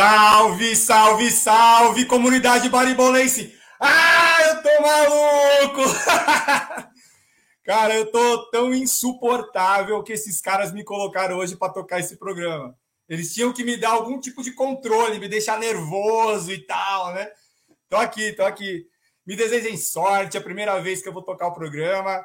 Salve, salve, salve, comunidade baribolense! Ah, eu tô maluco! Cara, eu tô tão insuportável que esses caras me colocaram hoje para tocar esse programa. Eles tinham que me dar algum tipo de controle, me deixar nervoso e tal, né? Tô aqui, tô aqui. Me desejem sorte, é a primeira vez que eu vou tocar o programa.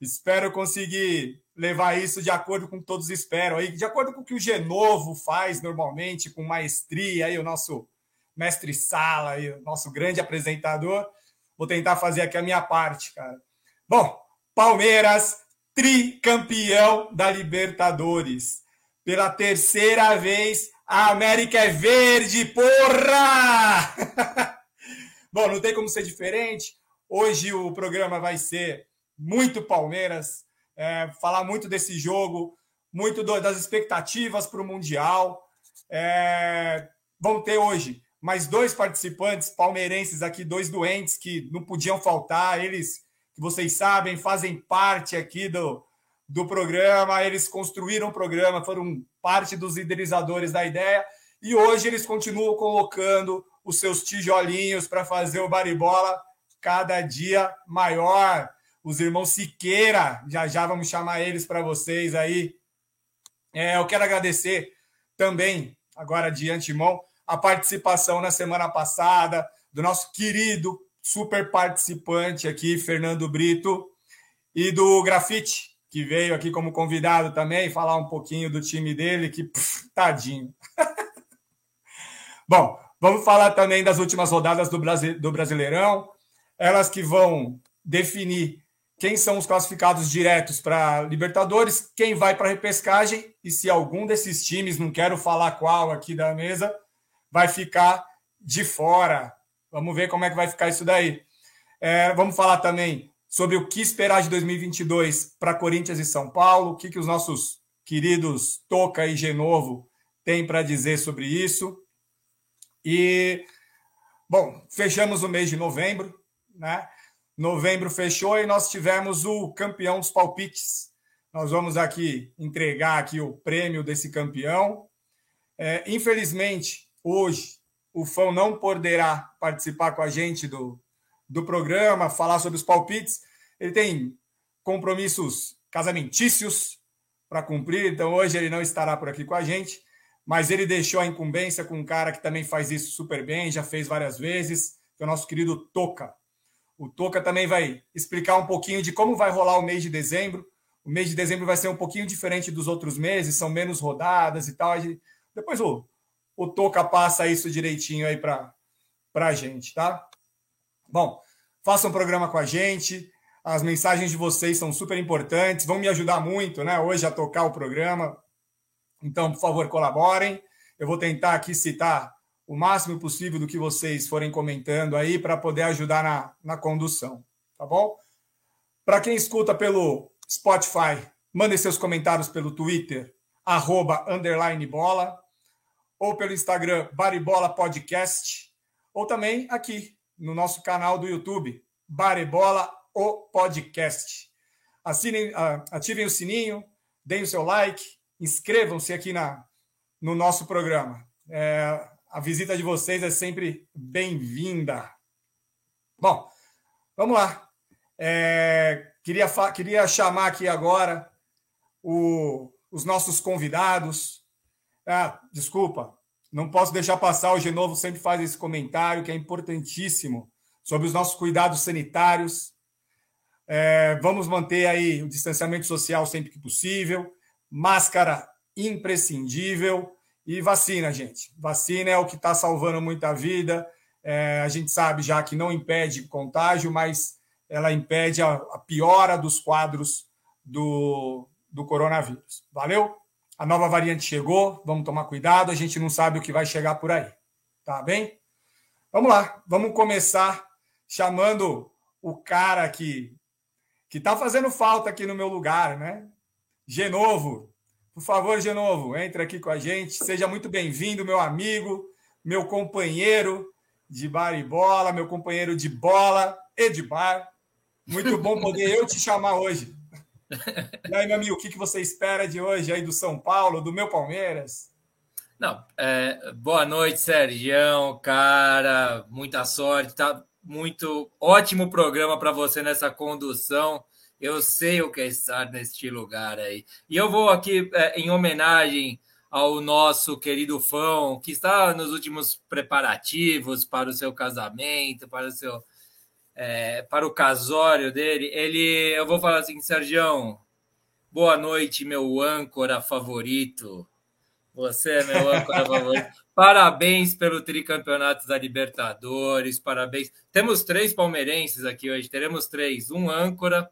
Espero conseguir levar isso de acordo com o que todos esperam aí, de acordo com o que o Genovo faz normalmente, com maestria, aí o nosso mestre Sala, aí, o nosso grande apresentador. Vou tentar fazer aqui a minha parte, cara. Bom, Palmeiras, tricampeão da Libertadores. Pela terceira vez, a América é verde, porra! Bom, não tem como ser diferente. Hoje o programa vai ser muito Palmeiras, é, falar muito desse jogo, muito do, das expectativas para o Mundial. É, vão ter hoje mais dois participantes palmeirenses aqui, dois doentes que não podiam faltar. Eles que vocês sabem, fazem parte aqui do, do programa, eles construíram o programa, foram parte dos idealizadores da ideia, e hoje eles continuam colocando os seus tijolinhos para fazer o baribola cada dia maior. Os irmãos Siqueira, já já vamos chamar eles para vocês aí. É, eu quero agradecer também, agora de antemão, a participação na semana passada do nosso querido super participante aqui, Fernando Brito, e do Grafite, que veio aqui como convidado também, falar um pouquinho do time dele, que pff, tadinho. Bom, vamos falar também das últimas rodadas do, do Brasileirão, elas que vão definir quem são os classificados diretos para Libertadores, quem vai para a repescagem e se algum desses times, não quero falar qual aqui da mesa, vai ficar de fora. Vamos ver como é que vai ficar isso daí. É, vamos falar também sobre o que esperar de 2022 para Corinthians e São Paulo, o que, que os nossos queridos Toca e Genovo têm para dizer sobre isso. E, bom, fechamos o mês de novembro, né? Novembro fechou e nós tivemos o campeão dos palpites. Nós vamos aqui entregar aqui o prêmio desse campeão. É, infelizmente, hoje, o Fão não poderá participar com a gente do, do programa, falar sobre os palpites. Ele tem compromissos casamentícios para cumprir, então hoje ele não estará por aqui com a gente, mas ele deixou a incumbência com um cara que também faz isso super bem, já fez várias vezes, que é o nosso querido Toca. O Toca também vai explicar um pouquinho de como vai rolar o mês de dezembro. O mês de dezembro vai ser um pouquinho diferente dos outros meses, são menos rodadas e tal. Depois o, o Toca passa isso direitinho aí para a gente, tá? Bom, façam um programa com a gente. As mensagens de vocês são super importantes, vão me ajudar muito, né? Hoje a tocar o programa. Então, por favor, colaborem. Eu vou tentar aqui citar o máximo possível do que vocês forem comentando aí para poder ajudar na, na condução, tá bom? Para quem escuta pelo Spotify, mandem seus comentários pelo Twitter, arroba, underline bola ou pelo Instagram Baribola Podcast, ou também aqui no nosso canal do YouTube, Baribola o Podcast. Assinem, ativem o sininho, deem o seu like, inscrevam-se aqui na, no nosso programa. É, a visita de vocês é sempre bem-vinda. Bom, vamos lá. É, queria, queria chamar aqui agora o, os nossos convidados. Ah, desculpa, não posso deixar passar. O Genovo sempre faz esse comentário que é importantíssimo sobre os nossos cuidados sanitários. É, vamos manter aí o distanciamento social sempre que possível, máscara imprescindível e vacina, gente. Vacina é o que está salvando muita vida. É, a gente sabe já que não impede contágio, mas ela impede a, a piora dos quadros do, do coronavírus. Valeu? A nova variante chegou, vamos tomar cuidado, a gente não sabe o que vai chegar por aí. Tá bem? Vamos lá, vamos começar chamando o cara que que tá fazendo falta aqui no meu lugar, né? Genovo. Por favor, Genovo, entre aqui com a gente. Seja muito bem-vindo, meu amigo, meu companheiro de bar e bola, meu companheiro de bola e de bar. Muito bom poder eu te chamar hoje. E aí, meu amigo, o que você espera de hoje aí do São Paulo, do meu Palmeiras? Não, é, boa noite, Sérgio, cara, muita sorte, tá muito ótimo programa para você nessa condução. Eu sei o que é estar neste lugar aí. E eu vou aqui é, em homenagem ao nosso querido Fão, que está nos últimos preparativos para o seu casamento, para o seu é, para o casório dele. Ele, eu vou falar assim, Sérgio, boa noite, meu âncora favorito. Você é meu âncora favorito. Parabéns pelo tricampeonato da Libertadores, parabéns. Temos três palmeirenses aqui hoje, teremos três, um âncora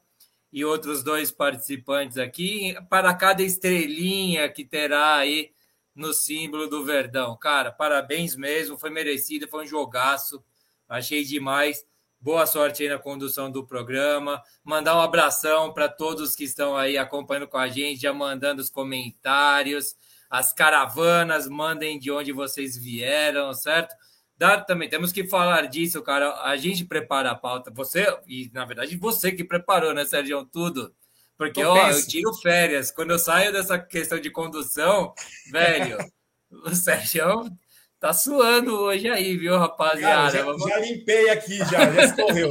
e outros dois participantes aqui, para cada estrelinha que terá aí no símbolo do Verdão. Cara, parabéns mesmo, foi merecido, foi um jogaço, achei demais. Boa sorte aí na condução do programa. Mandar um abração para todos que estão aí acompanhando com a gente, já mandando os comentários as caravanas, mandem de onde vocês vieram, certo? Dá, também temos que falar disso, cara. A gente prepara a pauta. Você, e na verdade você que preparou, né, Sérgio? Tudo. Porque, ó, eu tiro férias. Quando eu saio dessa questão de condução, velho, o Sérgio tá suando hoje aí, viu, rapaziada? Cara, já, já, limpei aqui, já, já escorreu.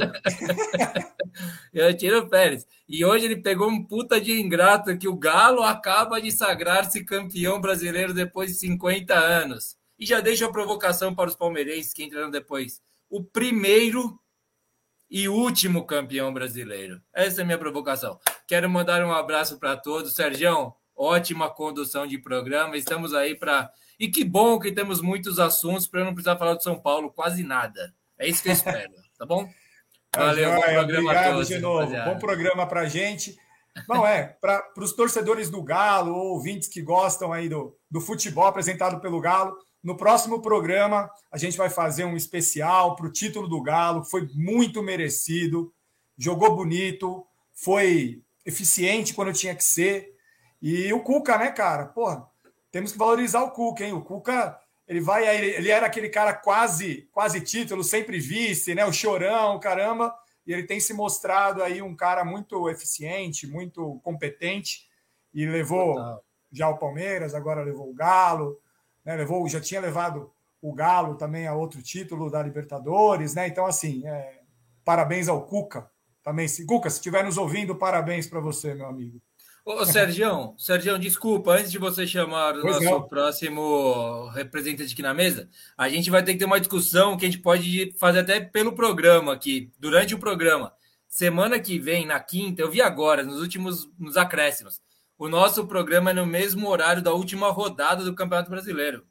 eu tiro férias. E hoje ele pegou um puta de ingrato que o Galo acaba de sagrar-se campeão brasileiro depois de 50 anos. E já deixa a provocação para os palmeirenses que entraram depois. O primeiro e último campeão brasileiro. Essa é a minha provocação. Quero mandar um abraço para todos. Sérgio, ótima condução de programa. Estamos aí para e que bom que temos muitos assuntos para não precisar falar de São Paulo, quase nada. É isso que eu espero, tá bom? Tá Valeu, bom programa Obrigado todos, de novo. Rapaziada. Bom programa para a gente. Não é, para os torcedores do Galo, ou ouvintes que gostam aí do, do futebol apresentado pelo Galo, no próximo programa a gente vai fazer um especial para o título do Galo, foi muito merecido, jogou bonito, foi eficiente quando tinha que ser. E o Cuca, né, cara? Porra, temos que valorizar o Cuca, hein? O Cuca, ele vai, ele era aquele cara quase, quase título, sempre vice, né? O chorão, caramba. E ele tem se mostrado aí um cara muito eficiente, muito competente e levou Total. já o Palmeiras, agora levou o Galo, né? Levou, já tinha levado o Galo também a outro título da Libertadores, né? Então assim, é, parabéns ao Cuca também. Cuca, se estiver nos ouvindo, parabéns para você, meu amigo. Ô, Sérgio, Sérgio, desculpa, antes de você chamar o pois nosso não. próximo representante aqui na mesa, a gente vai ter que ter uma discussão que a gente pode fazer até pelo programa aqui, durante o programa. Semana que vem, na quinta, eu vi agora, nos últimos nos acréscimos, o nosso programa é no mesmo horário da última rodada do Campeonato Brasileiro.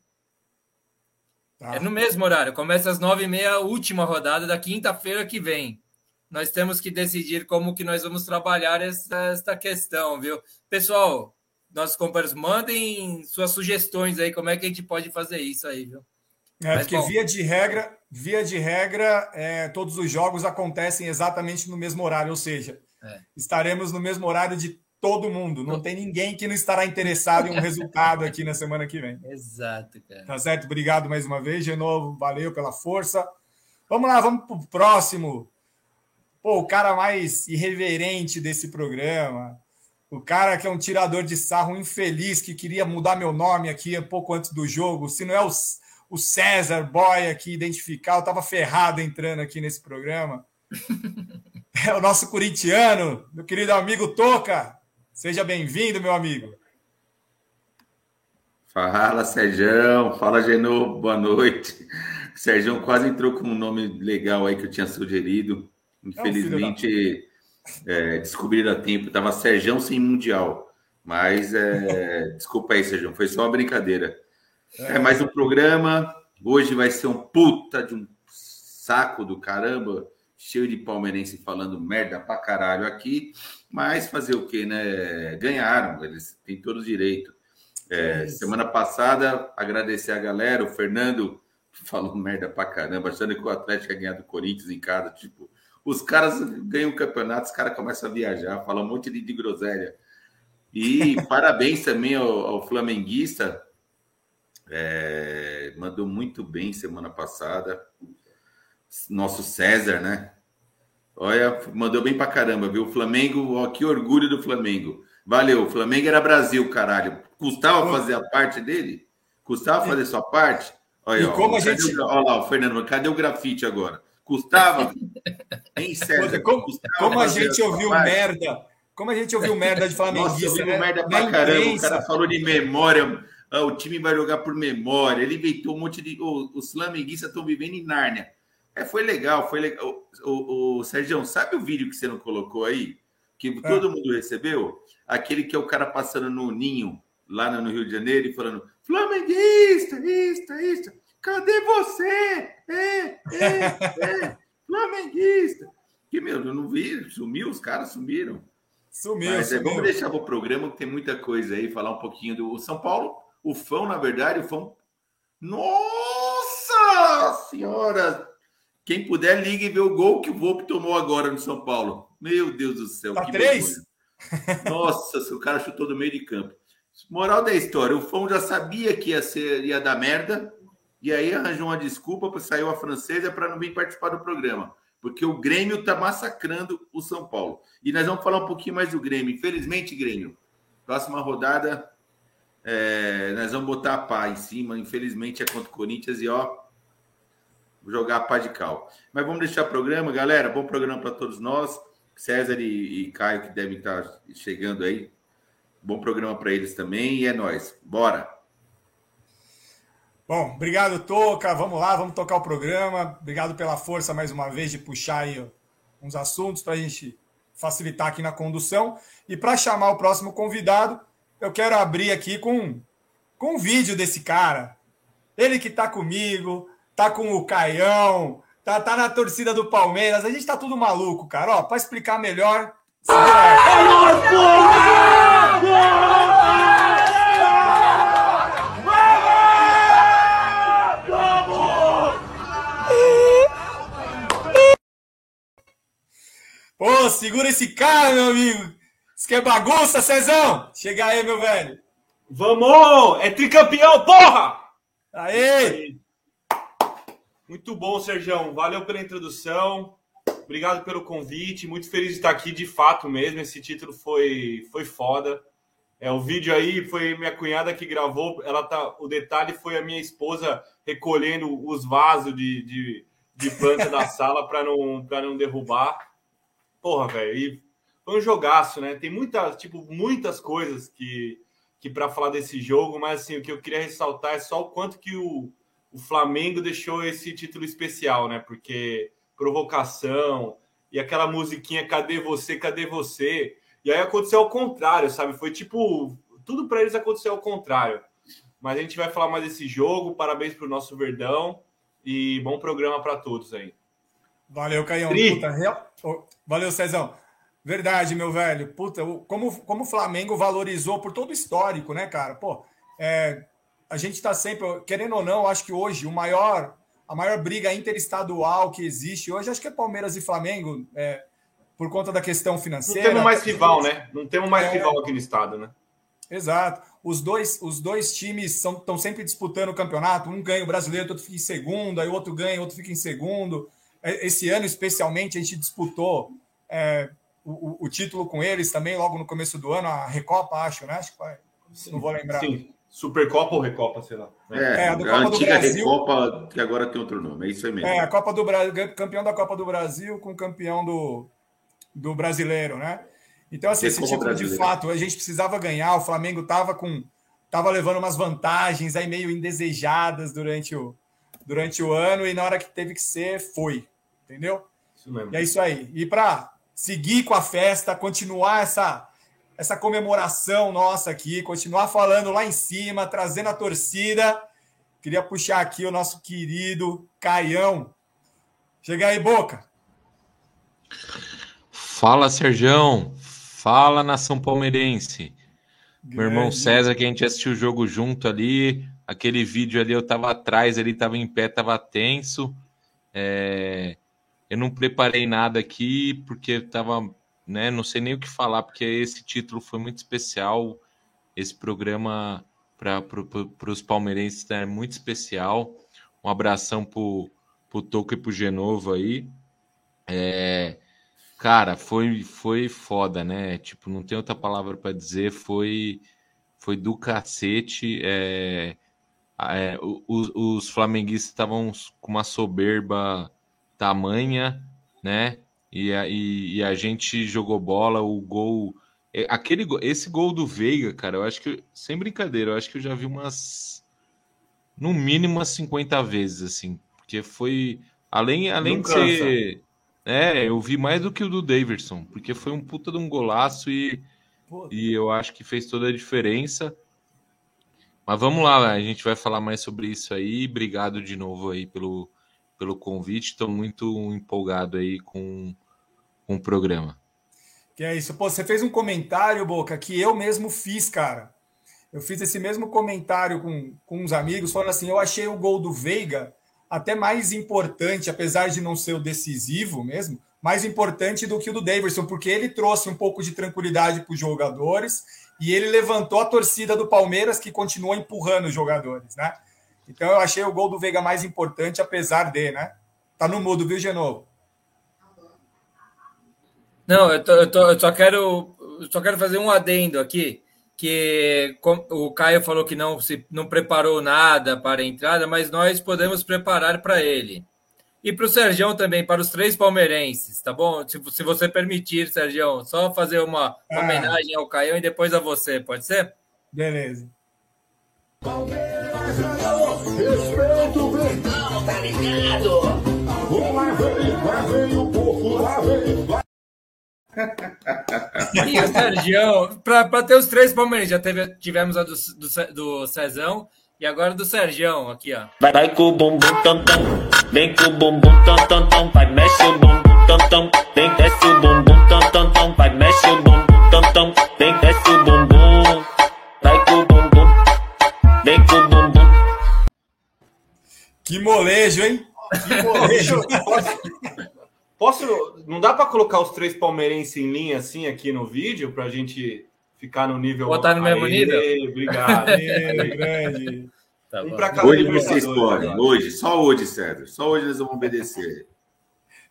Tá. É no mesmo horário, começa às nove e meia, última rodada da quinta-feira que vem nós temos que decidir como que nós vamos trabalhar essa, esta questão, viu? Pessoal, nossos companheiros, mandem suas sugestões aí, como é que a gente pode fazer isso aí, viu? É, Mas, porque bom, via de regra, via de regra, é, todos os jogos acontecem exatamente no mesmo horário, ou seja, é. estaremos no mesmo horário de todo mundo. Não tem ninguém que não estará interessado em um resultado aqui na semana que vem. Exato, cara. Tá certo? Obrigado mais uma vez, de novo. Valeu pela força. Vamos lá, vamos para o próximo pô, o cara mais irreverente desse programa, o cara que é um tirador de sarro infeliz, que queria mudar meu nome aqui um pouco antes do jogo, se não é o, o César Boy aqui identificar, eu tava ferrado entrando aqui nesse programa. É o nosso corintiano, meu querido amigo Toca. Seja bem-vindo, meu amigo. Fala, Sérgio. Fala, Genô. Boa noite. Sérgio quase entrou com um nome legal aí que eu tinha sugerido. Infelizmente, é, descobriram a tempo. Tava Serjão sem Mundial. Mas, é, desculpa aí, Serjão, foi só uma brincadeira. É. é mais um programa. Hoje vai ser um puta de um saco do caramba, cheio de palmeirense falando merda pra caralho aqui. Mas fazer o quê, né? Ganharam, eles têm todo o direito. É, semana passada, agradecer a galera, o Fernando falou merda pra caramba, achando que o Atlético ia ganhar do Corinthians em casa, tipo, os caras ganham o campeonato, os caras começam a viajar, falam um monte de, de groselha. E parabéns também ao, ao flamenguista, é, mandou muito bem semana passada. Nosso César, né? Olha, mandou bem pra caramba, viu? O Flamengo, ó, que orgulho do Flamengo. Valeu, Flamengo era Brasil, caralho. Custava fazer a parte dele? Custava fazer sua parte? Olha, e ó, como a gente... O, olha lá, o Fernando, cadê o grafite agora? Custava? em César, como, como a gente ouviu merda, como a gente ouviu merda de flamenguista, Nossa, né? merda pra caramba, o cara falou de memória, ah, o time vai jogar por memória, ele inventou um monte de... os flamenguistas estão vivendo em Nárnia. É, foi legal, foi legal. O, o, o Sérgio, sabe o vídeo que você não colocou aí? Que é. todo mundo recebeu? Aquele que é o cara passando no ninho, lá no Rio de Janeiro, e falando: Flamenguista, isto, isto, cadê você? É, é, é, flamenguista. Que, meu, eu não vi, sumiu, os caras sumiram. Sumiu, Mas, sumiu. É, vamos deixar o programa, que tem muita coisa aí, falar um pouquinho do São Paulo. O Fão, na verdade, o Fão. Nossa Senhora! Quem puder, ligue e vê o gol que o Volpe tomou agora no São Paulo. Meu Deus do céu. Tá que três? Nossa, o cara chutou do meio de campo. Moral da história, o Fão já sabia que ia, ser, ia dar merda, e aí arranjou uma desculpa, saiu a francesa para não vir participar do programa. Porque o Grêmio está massacrando o São Paulo. E nós vamos falar um pouquinho mais do Grêmio. Infelizmente, Grêmio, próxima rodada, é, nós vamos botar a pá em cima. Infelizmente é contra o Corinthians e ó, jogar a pá de cal. Mas vamos deixar o programa, galera. Bom programa para todos nós. César e, e, Caio, que devem estar chegando aí. Bom programa para eles também. E é nós. Bora! Bom, obrigado, Toca. Vamos lá, vamos tocar o programa. Obrigado pela força mais uma vez de puxar aí uns assuntos para a gente facilitar aqui na condução. E para chamar o próximo convidado, eu quero abrir aqui com, com um vídeo desse cara. Ele que está comigo, tá com o Caião, tá, tá na torcida do Palmeiras. A gente tá tudo maluco, cara. Ó, para explicar melhor. Pô, segura esse cara, meu amigo. Isso que é bagunça, Cezão. Chega aí, meu velho. Vamos! É tricampeão, porra! Aê! Muito bom, Sergião. Valeu pela introdução. Obrigado pelo convite. Muito feliz de estar aqui de fato mesmo. Esse título foi, foi foda. É, o vídeo aí foi minha cunhada que gravou. Ela tá, o detalhe foi a minha esposa recolhendo os vasos de, de, de planta da sala para não, não derrubar. Porra, velho. Foi um jogaço, né? Tem muitas, tipo, muitas coisas que, que para falar desse jogo, mas assim, o que eu queria ressaltar é só o quanto que o, o Flamengo deixou esse título especial, né? Porque provocação e aquela musiquinha Cadê você? Cadê você? E aí aconteceu ao contrário, sabe? Foi tipo tudo para eles aconteceu ao contrário. Mas a gente vai falar mais desse jogo. Parabéns para o nosso Verdão e bom programa para todos aí. Valeu, Caião. Puta, real... Valeu, Cezão. Verdade, meu velho. Puta, como, como o Flamengo valorizou por todo o histórico, né, cara? Pô, é, a gente está sempre, querendo ou não, acho que hoje o maior, a maior briga interestadual que existe hoje, acho que é Palmeiras e Flamengo, é, por conta da questão financeira. Não temos mais rival, né? Não temos mais é, rival aqui no estado, né? Exato. Os dois, os dois times estão sempre disputando o campeonato. Um ganha o brasileiro, outro fica em segundo, aí o outro ganha, outro fica em segundo. É, esse ano, especialmente, a gente disputou é, o, o, título com eles também, logo no começo do ano, a Recopa, acho, né? Acho que foi, não vou lembrar. Sim. Supercopa ou Recopa, sei lá. É, é a, do Copa a antiga do Brasil, Recopa, que agora tem outro nome, é isso aí mesmo. É, a Copa do Brasil, campeão da Copa do Brasil com campeão do, do brasileiro, né? Então, assim, esse título tipo de fato, a gente precisava ganhar, o Flamengo estava com. Tava levando umas vantagens aí meio indesejadas durante o, durante o ano, e na hora que teve que ser, foi. Entendeu? Isso mesmo. E é isso aí. E para seguir com a festa, continuar essa essa comemoração nossa aqui, continuar falando lá em cima, trazendo a torcida. Queria puxar aqui o nosso querido Caião. Chega aí, Boca. Fala, Serjão. Fala, nação palmeirense. Grande. Meu irmão César, que a gente assistiu o jogo junto ali. Aquele vídeo ali, eu tava atrás, ele tava em pé, tava tenso. É... Eu não preparei nada aqui, porque tava né? Não sei nem o que falar, porque esse título foi muito especial. Esse programa para pro, os palmeirenses é muito especial. Um abração para o Toco e para o Genovo aí. É, cara, foi, foi foda, né? Tipo, não tem outra palavra para dizer. Foi, foi do cacete. É, é, os, os flamenguistas estavam com uma soberba tamanha, né? E a, e, e a gente jogou bola, o gol. É, aquele, esse gol do Veiga, cara, eu acho que, sem brincadeira, eu acho que eu já vi umas. No mínimo umas 50 vezes, assim. Porque foi. Além, além de ser. É, eu vi mais do que o do Davidson, porque foi um puta de um golaço e, e eu acho que fez toda a diferença. Mas vamos lá, a gente vai falar mais sobre isso aí. Obrigado de novo aí pelo, pelo convite. Estou muito empolgado aí com, com o programa. Que é isso. Pô, você fez um comentário, Boca, que eu mesmo fiz, cara. Eu fiz esse mesmo comentário com, com uns amigos, falando assim: eu achei o gol do Veiga até mais importante, apesar de não ser o decisivo mesmo, mais importante do que o do Davidson, porque ele trouxe um pouco de tranquilidade para os jogadores e ele levantou a torcida do Palmeiras, que continuou empurrando os jogadores, né? Então eu achei o gol do Veiga mais importante, apesar de, né? Tá no mudo, viu, Genovo? Não, eu, tô, eu, tô, eu só quero eu só quero fazer um adendo aqui que o Caio falou que não se não preparou nada para a entrada, mas nós podemos preparar para ele. E para o Sergião também, para os três palmeirenses, tá bom? Se, se você permitir, Sergião, só fazer uma ah. homenagem ao Caio e depois a você, pode ser? Beleza. Palmeiras, respeito, verdão, tá ligado? Lá vem, lá vem o povo, lá vem, e o Sergião, para ter os três Palmeiras, já teve, tivemos a do, do, do Cezão e agora do Sergião, aqui, ó. Vai, vai com o bumbum tam tam, vem com o bumbum tam tam tam, vai mexe o bumbum tam tam, vem desce o bumbum tam tam tam, vai mexe o bumbum tam tam, vem desce o bumbum, vai com o bumbum, vem com o bumbum. Que molejo, hein? Que molejo. Posso. Não dá para colocar os três palmeirenses em linha assim aqui no vídeo para a gente ficar no nível. Botar no mesmo nível? Obrigado. Aê, grande. Tá um hoje vocês podem. Hoje, só hoje, César. Só hoje eles vão obedecer.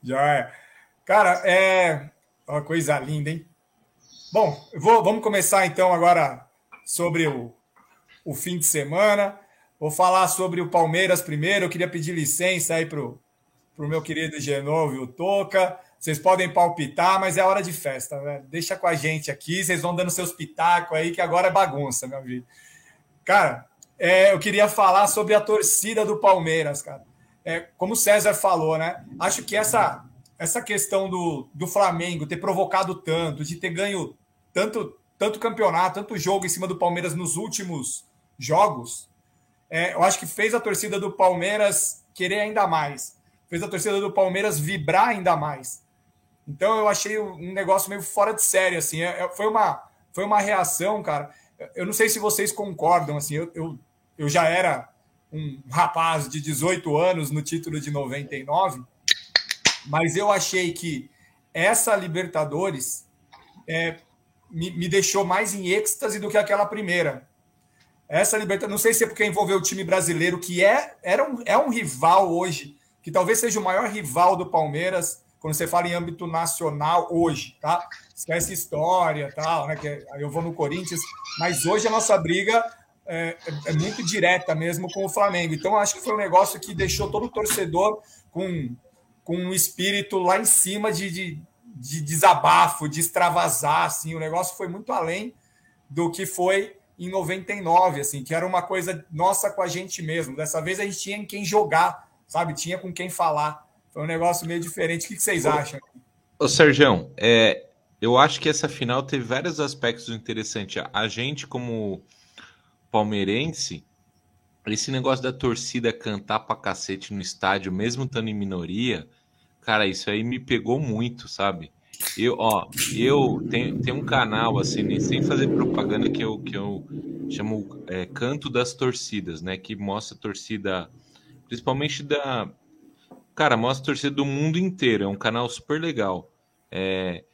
Já é. Cara, é uma coisa linda, hein? Bom, vou, vamos começar então agora sobre o, o fim de semana. Vou falar sobre o Palmeiras primeiro. Eu queria pedir licença aí para o para o meu querido Genovo e o Toca. Vocês podem palpitar, mas é hora de festa, né? Deixa com a gente aqui, vocês vão dando seus pitacos aí, que agora é bagunça, meu amigo. Cara, é, eu queria falar sobre a torcida do Palmeiras, cara. É, como o César falou, né? Acho que essa, essa questão do, do Flamengo ter provocado tanto, de ter ganho tanto, tanto campeonato, tanto jogo em cima do Palmeiras nos últimos jogos, é, eu acho que fez a torcida do Palmeiras querer ainda mais fez a torcida do Palmeiras vibrar ainda mais. Então eu achei um negócio meio fora de série, assim. É, é, foi, uma, foi uma reação, cara. Eu não sei se vocês concordam, assim. Eu, eu, eu já era um rapaz de 18 anos no título de 99, mas eu achei que essa Libertadores é, me, me deixou mais em êxtase do que aquela primeira. Essa Libertadores, não sei se é porque envolveu o time brasileiro, que é, era um, é um rival hoje que talvez seja o maior rival do Palmeiras quando você fala em âmbito nacional hoje, tá? Esquece história, tal, né? Que eu vou no Corinthians, mas hoje a nossa briga é, é, é muito direta mesmo com o Flamengo. Então acho que foi um negócio que deixou todo o torcedor com, com um espírito lá em cima de, de, de desabafo, de extravasar, assim. O negócio foi muito além do que foi em 99, assim, que era uma coisa nossa com a gente mesmo. Dessa vez a gente tinha em quem jogar sabe? Tinha com quem falar. Foi um negócio meio diferente. O que, vocês acham? Ô, Sérgio, é, eu acho que essa final teve vários aspectos interessantes. A gente, como palmeirense, esse negócio da torcida cantar pra cacete no estádio, mesmo estando em minoria, cara, isso aí me pegou muito, sabe? Eu, ó, eu tenho, tenho um canal, assim, sem fazer propaganda, que eu, que eu chamo é, Canto das Torcidas, né? Que mostra a torcida principalmente da. Cara, mostra a torcida do mundo inteiro. É um canal super legal. É,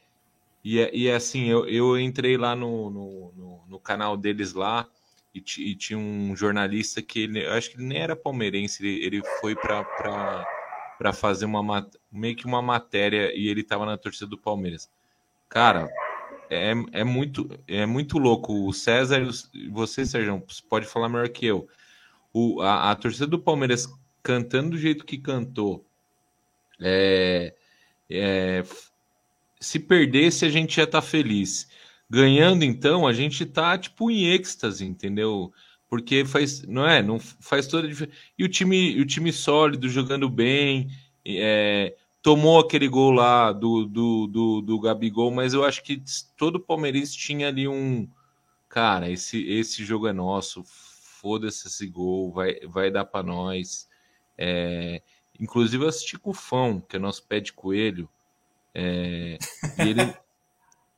e, é, e é assim, eu, eu entrei lá no, no, no, no canal deles lá e, e, tinha um jornalista que ele, eu acho que ele nem era palmeirense, ele, ele foi para fazer uma meio que uma matéria e ele estava na torcida do Palmeiras. Cara, é, é muito é muito louco. O César, você, Sérgio, pode falar melhor que eu o, a, a torcida do Palmeiras cantando do jeito que cantou, é, é, se perdesse, a gente ia estar tá feliz. Ganhando, então, a gente tá tipo em êxtase, entendeu? Porque faz, não é? Não faz toda a diferença. E o time, o time sólido, jogando bem, é, tomou aquele gol lá do, do, do, do Gabigol, mas eu acho que todo palmeirense tinha ali um. Cara, esse, esse jogo é nosso, foda-se esse gol, vai, vai dar para nós. É, inclusive, eu assisti com o Fão, que é nosso pé de coelho, é, e ele.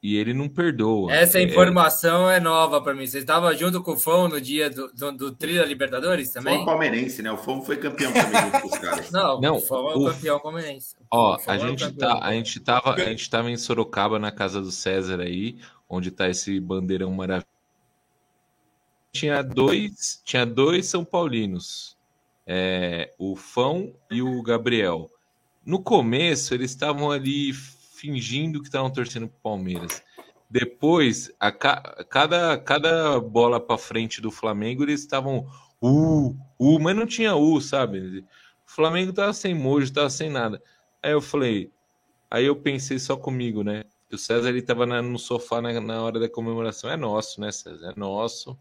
e ele não perdoa. Essa é, informação é, é nova para mim. Você estava junto com o Fão no dia do, do, do Trilha Libertadores também? Fão palmeirense, né? O Fão foi campeão também com os caras. Não, não, o Fão é o, campeão palmeirense. Ó, a gente, é tá, a, gente tava, a gente tava em Sorocaba, na casa do César aí, onde tá esse bandeirão maravilhoso. Tinha dois, tinha dois São Paulinos, é, o Fão e o Gabriel. No começo, eles estavam ali fingindo que estavam torcendo para o Palmeiras. Depois, a ca cada, cada bola para frente do Flamengo, eles estavam uh, uh, mas não tinha U, sabe? O Flamengo tava sem mojo, tava sem nada. Aí eu falei, aí eu pensei só comigo, né? O César ele tava na, no sofá na, na hora da comemoração. É nosso, né, César? É nosso.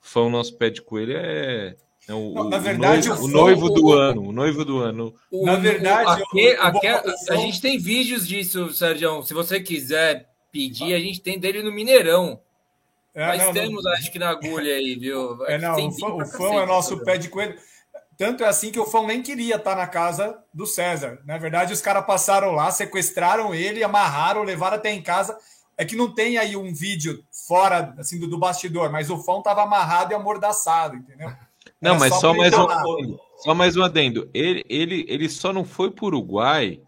Fã o nosso pé de coelho é o, não, na verdade, o noivo, o noivo do ano, o noivo do ano. na verdade, aqui, aqui, a, gente tem vídeos disso, Sérgio. Se você quiser pedir, a gente tem dele no Mineirão. É, Nós não, temos, não, acho que na agulha aí, viu? É, não, o fã, o fã é nosso pé de coelho. Tanto é assim que o fã nem queria estar na casa do César. Na verdade, os caras passaram lá, sequestraram ele, amarraram, levaram até em casa. É que não tem aí um vídeo fora assim do, do bastidor, mas o fã estava amarrado e amordaçado, entendeu? Não, mas só, só mais um adendo. Só mais um adendo. Ele, ele, ele só não foi para o Uruguai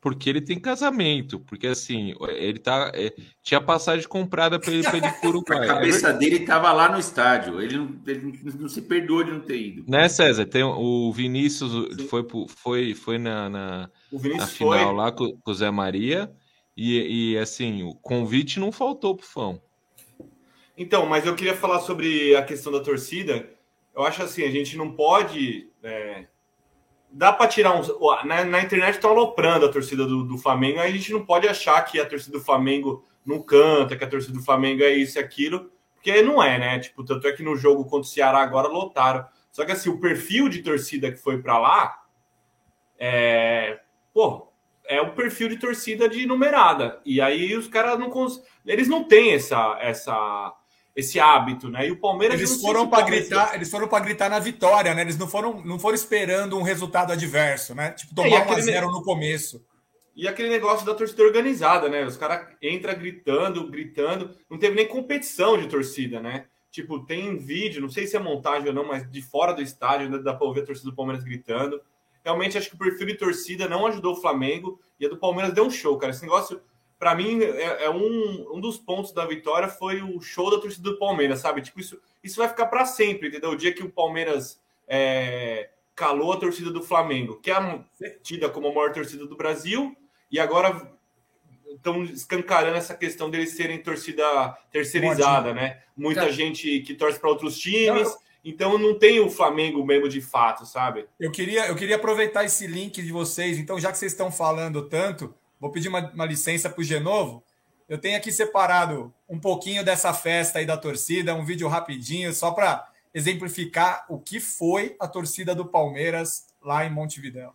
porque ele tem casamento. Porque assim, ele tá. É, tinha passagem comprada para ele, para ele ir para o Uruguai. A cabeça é dele estava lá no estádio. Ele não, ele não se perdoou de não ter ido. Né, César? Tem, o Vinícius foi, foi, foi na, na, na final foi. lá com, com o Zé Maria. E, e assim, o convite não faltou pro fã. Então, mas eu queria falar sobre a questão da torcida eu acho assim, a gente não pode. É, dá para tirar uns. Na, na internet estão aloprando a torcida do, do Flamengo, aí a gente não pode achar que a torcida do Flamengo não canta, que a torcida do Flamengo é isso e aquilo, porque não é, né? Tipo, tanto é que no jogo contra o Ceará agora lotaram. Só que assim, o perfil de torcida que foi para lá é. Pô, é o perfil de torcida de numerada. E aí os caras não cons... eles não têm essa essa esse hábito, né? E o Palmeiras eles foram para gritar, eles foram para gritar na vitória, né? Eles não foram, não foram esperando um resultado adverso, né? Tipo tomar é, 1 a 0 no começo. E aquele negócio da torcida organizada, né? Os caras entram gritando, gritando, não teve nem competição de torcida, né? Tipo, tem vídeo, não sei se é montagem ou não, mas de fora do estádio ainda dá para ouvir a torcida do Palmeiras gritando. Realmente acho que o perfil de torcida não ajudou o Flamengo e a do Palmeiras deu um show, cara. Esse negócio para mim, é, é, um, um dos pontos da vitória foi o show da torcida do Palmeiras, sabe? Tipo, isso, isso vai ficar para sempre, entendeu? O dia que o Palmeiras é, calou a torcida do Flamengo, que é tida como a maior torcida do Brasil, e agora estão escancarando essa questão deles serem torcida terceirizada, né? Muita Cara, gente que torce para outros times. Então não tem o Flamengo mesmo de fato, sabe? Eu queria, eu queria aproveitar esse link de vocês. Então, já que vocês estão falando tanto, Vou pedir uma, uma licença para o Genovo. Eu tenho aqui separado um pouquinho dessa festa aí da torcida, um vídeo rapidinho, só para exemplificar o que foi a torcida do Palmeiras lá em Montevidéu.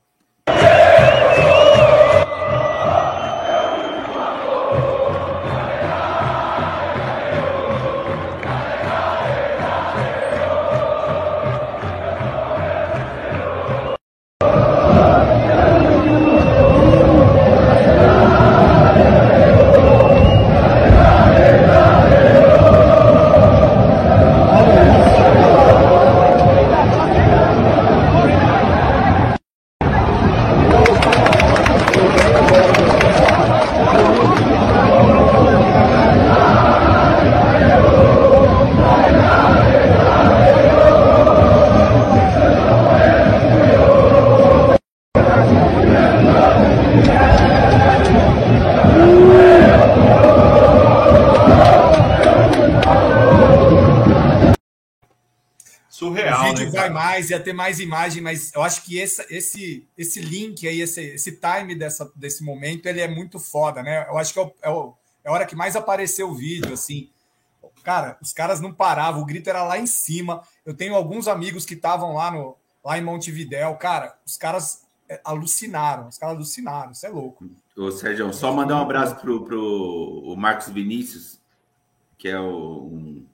Vai mais, ia ter mais imagem, mas eu acho que esse, esse, esse link aí, esse, esse time dessa, desse momento, ele é muito foda, né? Eu acho que é, o, é, o, é a hora que mais apareceu o vídeo, assim. Cara, os caras não paravam, o grito era lá em cima. Eu tenho alguns amigos que estavam lá, no, lá em Montevidéu. Cara, os caras é, alucinaram, os caras alucinaram, isso é louco. Ô, Sérgio, só mandar um abraço pro, pro o Marcos Vinícius, que é o, um,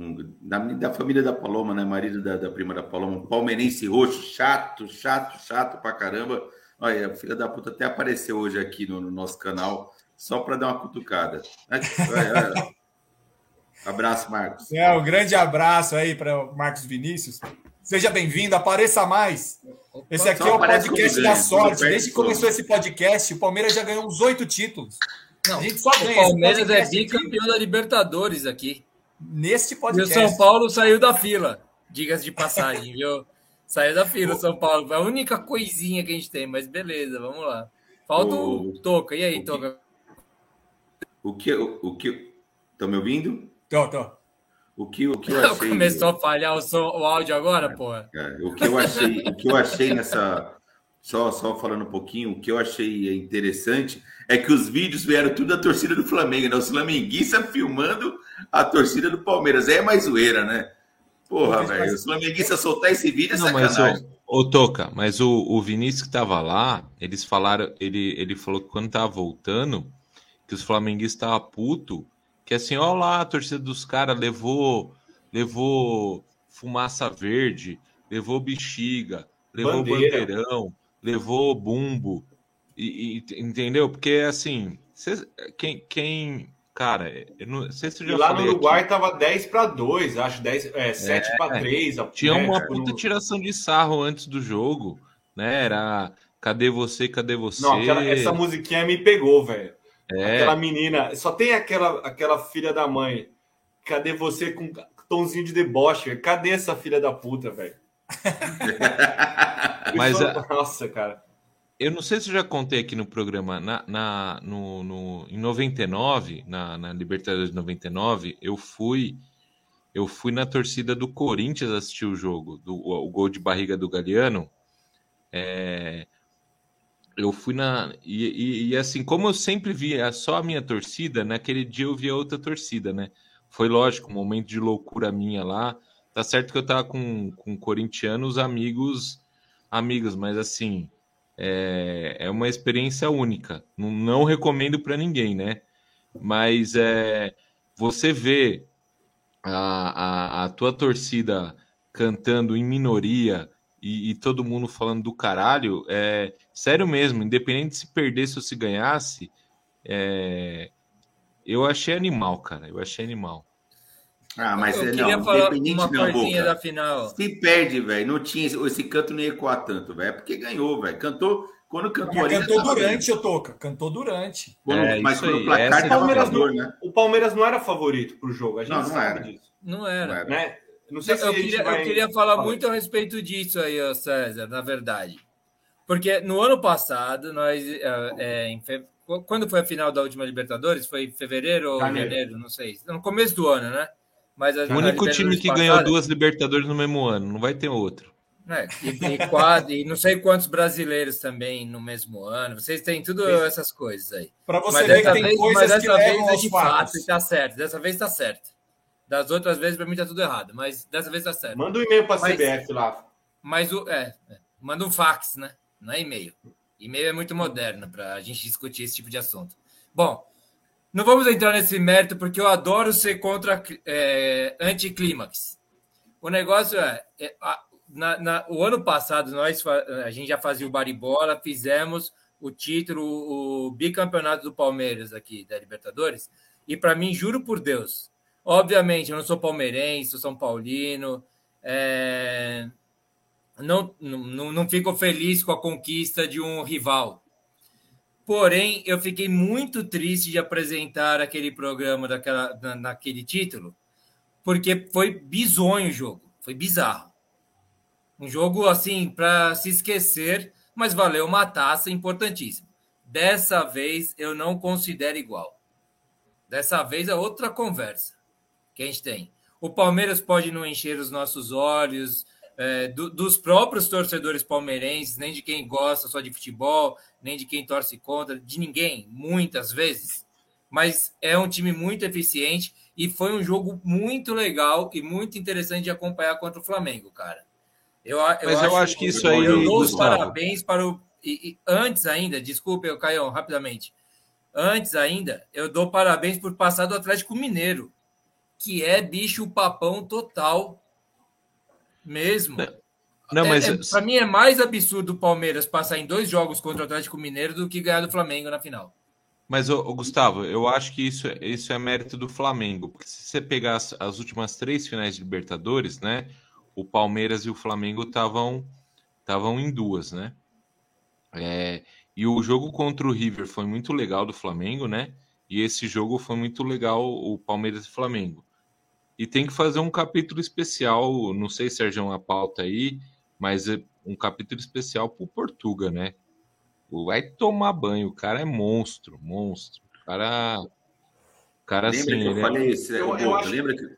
um, da, da, família da Paloma, né? Marido da, da prima da Paloma, um palmeirense roxo, chato, chato, chato pra caramba. Olha, a filha da puta até apareceu hoje aqui no, no nosso canal, só para dar uma cutucada. Olha, olha. Abraço, Marcos. É, um grande abraço aí para o Marcos Vinícius. Seja bem-vindo, apareça mais. Esse aqui é o podcast da sorte. Desde que começou esse podcast, o Palmeiras já ganhou uns oito títulos. Não, a gente só ganha. O Palmeiras é bicampeão da Libertadores aqui. Neste podcast. E o São Paulo saiu da fila, diga-se de passagem, viu? Saiu da fila o São Paulo. É a única coisinha que a gente tem, mas beleza, vamos lá. Falta o, o Toca. E aí, o Toca? O que. O, o que. Estão me ouvindo? Tô, tô. O que, o que eu achei. Começou a falhar o, som, o áudio agora, porra. É, o que eu achei, o que eu achei nessa. Só, só falando um pouquinho, o que eu achei interessante é que os vídeos vieram tudo da torcida do Flamengo, né? Os flamenguistas filmando a torcida do Palmeiras. É mais zoeira, né? Porra, velho. Os flamenguistas soltar esse vídeo é Não, sacanagem. Mas, ô, ô, Toca, mas o, o Vinícius que tava lá, eles falaram, ele, ele falou que quando tava voltando, que os flamenguistas estavam puto que assim, ó lá, a torcida dos caras levou, levou fumaça verde, levou bexiga, levou Bandeira. bandeirão, levou bumbo, e, e, entendeu? Porque assim, cê, quem, quem, cara, eu não sei se eu já e lá no Uruguai aqui. tava 10 para 2, acho 10, é, 7 é, para 3. Tinha né, uma puta no... tiração de sarro antes do jogo, né? Era cadê você, cadê você? Não, aquela, essa musiquinha me pegou, velho. É. Aquela menina, só tem aquela, aquela filha da mãe. Cadê você com tomzinho de deboche? Cadê essa filha da puta, velho? Mas a... nossa, cara. Eu não sei se eu já contei aqui no programa, na, na no, no, em 99, na, na Libertadores de 99, eu fui eu fui na torcida do Corinthians assistir o jogo, do, o, o gol de barriga do Galeano. É, eu fui na. E, e, e, assim, como eu sempre via só a minha torcida, naquele dia eu via outra torcida, né? Foi lógico, um momento de loucura minha lá. Tá certo que eu tava com, com corintianos, amigos, amigos, mas assim, é, é uma experiência única. Não, não recomendo para ninguém, né? Mas é, você vê a, a, a tua torcida cantando em minoria e, e, todo mundo falando do caralho, é sério mesmo, independente se perdesse ou se ganhasse, é, eu achei animal, cara, eu achei animal. Ah, mas eu não, queria falar uma coisinha da final. Se perde, velho, não tinha esse canto não ia ecoar tanto, velho, é porque ganhou, velho. Cantou quando cantou ali, cantou durante, o Toca, cantou durante. Quando, é, mas quando o placar o Palmeiras, não, né? o Palmeiras não era favorito pro jogo, a gente não, não sabe era. disso. Não era. Não era. Né? Não sei se eu, queria, vai... eu queria falar muito a respeito disso aí, César, na verdade. Porque no ano passado, nós. É, é, em fe... Quando foi a final da última Libertadores? Foi em fevereiro ou janeiro, janeiro não sei. No começo do ano, né? Mas a, o único time que passada... ganhou duas Libertadores no mesmo ano, não vai ter outro. É, e, e, quadro, e não sei quantos brasileiros também no mesmo ano. Vocês têm tudo essas coisas aí. Para você mas ver que tem vez, coisas mas dessa que vez é de fato, está certo. Dessa vez está certo. Das outras vezes, para mim, tá tudo errado, mas dessa vez tá certo. Manda um e-mail para a CBF lá. Mas o. É, é, manda um fax, né? Não é e-mail. E-mail é muito moderno para a gente discutir esse tipo de assunto. Bom, não vamos entrar nesse mérito, porque eu adoro ser contra é, anticlímax. O negócio é. é a, na, na, o ano passado, nós a gente já fazia o baribola, fizemos o título, o bicampeonato do Palmeiras aqui da Libertadores. E para mim, juro por Deus, Obviamente, eu não sou palmeirense, sou São Paulino. É... Não, não, não fico feliz com a conquista de um rival. Porém, eu fiquei muito triste de apresentar aquele programa daquela, na, naquele título, porque foi bizonho o jogo, foi bizarro. Um jogo assim para se esquecer, mas valeu uma taça importantíssima. Dessa vez eu não considero igual. Dessa vez é outra conversa que a gente tem. O Palmeiras pode não encher os nossos olhos, é, do, dos próprios torcedores palmeirenses, nem de quem gosta só de futebol, nem de quem torce contra, de ninguém, muitas vezes. Mas é um time muito eficiente e foi um jogo muito legal e muito interessante de acompanhar contra o Flamengo, cara. Eu, eu Mas acho, eu acho que isso aí. Eu dou os parabéns para o. E, e, antes ainda, desculpe, Caio, rapidamente. Antes ainda, eu dou parabéns por passar do Atlético Mineiro, que é bicho papão total mesmo. Não, mas é, é, para mim é mais absurdo o Palmeiras passar em dois jogos contra o Atlético Mineiro do que ganhar do Flamengo na final. Mas, ô, ô, Gustavo, eu acho que isso, isso é mérito do Flamengo, porque se você pegar as, as últimas três finais de Libertadores, né? O Palmeiras e o Flamengo estavam estavam em duas, né? É, e o jogo contra o River foi muito legal do Flamengo, né? E esse jogo foi muito legal, o Palmeiras e Flamengo. E tem que fazer um capítulo especial, não sei, Sérgio, uma pauta aí, mas é um capítulo especial para o Portuga, né? Vai tomar banho, o cara é monstro, monstro. O cara. O cara lembra assim. Que eu é falei, eu, eu acho... lembra que.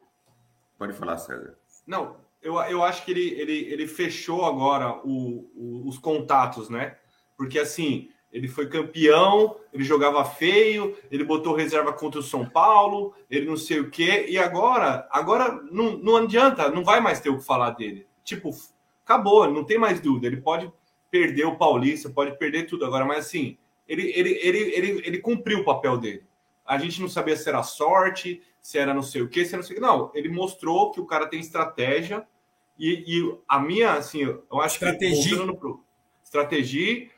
Pode falar, César. Não, eu, eu acho que ele, ele, ele fechou agora o, o, os contatos, né? Porque assim, ele foi campeão, ele jogava feio, ele botou reserva contra o São Paulo, ele não sei o quê, e agora, agora não, não adianta, não vai mais ter o que falar dele. Tipo, acabou, não tem mais dúvida. Ele pode perder o Paulista, pode perder tudo agora, mas assim, ele, ele, ele, ele, ele cumpriu o papel dele. A gente não sabia se era sorte, se era não sei o quê, se era não sei o quê. Não, ele mostrou que o cara tem estratégia, e, e a minha, assim, eu acho estratégia. que estratégia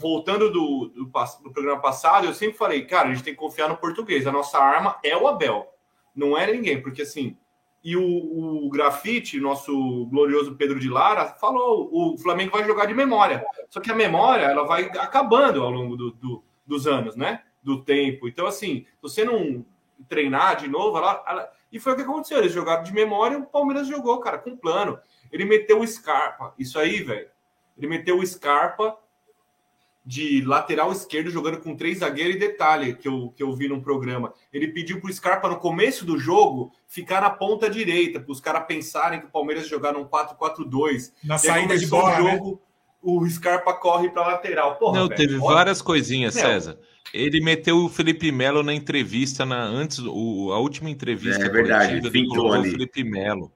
voltando do, do, do, programa passado, eu sempre falei, cara, a gente tem que confiar no português. A nossa arma é o Abel, não é ninguém, porque assim. E o, o grafite, nosso glorioso Pedro de Lara, falou: o Flamengo vai jogar de memória. Só que a memória ela vai acabando ao longo do, do, dos anos, né? Do tempo. Então, assim, você não treinar de novo, ela, ela... e foi o que aconteceu. Eles jogaram de memória, o Palmeiras jogou, cara, com plano. Ele meteu o Scarpa. Isso aí, velho. Ele meteu o Scarpa de lateral esquerdo jogando com três zagueiros e detalhe que eu, que eu vi num programa. Ele pediu para o Scarpa no começo do jogo ficar na ponta direita, para os caras pensarem que o Palmeiras jogar num 4-4-2. Na saída de bola, o jogo, né? o Scarpa corre para lateral. Porra, Não, velho, teve olha. várias coisinhas, Meu. César. Ele meteu o Felipe Melo na entrevista na antes o, a última entrevista é, verdade, pintou ali. o Felipe Melo.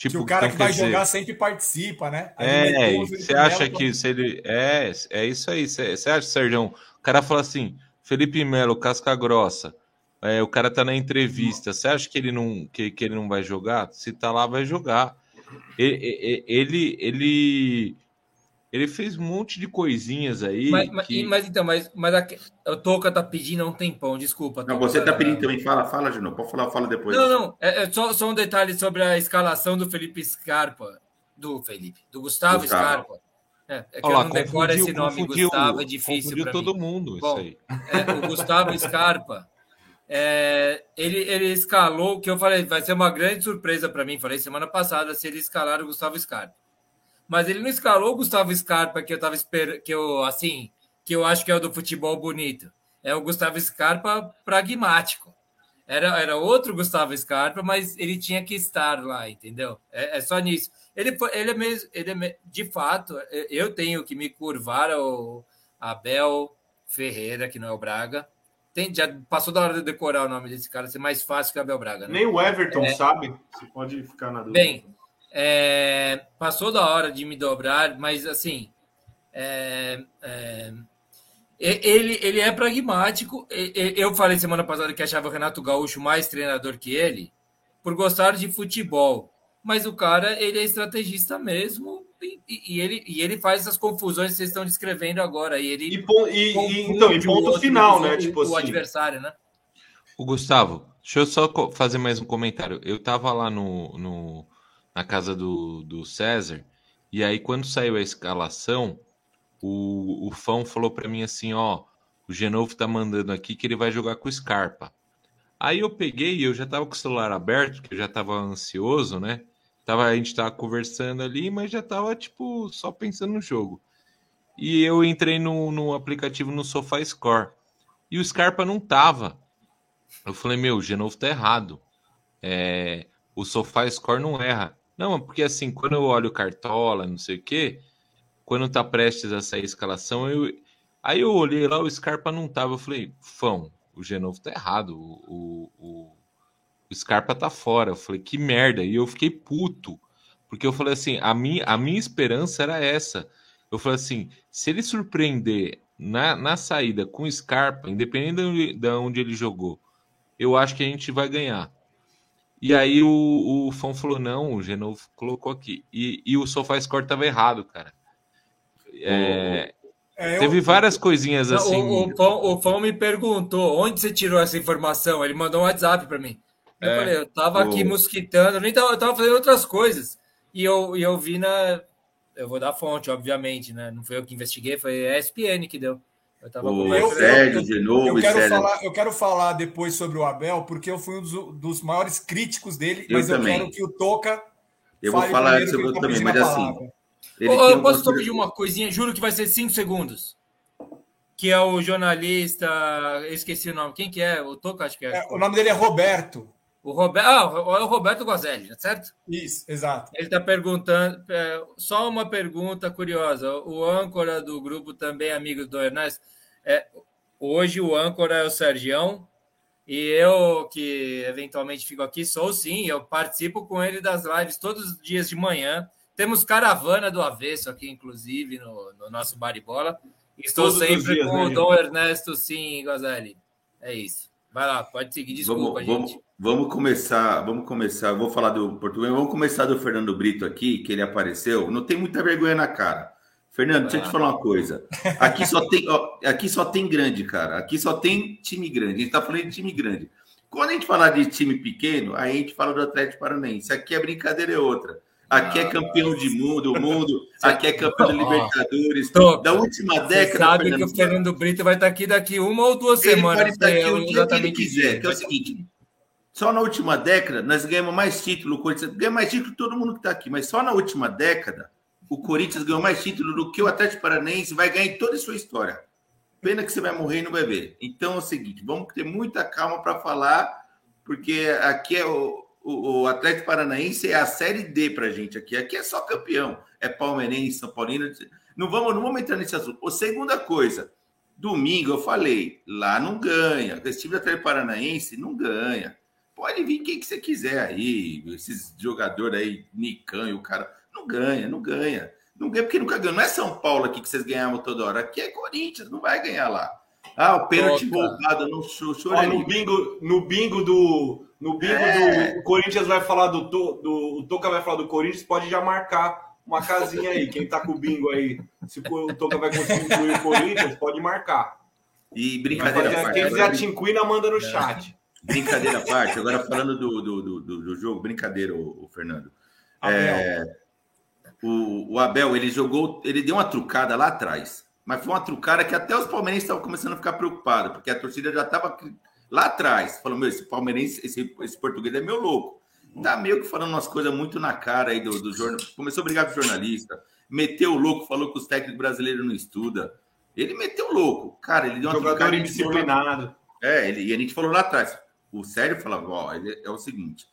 Tipo, que o cara então, que vai dizer... jogar sempre participa, né? é, você acha que se ele. É, é isso aí. Você acha, Sérgio? O cara fala assim: Felipe Melo, casca grossa. É, o cara tá na entrevista. Você acha que ele não que, que ele não vai jogar? Se tá lá, vai jogar. Ele, ele, ele ele fez um monte de coisinhas aí. Mas, que... mas então, mas, mas a, o Toca tá pedindo há um tempão, desculpa. Não, você tá pedindo também. Fala, fala de novo. Pode falar, fala depois. Não, não. É, é só, só, um detalhe sobre a escalação do Felipe Scarpa. Do Felipe, do Gustavo, Gustavo. Scarpa. É, é que Olha eu não decoro esse nome, Gustavo, é difícil para todo mundo Bom, isso aí. É, o Gustavo Scarpa, é, ele, ele escalou, que eu falei, vai ser uma grande surpresa para mim, falei semana passada, se ele escalar o Gustavo Scarpa mas ele não escalou o Gustavo Scarpa, que eu tava esperando, que eu, assim, que eu acho que é o do futebol bonito. É o Gustavo Scarpa pragmático. Era, era outro Gustavo Scarpa, mas ele tinha que estar lá, entendeu? É, é só nisso. Ele, ele é mesmo, ele é, de fato, eu tenho que me curvar ao Abel Ferreira, que não é o Braga. Tem, já passou da hora de decorar o nome desse cara, ser mais fácil que o Abel Braga. Né? Nem o Everton é, sabe. Você pode ficar na dúvida. Bem, é, passou da hora de me dobrar, mas assim, é, é, ele, ele é pragmático. Eu falei semana passada que achava o Renato Gaúcho mais treinador que ele, por gostar de futebol. Mas o cara, ele é estrategista mesmo, e, e ele, e ele faz essas confusões que vocês estão descrevendo agora. E, ele e, e, e então, e ponto final, né? Tipo o assim. adversário, né? O Gustavo, deixa eu só fazer mais um comentário. Eu tava lá no, no na casa do, do César. E aí, quando saiu a escalação, o, o Fão falou para mim assim: ó, o Genovo tá mandando aqui que ele vai jogar com o Scarpa. Aí eu peguei eu já tava com o celular aberto, que eu já tava ansioso, né? Tava, a gente tava conversando ali, mas já tava, tipo, só pensando no jogo. E eu entrei no, no aplicativo no SofaScore. E o Scarpa não tava. Eu falei, meu, o Genovo tá errado. É, o SofaScore não erra. Não, porque assim, quando eu olho Cartola, não sei o quê, quando tá prestes a sair a escalação, eu. Aí eu olhei lá, o Scarpa não tava. Eu falei, Fão, o Genovo tá errado. O, o, o Scarpa tá fora. Eu falei, que merda. E eu fiquei puto. Porque eu falei assim, a minha, a minha esperança era essa. Eu falei assim, se ele surpreender na, na saída com o Scarpa, independente de onde ele jogou, eu acho que a gente vai ganhar. E aí o, o Fão falou: não, o Genovo colocou aqui. E, e o SofaScore estava errado, cara. É, é, teve eu... várias coisinhas assim. O, o, Fão, o Fão me perguntou onde você tirou essa informação. Ele mandou um WhatsApp para mim. Eu é, falei, eu tava aqui mosquitando, eu nem tava, eu tava fazendo outras coisas. E eu, e eu vi na. Eu vou dar fonte, obviamente, né? Não foi eu que investiguei, foi a ESPN que deu. Eu tava o eu, Sérgio, de novo. Eu quero, falar, eu quero falar depois sobre o Abel, porque eu fui um dos, dos maiores críticos dele, eu mas também. eu quero que o Toca. Eu vou falar sobre eu também, mas assim. eu um posso só pedir uma coisinha? Juro que vai ser cinco segundos. Que é o jornalista. Eu esqueci o nome. Quem que é? O Toca, acho que é. é o nome dele é Roberto. O Roberto, ah, é o Roberto Gozelli, certo? Isso, exato. Ele está perguntando, é, só uma pergunta curiosa. O âncora do grupo também, amigo do Ernesto, é, hoje o âncora é o Sergião, e eu, que eventualmente fico aqui, sou sim, eu participo com ele das lives todos os dias de manhã. Temos caravana do avesso aqui, inclusive, no, no nosso Baribola. Estou todos sempre dias, com né, o Dom Ernesto, sim, Gozelli. É isso. Vai lá, pode seguir, desculpa, vamos, gente. Vamos, vamos começar, vamos começar. Vou falar do português, vamos começar do Fernando Brito aqui, que ele apareceu. Não tem muita vergonha na cara. Fernando, deixa eu te falar uma coisa. Aqui só tem, ó, aqui só tem grande, cara. Aqui só tem time grande. A gente está falando de time grande. Quando a gente falar de time pequeno, aí a gente fala do Atlético Paranaense. Aqui a brincadeira é outra. Aqui é campeão de mundo, mundo. Aqui é campeão da Libertadores. Da última década. Você sabe Fernando, que o Fernando Brito vai estar aqui daqui uma ou duas ele semanas. Ele pode estar aqui o dia que ele quiser. Que é o seguinte: só na última década nós ganhamos mais título. O Corinthians ganha mais título que todo mundo que está aqui, mas só na última década o Corinthians ganhou mais título do que o Atlético Paranaense vai ganhar em toda a sua história. Pena que você vai morrer e não vai ver. Então é o seguinte: vamos ter muita calma para falar, porque aqui é o o, o Atlético Paranaense é a Série D para gente aqui. Aqui é só campeão. É palmeirense, São Paulino. Não vamos, não vamos entrar nesse assunto. A segunda coisa, domingo eu falei, lá não ganha. Esse time do Atlético Paranaense não ganha. Pode vir quem que você quiser aí, esses jogadores aí, Nican e o cara. Não ganha, não ganha. Não ganha porque nunca ganha. Não é São Paulo aqui que vocês ganhavam toda hora. Aqui é Corinthians, não vai ganhar lá. Ah, o pênalti voltado, não chorei. No bingo, no bingo do, no bingo é. do Corinthians vai falar do, do. O Toca vai falar do Corinthians, pode já marcar uma casinha aí. Quem tá com o bingo aí, se o Toca vai conseguir incluir o Corinthians, pode marcar. E brincadeira fazer. Quem fizer a Tinquina, manda no é. chat. Brincadeira à parte. Agora falando do, do, do, do jogo, brincadeira, o, o Fernando. É, o, o Abel, ele jogou, ele deu uma trucada lá atrás. Mas foi uma trucada que até os palmeirenses estavam começando a ficar preocupados, porque a torcida já estava lá atrás, falou: meu, esse palmeirense, esse, esse português é meu louco. Tá meio que falando umas coisas muito na cara aí do, do jornal. Começou a brigar com o jornalista, meteu o louco, falou que os técnicos brasileiros não estudam. Ele meteu o louco. Cara, ele deu uma Jogador indisciplinado. É, ele, e a gente falou lá atrás. O Sério falava: ó, é o seguinte: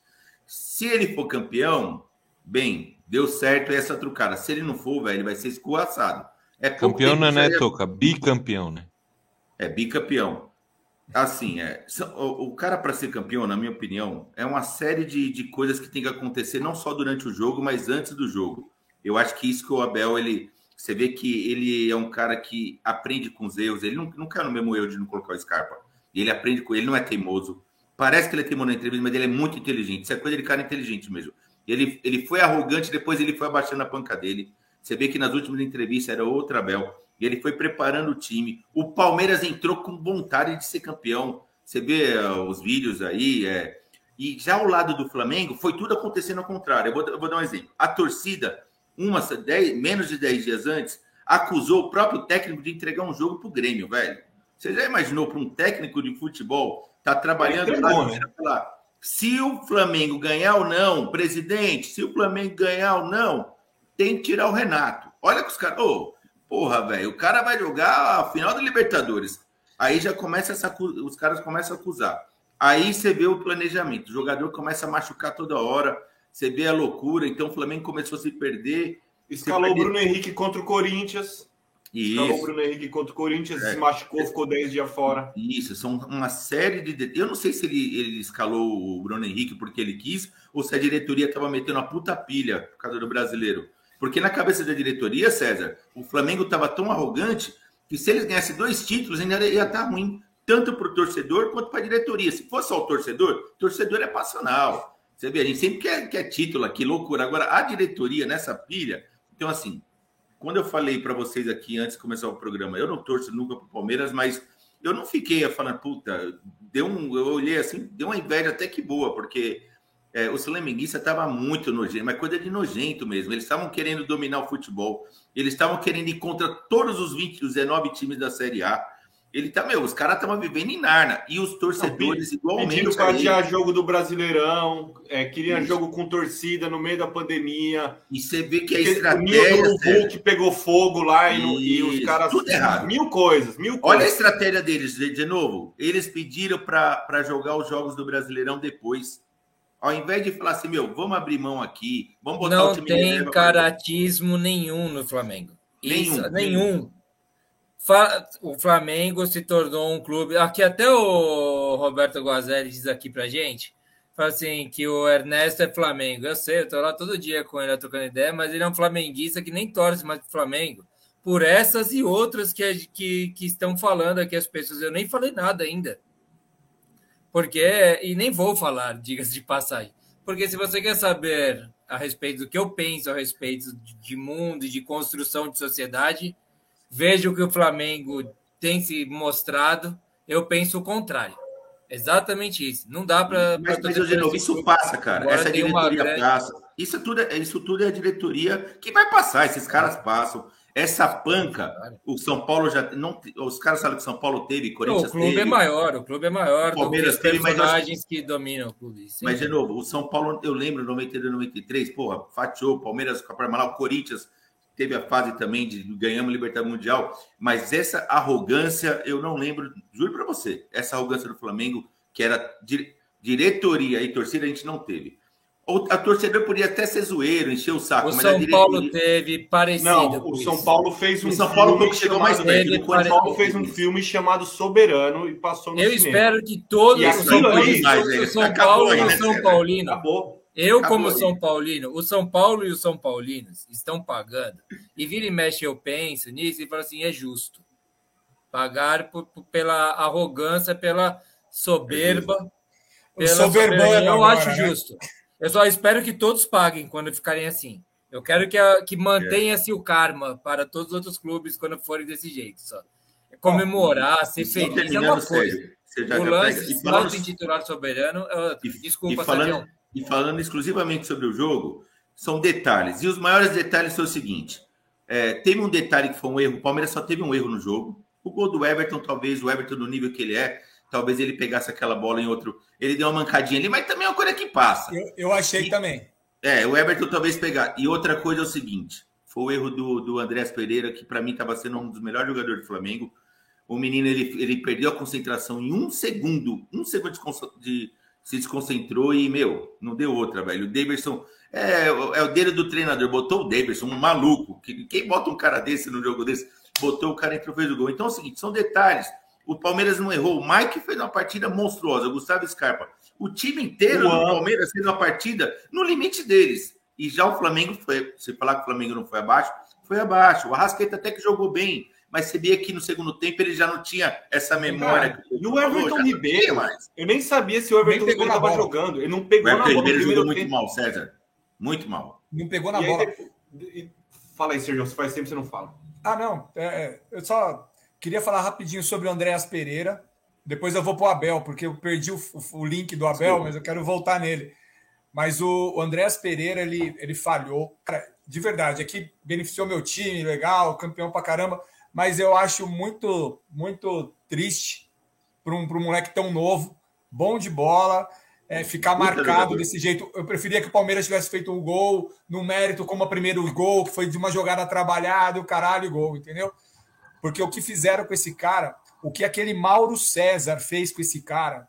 se ele for campeão, bem, deu certo essa trucada. Se ele não for, velho, ele vai ser escoaçado. É campeão não é, né, Toca? Bicampeão, né? É, bicampeão. Assim, é, o, o cara para ser campeão, na minha opinião, é uma série de, de coisas que tem que acontecer não só durante o jogo, mas antes do jogo. Eu acho que isso que o Abel, ele, você vê que ele é um cara que aprende com os erros, ele não, não cai no mesmo erro de não colocar o Scarpa. Ele aprende com ele, não é teimoso. Parece que ele é teimoso na entrevista, mas ele é muito inteligente. Isso é coisa de cara inteligente mesmo. Ele, ele foi arrogante, depois ele foi abaixando a panca dele. Você vê que nas últimas entrevistas era outro Abel. E ele foi preparando o time. O Palmeiras entrou com vontade de ser campeão. Você vê uh, os vídeos aí. É... E já ao lado do Flamengo, foi tudo acontecendo ao contrário. Eu vou, eu vou dar um exemplo. A torcida, uma, dez, menos de 10 dias antes, acusou o próprio técnico de entregar um jogo para o Grêmio, velho. Você já imaginou para um técnico de futebol tá trabalhando é bom, né? se o Flamengo ganhar ou não, presidente, se o Flamengo ganhar ou não, tem que tirar o Renato. Olha que os caras. Oh, porra, velho, o cara vai jogar a final da Libertadores. Aí já começa essa. Os caras começam a acusar. Aí você vê o planejamento. O jogador começa a machucar toda hora. Você vê a loucura. Então o Flamengo começou a se perder. Escalou o Bruno Henrique contra o Corinthians. Isso. O Bruno Henrique contra o Corinthians, É. se machucou, ficou 10 dias fora. Isso, são uma série de. Eu não sei se ele, ele escalou o Bruno Henrique porque ele quis, ou se a diretoria estava metendo a puta pilha por causa do brasileiro. Porque na cabeça da diretoria, César, o Flamengo estava tão arrogante que se eles ganhassem dois títulos, ainda ia estar ruim, tanto para o torcedor quanto para a diretoria. Se fosse só o torcedor, torcedor é passional. Você vê, a gente sempre quer, quer título aqui, loucura. Agora, a diretoria nessa pilha. Então, assim, quando eu falei para vocês aqui antes de começar o programa, eu não torço nunca para o Palmeiras, mas eu não fiquei falando, puta, deu um, eu olhei assim, deu uma inveja até que boa, porque é, o flamenguista estava muito nojento, mas coisa de nojento mesmo. Eles estavam querendo dominar o futebol, eles estavam querendo ir contra todos os 20, os 19 times da Série A. Ele tá, meu, os caras estavam vivendo em Narna, e os torcedores igualmente. Pediram para a ele. adiar jogo do Brasileirão, é, queriam jogo com torcida no meio da pandemia. E você vê que a o estratégia. Sérgio, Hulk pegou fogo lá e, no- e os Isso, caras. tudo errado. Mil coisas, mil Olha a coisas. estratégia deles, de, novo. Eles pediram para jogar os jogos do Brasileirão depois. Ao invés de falar assim, meu, vamos abrir mão aqui, vamos botar o Não time tem reserva pra- caratismo nenhum no Flamengo. Isso, Nenhum, nenhum. O Flamengo se tornou um clube. Aqui até o Roberto Guazelli diz aqui pra gente. Fala assim que o Ernesto é Flamengo. Eu sei, eu tô lá todo dia com ele trocando ideia, mas ele é um flamenguista que nem torce mais pro Flamengo. Por essas e outras que, que, que estão falando aqui as pessoas. Eu nem falei nada ainda. Porque, e nem vou falar, diga-se de passagem. Porque se você quer saber a respeito do que eu penso a respeito de mundo e de construção de sociedade, veja o que o Flamengo tem se mostrado, eu penso o contrário. Exatamente isso. Não dá para. Mas, mas de novo, isso passa, cara. Agora Essa diretoria grande- passa. Isso tudo, é, isso tudo é a diretoria que vai passar. Esses caras passam. Essa panca, o São Paulo já não. Os caras sabem que São Paulo teve, Corinthians o clube teve. é maior, o clube é maior O Palmeiras teve, mas personagens que dominam o clube. Sim. Mas, de novo, o São Paulo, eu lembro, 92, 93, porra, fatiou, Palmeiras com a o Corinthians teve a fase também de ganhamos Libertadores Mundial, mas essa arrogância, eu não lembro, juro para você, essa arrogância do Flamengo, que era dire- diretoria e torcida, a gente não teve. Ou a torcedor podia até ser zoeiro, encher o saco, o São diretoria... Paulo teve parecido. Não, com o São isso. Paulo fez um O São Paulo filme foi o que chegou mais chamado- perto. O São Paulo fez um filme chamado Soberano e passou no Eu cinema. espero que todos E o aquilo São Paulo, ali- o São Acabou Paulo e né, São? Paulino Acabou. Eu, Acabou como aí. São Paulino, o São Paulo e os São Paulinos estão pagando. E vira e mexe, eu penso nisso e falo assim: é justo. Pagar por- por- pela arrogância, pela soberba. O Pela soberbano soberania. Eu agora, acho né? justo. Eu só espero que todos paguem quando ficarem assim. Eu quero que, a- que mantenha-se o karma para todos os outros clubes quando forem desse jeito. Só. Comemorar, ser feliz é uma coisa. já- O lance. E falando- de titular soberano é Desculpa, e falando, Sérgio. E falando exclusivamente sobre o jogo, são detalhes. E os maiores detalhes são o seguinte: é, teve um detalhe que foi um erro. O Palmeiras só teve um erro no jogo. O gol do Everton, talvez o Everton, no nível que ele é, talvez ele pegasse aquela bola em outro. Ele deu uma mancadinha ali, mas também é uma coisa que passa. Eu, eu achei também. É, o Everton talvez pegar. E outra coisa é o seguinte: foi o erro do, do Andrés Pereira, que para mim estava sendo um dos melhores jogadores do Flamengo. O menino ele, ele perdeu a concentração em um segundo, um segundo de- se desconcentrou e, meu, não deu outra, velho. O Davidson é, é o dedo do treinador, botou o Davidson, um maluco. Que- Quem bota um cara desse no jogo desse? Botou o cara entrou fez o gol. Então é o seguinte: são detalhes. O Palmeiras não errou. O Mike fez uma partida monstruosa, o Gustavo Scarpa. O time inteiro do Juan. Palmeiras fez uma partida no limite deles. E já o Flamengo foi. Se falar que o Flamengo não foi abaixo, foi abaixo. O Arrascaeta até que jogou bem, mas você via que no segundo tempo ele já não tinha essa memória. Cara, que e o Everton Ribeiro? mais. Eu nem sabia se o Everton Ribeiro na estava jogando. Ele não O pegou na Everton bola Ribeiro jogou muito tempo. mal, César. Muito mal. Não pegou na E aí, bola. e- Fala aí, Sérgio. Você faz tempo que você não fala. Ah, não. é, é, eu só queria falar rapidinho sobre o Andréas Pereira. Depois eu vou para o Abel, porque eu perdi o, o- o link do Abel, Desculpa. mas eu quero voltar nele. Mas o, o Andréas Pereira, ele, ele falhou. Cara, de verdade, aqui beneficiou meu time, legal, campeão pra caramba. Mas eu acho muito, muito triste para um, pra um moleque tão novo, bom de bola, é, ficar Puta marcado jogador. desse jeito. Eu preferia que o Palmeiras tivesse feito um gol no mérito, como o primeiro gol, que foi de uma jogada trabalhada, o caralho, gol, entendeu? Porque o que fizeram com esse cara, o que aquele Mauro César fez com esse cara,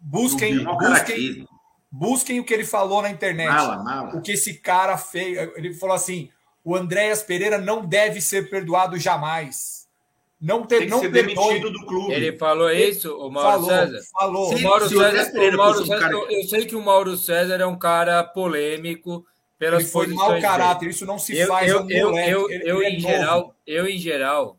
busquem, busquem. Busquem o que ele falou na internet. Mala, mala. O que esse cara fez. Ele falou assim: o Andréas Pereira não deve ser perdoado jamais. Não, ter, Tem que não ser perdoe. demitido do clube. Ele falou isso, o Mauro Falou, César? falou. O Mauro Se o André César, o Mauro César- cara- eu sei que o Mauro César é um cara polêmico pelas Ele foi posições mau dele. caráter, isso não se Eu, faz. é eu, um eu, moleque, eu, ele- eu, ele é em novo. geral, eu, em geral,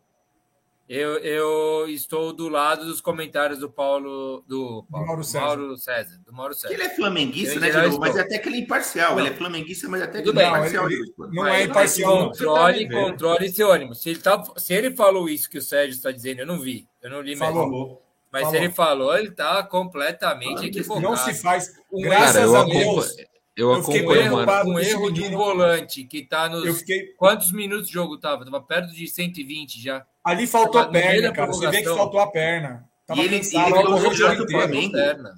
eu, eu estou do lado dos comentários do Paulo, do, Paulo, Mauro do César. Mauro César, do Mauro César. Ele é flamenguista, Eu né, Genovo? Mas estou. até que ele é imparcial. Não. Ele é flamenguista, mas até que ele é imparcial. ele- não é vai, imparcial, não. Controle, tá controle esse ônibus. Se ele, tá, se ele falou isso que o Sérgio está dizendo, eu não vi, eu não li mesmo. Falou. Falou. Mas Falou. se ele falou, ele está completamente Ah, equivocado. Não se faz. Um Graças Cara, eu a Deus. eu eu fiquei Um preocupado um com esse erro de um volante que está nos. Eu fiquei. Quantos minutos de jogo tava? Tava perto de 120 já. Ali faltou meio perna, cara. Você vê que faltou a perna. Tava E ele- cansado, ele correu o jogo tanto o inteiro. Flamengo. Perna.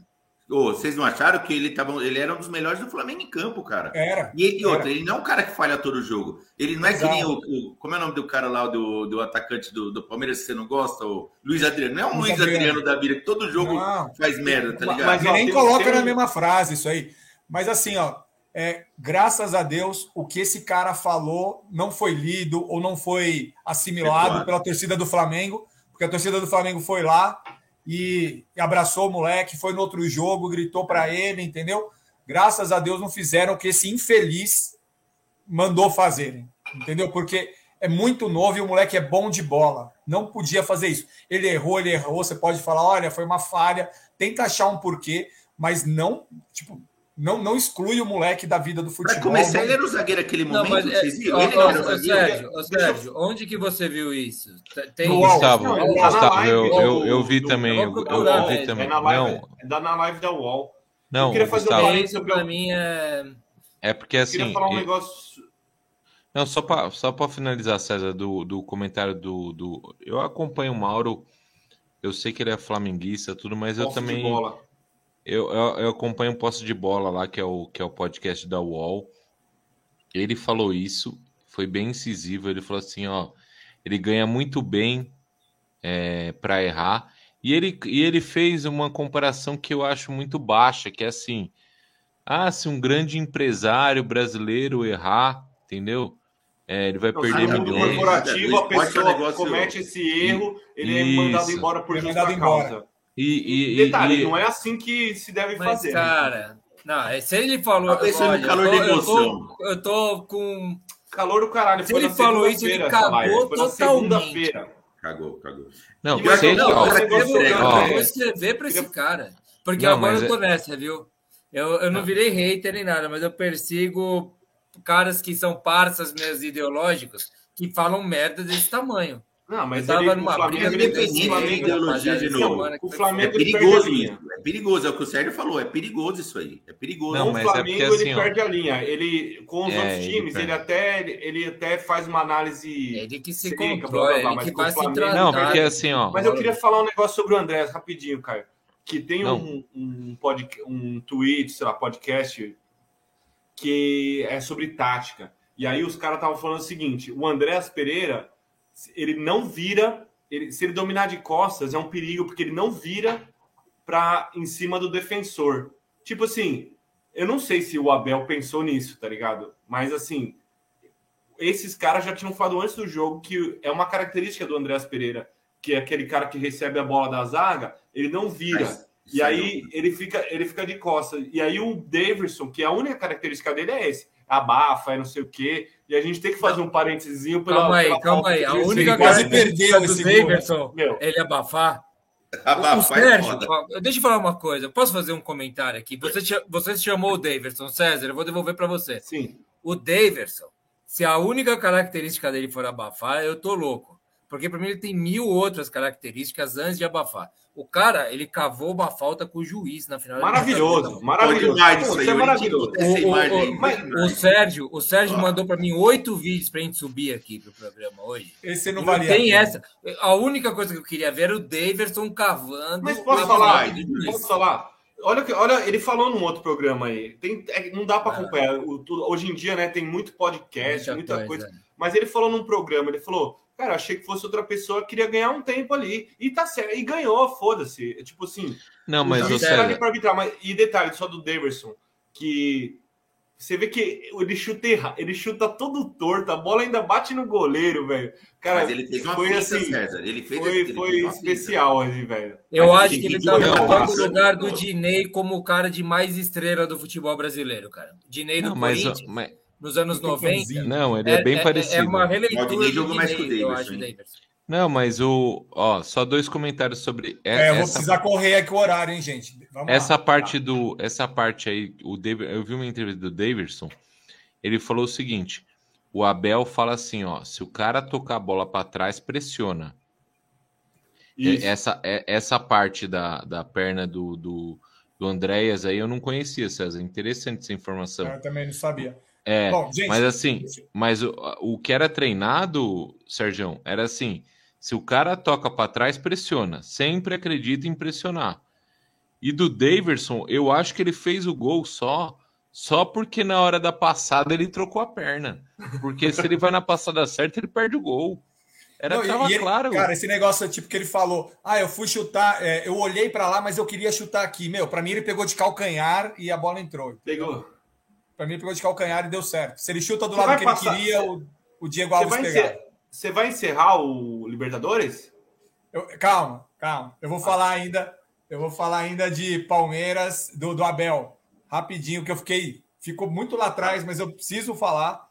Ô, vocês não acharam que ele, tava, ele era um dos melhores do Flamengo em campo, cara? Era. E, e outra, Era. ele não é um cara que falha todo jogo. Ele não é Exato. que nem o, o- Como é o nome do cara lá, do, do atacante do, do Palmeiras que você não gosta? O Luiz Adriano. Não é um Luiz Luiz, Adriano. Da Bira que todo jogo Não. faz merda, tá Mas, ligado? Mas, e ó, nem tem- coloca tem na mesma frase isso aí. Mas assim, ó, é, graças a Deus, o que esse cara falou não foi lido ou não foi assimilado pela torcida do Flamengo, porque a torcida do Flamengo foi lá e, e abraçou o moleque, foi no outro jogo, gritou para ele, entendeu? Graças a Deus não fizeram o que esse infeliz mandou fazerem, entendeu? Porque é muito novo e o moleque é bom de bola. Não podia fazer isso. Ele errou, ele errou. Você pode falar, olha, foi uma falha. Tenta achar um porquê, mas não, tipo, não, não exclui o moleque da vida do futebol. Pra começar, Não- ele era o zagueiro naquele Não, momento, mas é, ó, Ele não ó, era o zagueiro. Sérgio, eu- Sérgio, onde que você viu isso? Tem No. Gustavo, Não, Não, na Gustavo, live eu, eu, eu vi do- também. eu Eu, eu vi é, também. É na live, Não, é da- na live da UOL. não, Eu queria fazer Gustavo, uma- Isso pra mim é. é porque Eu assim. queria falar um negócio. Não, só para só pra finalizar, César, do, do comentário do, do. Eu acompanho o Mauro, eu sei que ele é flamenguista, tudo, mas eu posse de também. bola. Eu, eu, eu acompanho o Posse de Bola lá, que é, o, que é o podcast da UOL. Ele falou isso, foi bem incisivo. Ele falou assim: ó, ele ganha muito bem é, para errar. E ele, e ele fez uma comparação que eu acho muito baixa, que é assim: ah, se um grande empresário brasileiro errar, entendeu? É, ele vai Não, perder no mundo milhões. corporativo, a é pessoa comete esse erro, ele é mandado Isso. embora por É justa embora. E, e, Detalhe, e- não é assim que se deve Mas, fazer. né? cara, não, é- se ele falou. Um olha, calor eu de tô- eu emoção. tô- Eu tô com. Calor do caralho. Se ele falou isso, ele cagou totalmente. Cagou, cagou. Não, E sei, um- não, Eu vou, eu vou escrever pra esse cara. Porque Não, agora eu tô é- nessa, viu? Eu, eu não virei hater nem nada, mas eu persigo caras que são parças meus ideológicos que falam merda desse tamanho. Não, mas Eu tava ele, numa o Flamengo, briga independente Flamengo, de novo. o É Flamengo ele perde a perigoso linha. isso. É perigoso, é o que o Sérgio falou. É perigoso isso aí. É perigoso. Não, o mas é Flamengo porque assim, ele ó. perde a linha. Ele com os É, outros ele times, perde. ele até ele até faz uma análise. Ele que se Seca, blá, blá, controla, blá, ele mas que com o vai se Flamengo- tratar. Não, porque assim, ó. Mas eu queria falar um negócio sobre o Andrés rapidinho, Caio. Que tem Não. um, um, pod, um tweet, sei lá, podcast que é sobre tática. E aí os caras estavam falando o seguinte: o Andrés Pereira, ele não vira, ele- se ele dominar de costas, é um perigo, porque ele não vira para em cima do defensor. Tipo assim, eu não sei se o Abel pensou nisso, tá ligado? Mas assim, esses caras já tinham falado antes do jogo que é uma característica do Andrés Pereira, que é aquele cara que recebe a bola da zaga, ele não vira. Mas E aí ele fica, ele fica de costas. E aí o Davidson, que a única característica dele é esse, abafa, é não sei o quê. E a gente tem que fazer um parênteses pela Calma aí, pela calma aí. A única quase perdeu esse Meu. ele abafar. Abafar o é Sérgio, ó, deixa eu falar uma coisa. Posso fazer um comentário aqui? Você, você chamou o Davidson, César, eu vou devolver para você. Sim. O Davidson, se a única característica dele for abafar, eu tô louco. Porque para mim ele tem mil outras características antes de abafar. O cara, ele cavou uma falta com o juiz na final. da Maravilhoso, maravilhoso. Pô, isso é eu maravilhoso. O- o- imagem o-. Sérgio, o Sérgio Ah. mandou para mim oito vídeos para gente subir aqui pro programa hoje. Esse não Não valia. a tem pena. essa. A única coisa que eu queria ver era o Davidson cavando. Mas posso a falar? Posso falar? Olha, que- olha, ele falou num outro programa aí. Tem, é, não dá para acompanhar. O- hoje em dia, né, tem muito podcast, Muita muita, coisa. coisa. Mas ele falou num programa, ele falou, cara, achei que fosse outra pessoa, queria ganhar um tempo ali. E tá certo. E ganhou, foda-se. É Tipo assim, Não, mas o tá arbitrar. Mas, e detalhe só do Daverson. que você vê que ele chuta erra, ele chuta todo torto, a bola ainda bate no goleiro, velho. Cara, Mas ele fez uma foi finta, assim, César. Ele fez, foi, ele foi fez especial ali, velho. Eu Mas acho esse que ele tá ocupando mas- o lugar do Dinei como o cara de mais estrela do futebol brasileiro, cara. Dinei do Não, mas, Corinthians, mas- nos anos 90. não, ele é, bem parecido. É uma releitura jogou mais que o eu acho. Não, mas o. Ó, só dois comentários sobre e- É, eu vou essa, precisar correr aqui o horário, hein, gente? Vamos essa lá. parte do. Essa parte aí, o David, eu vi uma entrevista do Davidson. Ele falou o seguinte: o Abel fala assim, ó, se o cara tocar a bola para trás, pressiona. Isso. É, Essa, é- essa parte da, da perna do, do, do Andréas aí eu não conhecia, César. Interessante essa informação. Eu também não sabia. É, Bom, gente, mas assim, mas o, o que era treinado, Sérgio, era assim: se o cara toca para trás, pressiona. Sempre acredita em pressionar. E do Daverson, eu acho que ele fez o gol só só porque na hora da passada ele trocou a perna. Porque se ele vai na passada certa, ele perde o gol. Era Não, tava e ele- claro. Cara, esse negócio tipo que ele falou, ah, eu fui chutar, é, eu olhei pra lá, mas eu queria chutar aqui. Meu, pra mim ele pegou de calcanhar e a bola entrou. Pegou. Pra mim ele pegou de calcanhar e deu certo. Se ele chuta do Você lado que passar- ele queria, o, o Diego Você Alves vai, pegava. encer- você vai encerrar o Libertadores? Eu- calma, calma. Eu vou falar ainda, eu vou falar ainda de Palmeiras do, do Abel. Rapidinho, que eu fiquei. Ficou muito lá atrás, mas eu preciso falar,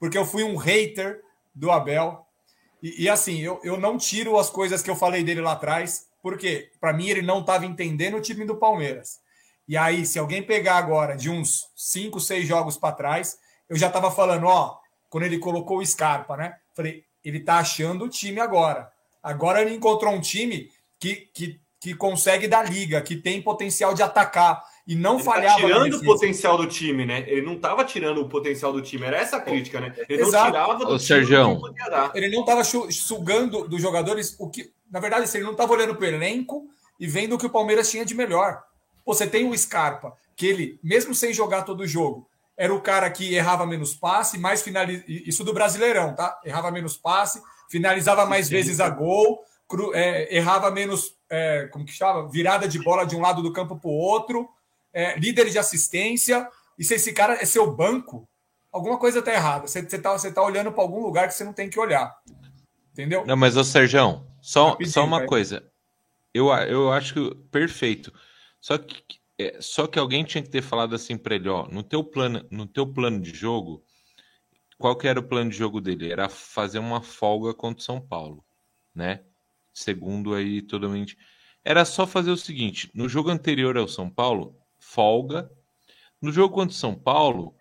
porque eu fui um hater do Abel. E, e, assim, eu, eu não tiro as coisas que eu falei dele lá atrás, porque para mim ele não estava entendendo o time do Palmeiras. E aí, se alguém pegar agora de uns cinco, seis jogos para trás, eu já estava falando, ó, quando ele colocou o Scarpa, né? Falei, ele tá achando o time agora. Agora ele encontrou um time que, que, que consegue dar liga, que tem potencial de atacar e não Ele falhava. tá tirando o potencial do time, né? Ele não tava tirando o potencial do time. Era essa a crítica, né? Ele não Exato. tirava do Ô, time Sergião. Ele não estava sugando dos jogadores o que. Na verdade, assim, ele não estava olhando para o elenco e vendo o que o Palmeiras tinha de melhor. Você tem o Scarpa, que ele, mesmo sem jogar todo o jogo, era o cara que errava menos passe, mais finaliza. Isso do Brasileirão, tá? Errava menos passe, finalizava mais vezes a gol, cru- é, errava menos. é, como que chama? Virada de bola de um lado do campo para o outro, é, líder de assistência. E se esse cara é seu banco, alguma coisa tá errada. Você, você, tá, você tá olhando para algum lugar que você não tem que olhar. Entendeu? Não, mas, ô Sérgio, só, Rapidinho, só uma coisa. Eu, eu acho que perfeito. Só que, é, só que alguém tinha que ter falado assim pra ele, ó, no teu plano, no teu plano de jogo, qual que era o plano de jogo dele? Era fazer uma folga contra o São Paulo, né? Segundo aí totalmente. Era só fazer o seguinte: no jogo anterior ao São Paulo, folga. No jogo contra o São Paulo,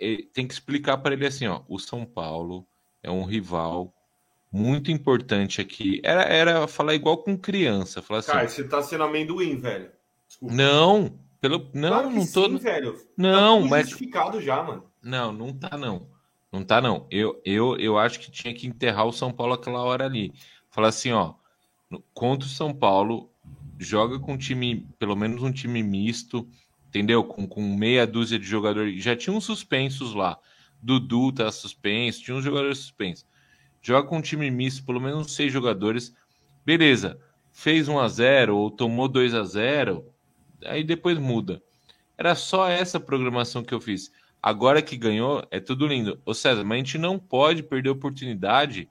eh, tem que explicar para ele assim, ó, o São Paulo é um rival muito importante aqui. Era, era falar igual com criança, falar assim, Cara, você tá sendo amendoim, velho. Desculpa. não, pelo não, Claro não tô, sim, velho. não, tá mas justificado já, mano. não, não tá não. Não tá não. Eu, eu, eu acho que tinha que enterrar o São Paulo aquela hora ali. Falar assim, ó, contra o São Paulo, joga com um time, pelo menos um time misto, entendeu? Com, com meia dúzia de jogadores. Já tinha uns suspensos lá. Dudu tá suspenso, tinha uns jogadores suspensos. Joga com um time misto, pelo menos seis jogadores. Beleza, fez 1 a 0 ou tomou 2 a 0 aí depois muda. Era só essa programação que eu fiz. Agora que ganhou, é tudo lindo. Ô César, mas a gente não pode perder a oportunidade.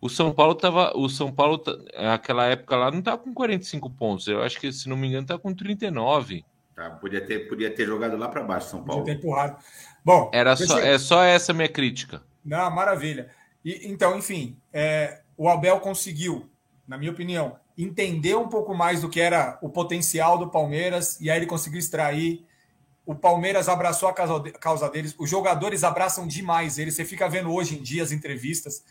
O São Paulo tava. O São Paulo, tá- naquela época lá, não tava com 45 pontos. Eu acho que, se não me engano, tá com 39. Tá, podia, ter, podia ter jogado lá para baixo, São Podia Paulo. ter empurrado. Bom, Era só, eu- é só essa minha crítica. Não, maravilha. E, então, enfim, é, o Abel conseguiu, na minha opinião, entender um pouco mais do que era o potencial do Palmeiras, e aí ele conseguiu extrair. O Palmeiras abraçou a causa, de- causa deles, os jogadores abraçam demais ele. Você fica vendo hoje em dia as entrevistas.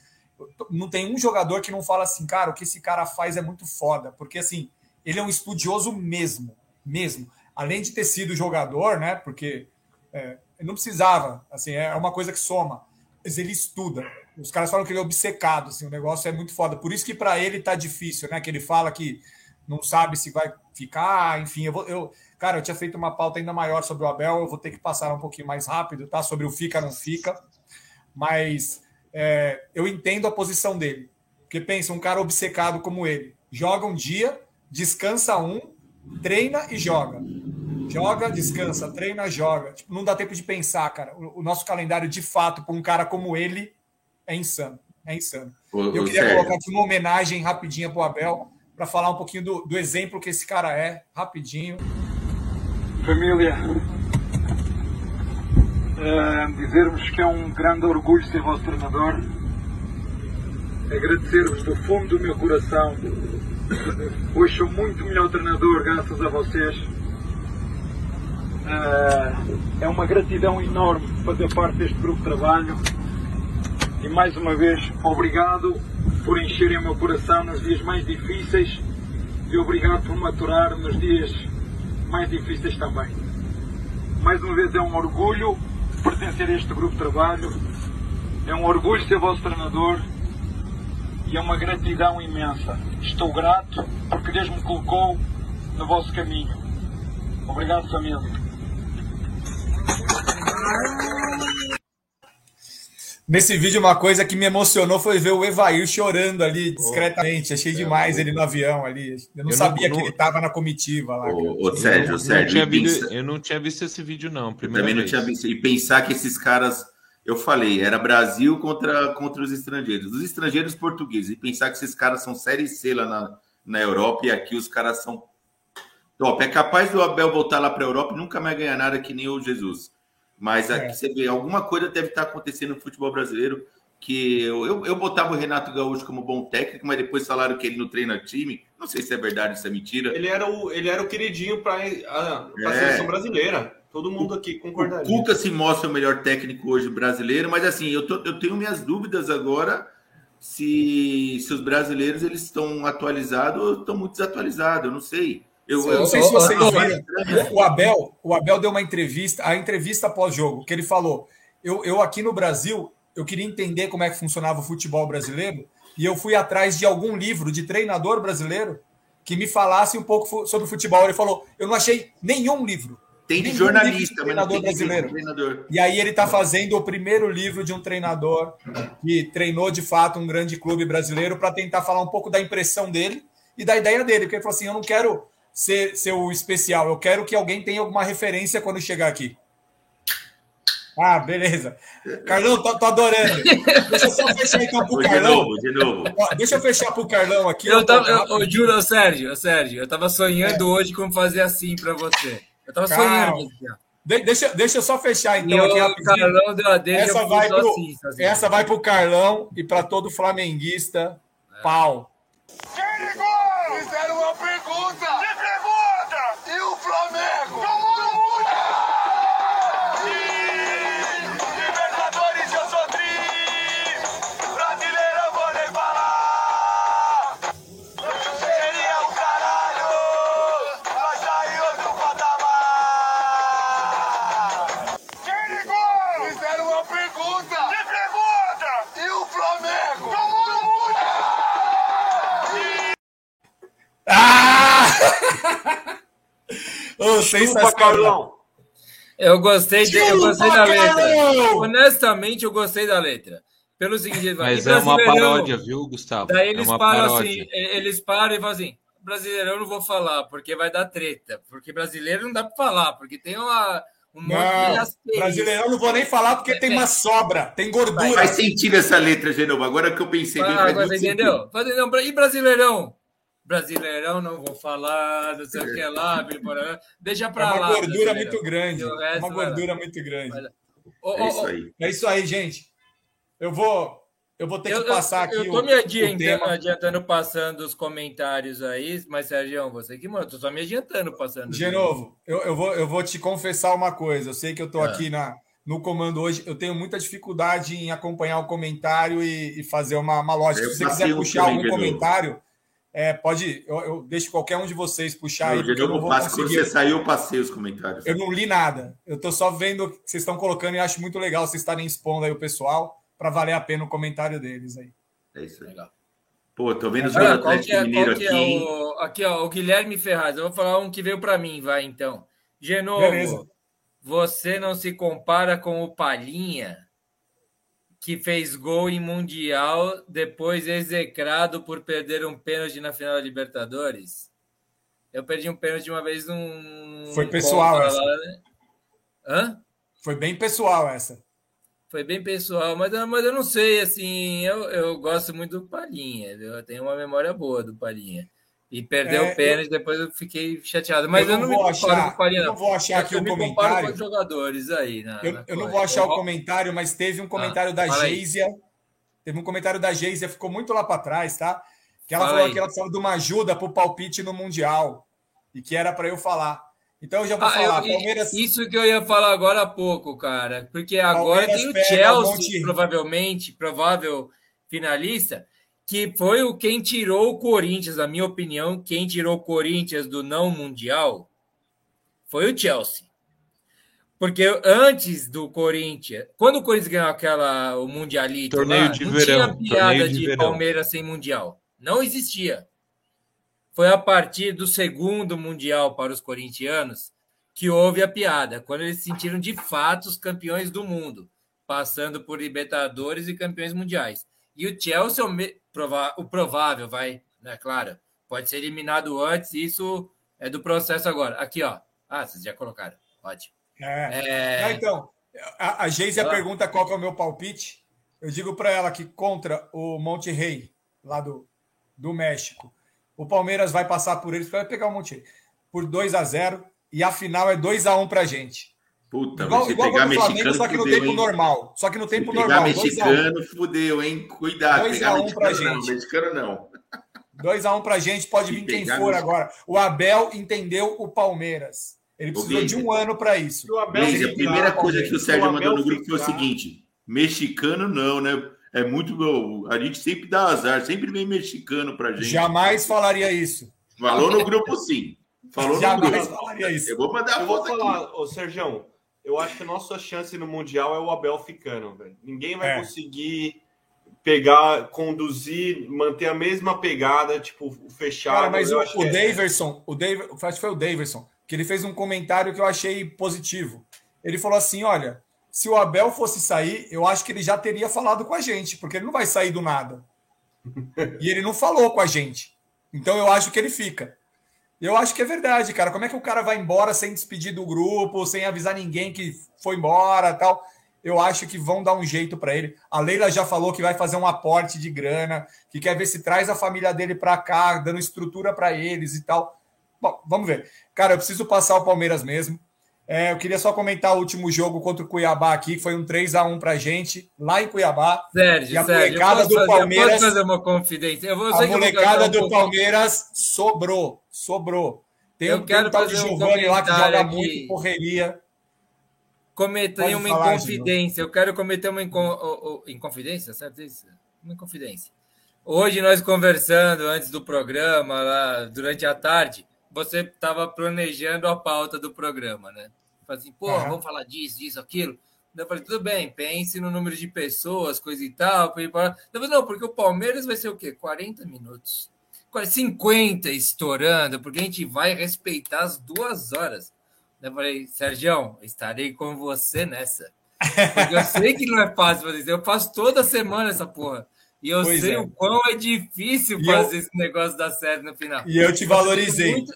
Não tem um jogador que não fala assim, cara, o que esse cara faz é muito foda, porque assim, ele é um estudioso mesmo, mesmo. Além de ter sido jogador, né? Porque é, não precisava, assim, é uma coisa que soma mas ele estuda. Os caras falam que ele é obcecado, assim, o negócio é muito foda. Por isso que para ele tá difícil, né? Que ele fala que não sabe se vai ficar, enfim. Eu, vou, eu, cara, eu tinha feito uma pauta ainda maior sobre o Abel, eu vou ter que passar um pouquinho mais rápido, tá? Sobre o fica não fica, mas é, eu entendo a posição dele. Porque pensa, um cara obcecado como ele, joga um dia, descansa um, treina e joga. Joga, descansa, treina, joga. Tipo, não dá tempo de pensar, cara. O, o nosso calendário, de fato, para um cara como ele, é insano. É insano. Ô, Eu queria Sérgio, colocar aqui uma homenagem rapidinha pro Abel, para falar um pouquinho do, do exemplo que esse cara é, rapidinho. Família, eh, dizer-vos que é um grande orgulho ser vosso treinador, agradecer-vos do fundo do meu coração. Hoje sou muito melhor treinador graças a vocês. Eh, é uma gratidão enorme fazer parte deste grupo de trabalho e mais uma vez obrigado por encherem o meu coração nos dias mais difíceis e obrigado por maturar nos dias mais difíceis também. Mais uma vez é um orgulho pertencer a este grupo de trabalho, é um orgulho ser vosso treinador e é uma gratidão imensa. Estou grato porque Deus me colocou no vosso caminho. Obrigado, família. Nesse vídeo, uma coisa que me emocionou foi ver o Evair chorando ali discretamente. Achei demais ele no avião ali. Eu não Eu não- sabia que não- ele estava na comitiva lá. ô, ô, Eu Sérgio, não- não Sérgio, e visto- pensa- eu não tinha visto esse vídeo, não. Eu Primeira também não vez. tinha visto. E pensar que esses caras, eu falei, era Brasil contra, contra os estrangeiros. Os estrangeiros portugueses. E pensar que esses caras são série C lá na, na Europa e aqui os caras são top. É capaz do Abel voltar lá para a Europa e nunca mais ganhar nada que nem o Jesus. Mas aqui É. você vê, alguma coisa deve estar acontecendo no futebol brasileiro. Que eu, eu, eu botava o Renato Gaúcho como bom técnico, mas depois falaram que ele não treina time. Não sei se é verdade, se é mentira. Ele era o, ele era o queridinho para a É. seleção brasileira. Todo mundo aqui O concordaria. Cuca se mostra o melhor técnico hoje brasileiro, mas assim, eu, tô- eu tenho minhas dúvidas agora se, se os brasileiros eles estão atualizados ou estão muito desatualizados, eu não sei. Eu, Eu não sei se vocês viram. O Abel, o Abel deu uma entrevista, a entrevista pós-jogo, que ele falou: eu, eu aqui no Brasil, eu queria entender como é que funcionava o futebol brasileiro, e eu fui atrás de algum livro de treinador brasileiro que me falasse um pouco sobre futebol. Ele falou: eu não achei nenhum livro. tem de jornalista, livro de mas não tem treinador de brasileiro. treinador. E aí ele está fazendo o primeiro livro de um treinador que treinou de fato um grande clube brasileiro para tentar falar um pouco da impressão dele e da ideia dele, porque ele falou assim: eu não quero ser, ser o especial, eu quero que alguém tenha alguma referência quando chegar aqui. Ah, beleza. Carlão, tô, tô adorando. Deixa eu só fechar então pro Ô, De Carlão. novo, de novo. Deixa eu fechar pro Carlão aqui. Eu tava, eu, eu juro, Sérgio, Sérgio, eu tava sonhando hoje como fazer assim pra você. Eu tava Calma. sonhando. De- deixa, deixa eu só fechar E então aqui rapidinho. Carlão deu a deixa, Essa vai, pro, assim, assim. essa vai pro Carlão e para todo flamenguista. Pau. Quem ligou? Fizeram uma pergunta? Sensacional. Carlão. Eu gostei, de, eu gostei da letra. Honestamente, eu gostei da letra. Pelo seguinte, Mas é uma paródia, viu, Gustavo? Daí é eles uma param paródia. assim, e- eles param e falam assim: brasileirão eu não vou falar, porque vai dar treta. Porque brasileiro não dá para falar, porque tem uma, um monte de Não, brasileirão eu não vou nem falar porque tem uma sobra, tem gordura. Faz sentido essa letra, Genovo. Agora que eu pensei bem, Ah, faz agora muito você entendeu? sentido. Faz- E brasileirão? Brasileirão não vou falar, não sei o que lá, deixa É pra uma lá. gordura muito grande. É uma lá. gordura muito grande. Lá. Ô, É isso aí. É isso aí, gente. Eu vou, eu vou ter Eu, que passar eu, aqui eu tô o, me o adiantando, tema. adiantando passando os comentários aí, mas Sérgio, você que manda, eu tô só me adiantando passando. De novo, eu, eu, vou, eu vou te confessar uma coisa. Eu sei que eu estou Ah. aqui na, no comando hoje. Eu tenho muita dificuldade em acompanhar o comentário e, e fazer uma, uma lógica. Eu Se você quiser puxar algum comentário, é, pode. Eu, eu deixo qualquer um de vocês puxar aí, eu não vou. Quando conseguir. você saiu, eu passei os comentários. Eu não li nada. Eu estou só vendo o que vocês estão colocando e acho muito legal vocês estarem expondo aí o pessoal para valer a pena o comentário deles aí. É isso aí. Legal. Pô, tô vendo os Olha, que Atlético é, Mineiro aqui, é o, aqui, ó, o Guilherme Ferraz. Eu vou falar um que veio para mim, vai então. Genovo, Beleza. você não se compara com o Palhinha, que fez gol em Mundial, depois execrado por perder um pênalti na final da Libertadores? Eu perdi um pênalti uma vez num. Foi pessoal essa. Lá, né? Hã? Foi bem pessoal essa. Foi bem pessoal, mas, mas eu não sei, assim, eu, eu gosto muito do Palhinha, eu tenho uma memória boa do Palhinha. E perdeu É, o pênalti, depois eu fiquei chateado. Mas Eu eu não não, vou me comparo achar- com o Palhinha, eu não vou achar Eu aqui o comentário. com os jogadores aí. Na, Eu, na eu não vou achar o Eu- comentário, mas teve um comentário da Ah, aí. Geisia. Teve um comentário da Geisia, ficou muito lá para trás, tá? Que ela Fala falou aí. que ela precisava de uma ajuda para o palpite no Mundial. E que era para eu falar. Então eu já vou Ah, falar. eu- Palmeiras. Isso que eu ia falar agora há pouco, cara. Porque agora Palmeiras tem o Chelsea, Monte- provavelmente, provável finalista, que foi o quem tirou o Corinthians, na minha opinião, quem tirou o Corinthians do não mundial foi o Chelsea. Porque antes do Corinthians, quando o Corinthians ganhou aquela o mundialito, Torneio lá, de não verão, tinha piada de de. Palmeiras sem mundial. Não existia. Foi a partir do segundo mundial para os corintianos que houve a piada, quando eles se sentiram de fato os campeões do mundo, passando por Libertadores e campeões mundiais. E o Chelsea, é prova- o provável, vai, né? Claro, pode ser eliminado antes, isso é do processo agora. Aqui, ó. Ah, vocês já colocaram. Ótimo. É. É, Ah, então, a, a Geisia Ah. pergunta qual que é o meu palpite. Eu digo para ela que contra o Monte Rei, lá do, do México, o Palmeiras vai passar por eles, vai pegar o Monte Rei, por 2 a 0 e a final é 2 a 1 pra gente. Puta, Igual, você igual pegar o Flamengo, mexicano, só que no fudeu, tempo hein? normal. Só que no tempo pegar normal. 2 1 mexicano, fudeu, hein? Cuidado, Dois pegar a um pra mexicano não, gente. mexicano não. 2 a 1 pra gente, pode Se vir quem pegar for no- agora. O Abel entendeu o Palmeiras. Ele precisou de um ano para isso. O Abel Mas a primeira coisa que o Sérgio Abel mandou no grupo foi o seguinte: mexicano não, né? É muito. A gente sempre dá azar, sempre vem mexicano pra gente. Jamais falaria isso. Falou no grupo sim. Falou no Jamais grupo. falaria isso. Eu vou mandar a Eu vou foto aqui. falar, ô Sérgio, eu acho que a nossa chance no Mundial é o Abel ficando, velho. Ninguém vai É. conseguir pegar, conduzir, manter a mesma pegada, tipo, fechado. Cara, mas o, o que é- Daverson, o Daver, acho que foi o Daverson, que ele fez um comentário que eu achei positivo. Ele falou assim: olha, se o Abel fosse sair, eu acho que ele já teria falado com a gente, porque ele não vai sair do nada. E ele não falou com a gente. Então eu acho que ele fica. Eu acho que é verdade, cara. Como é que o cara vai embora sem despedir do grupo, sem avisar ninguém que foi embora tal? Eu acho que vão dar um jeito para ele. A Leila já falou que vai fazer um aporte de grana, que quer ver se traz a família dele para cá, dando estrutura para eles e tal. Bom, vamos ver. Cara, eu preciso passar o Palmeiras mesmo. É, eu queria só comentar o último jogo contra o Cuiabá aqui, que foi um 3 a 1 pra gente, lá em Cuiabá. Sérgio, E a Sérgio, molecada do fazer, Palmeiras- posso fazer uma confidência. Eu vou, A molecada um do pouco- Palmeiras sobrou, sobrou. Tem, um- tem um tal de fazer um Giovanni lá que joga aqui. muito correria. cometer Pode uma falar, inconfidência. Eu quero cometer uma incon... o- o- inconfidência, certo isso? Uma inconfidência. Hoje nós conversando antes do programa, lá durante a tarde, você estava planejando a pauta do programa, né? Falei assim, pô, Aham. vamos falar disso, disso, aquilo. Eu falei, tudo bem, pense no número de pessoas, coisa e tal. Eu falei, não, porque o Palmeiras vai ser o quê? 40 minutos. Quase 50 estourando, porque a gente vai respeitar as duas horas. Eu falei, Sérgio, estarei com você nessa. Porque eu sei que não é fácil fazer isso. Eu faço toda semana essa porra. E eu Pois sei é. o quão é difícil E fazer eu- esse negócio dar certo no final. E eu te valorizei. Muito-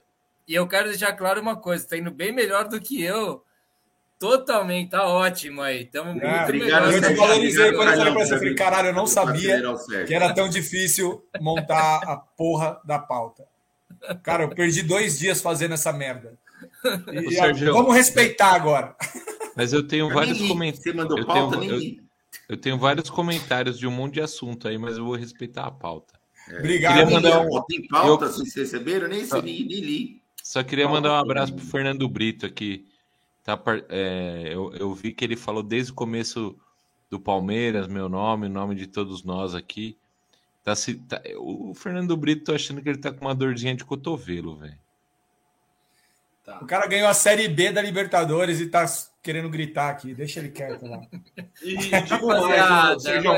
E eu quero deixar claro uma coisa: tá indo bem melhor do que eu. Totalmente, tá ótimo aí. Estamos muito Ah, obrigado, eu melhor. te Sérgio. valorizei quando eu falei Obrigado, pra você. Eu falei, caralho, eu não Obrigado, sabia que era tão difícil montar a porra da pauta. Cara, eu perdi dois dias fazendo essa merda. E, Sérgio. vamos respeitar agora. Mas eu tenho Eu vários comentários. Você mandou eu pauta, tenho- nem li. Eu tenho vários comentários de um monte de assunto aí, mas eu vou respeitar a pauta. Obrigado. Queria mandar um- Tem pauta, vocês receberam? Nem, nem, nem li. Só queria mandar um abraço pro Fernando Brito aqui. Tá, é, eu, eu vi que ele falou desde o começo do Palmeiras, meu nome, o nome de todos nós aqui. Tá, se- tá- o Fernando Brito, tô achando que ele tá com uma dorzinha de cotovelo, velho. O cara ganhou a Série B da Libertadores e tá querendo gritar aqui. Deixa ele quieto lá. E, digo mais, Sérgio,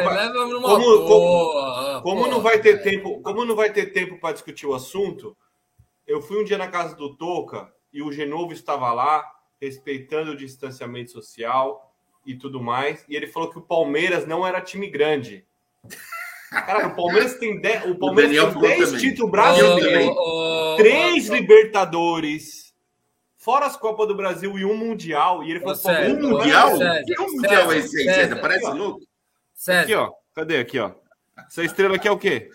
numa como- não vai ter tempo, como não vai ter tempo para discutir o assunto, eu fui um dia na casa do Toca e o Genovo estava lá, respeitando o distanciamento social e tudo mais, e ele falou que o Palmeiras não era time grande. Cara, o Palmeiras tem 10, o Palmeiras Daniel tem falou 10 também. títulos brasileiros. Ô, ô, três Libertadores, fora as Copas do Brasil e um Mundial. E ele falou: um Mundial? César, que um Mundial é esse aí, César? Parece aqui, louco. César. Aqui, ó. Cadê? Aqui, ó. Essa estrela aqui é o quê?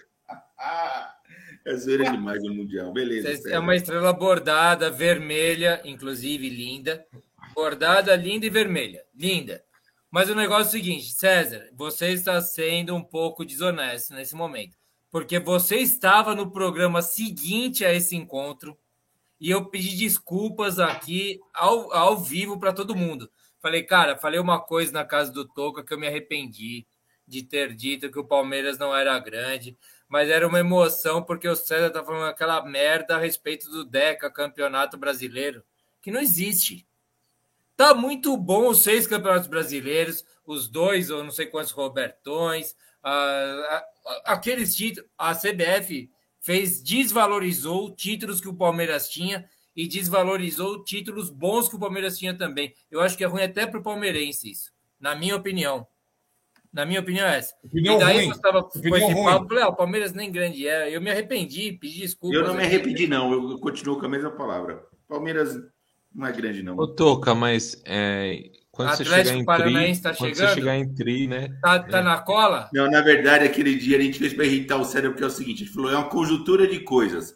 É zoeira demais no Mundial. Beleza. É uma estrela bordada, vermelha, inclusive linda. Bordada, linda e vermelha. Linda. Mas o negócio é o seguinte, César, você está sendo um pouco desonesto nesse momento. Porque você estava no programa seguinte a esse encontro e eu pedi desculpas aqui ao, ao vivo para todo mundo. Falei, cara, falei uma coisa na casa do Toca que eu me arrependi de ter dito que o Palmeiras não era grande mas era uma emoção porque o César tá falando aquela merda a respeito do Deca, campeonato brasileiro, que não existe. Tá muito bom os seis campeonatos brasileiros, os dois ou não sei quantos Robertões, aqueles títulos, a CBF fez desvalorizou títulos que o Palmeiras tinha e desvalorizou títulos bons que o Palmeiras tinha também. Eu acho que é ruim até para o palmeirense isso, na minha opinião. Na minha opinião, é essa. Opinião e daí ruim. eu estava com esse papo, falei, ah, o Palmeiras nem grande é. Eu me arrependi, pedi desculpa. Eu não me arrependi, não. Eu continuo com a mesma palavra. Palmeiras não é grande, não. Ô, Toca, mas é, quando Atlético você chegar em Paranaense tá quando chegando? você chegar em tri, né? Tá, tá é. na cola? Não, na verdade, aquele dia a gente fez para irritar o cérebro, porque é o seguinte, a gente falou, é uma conjuntura de coisas.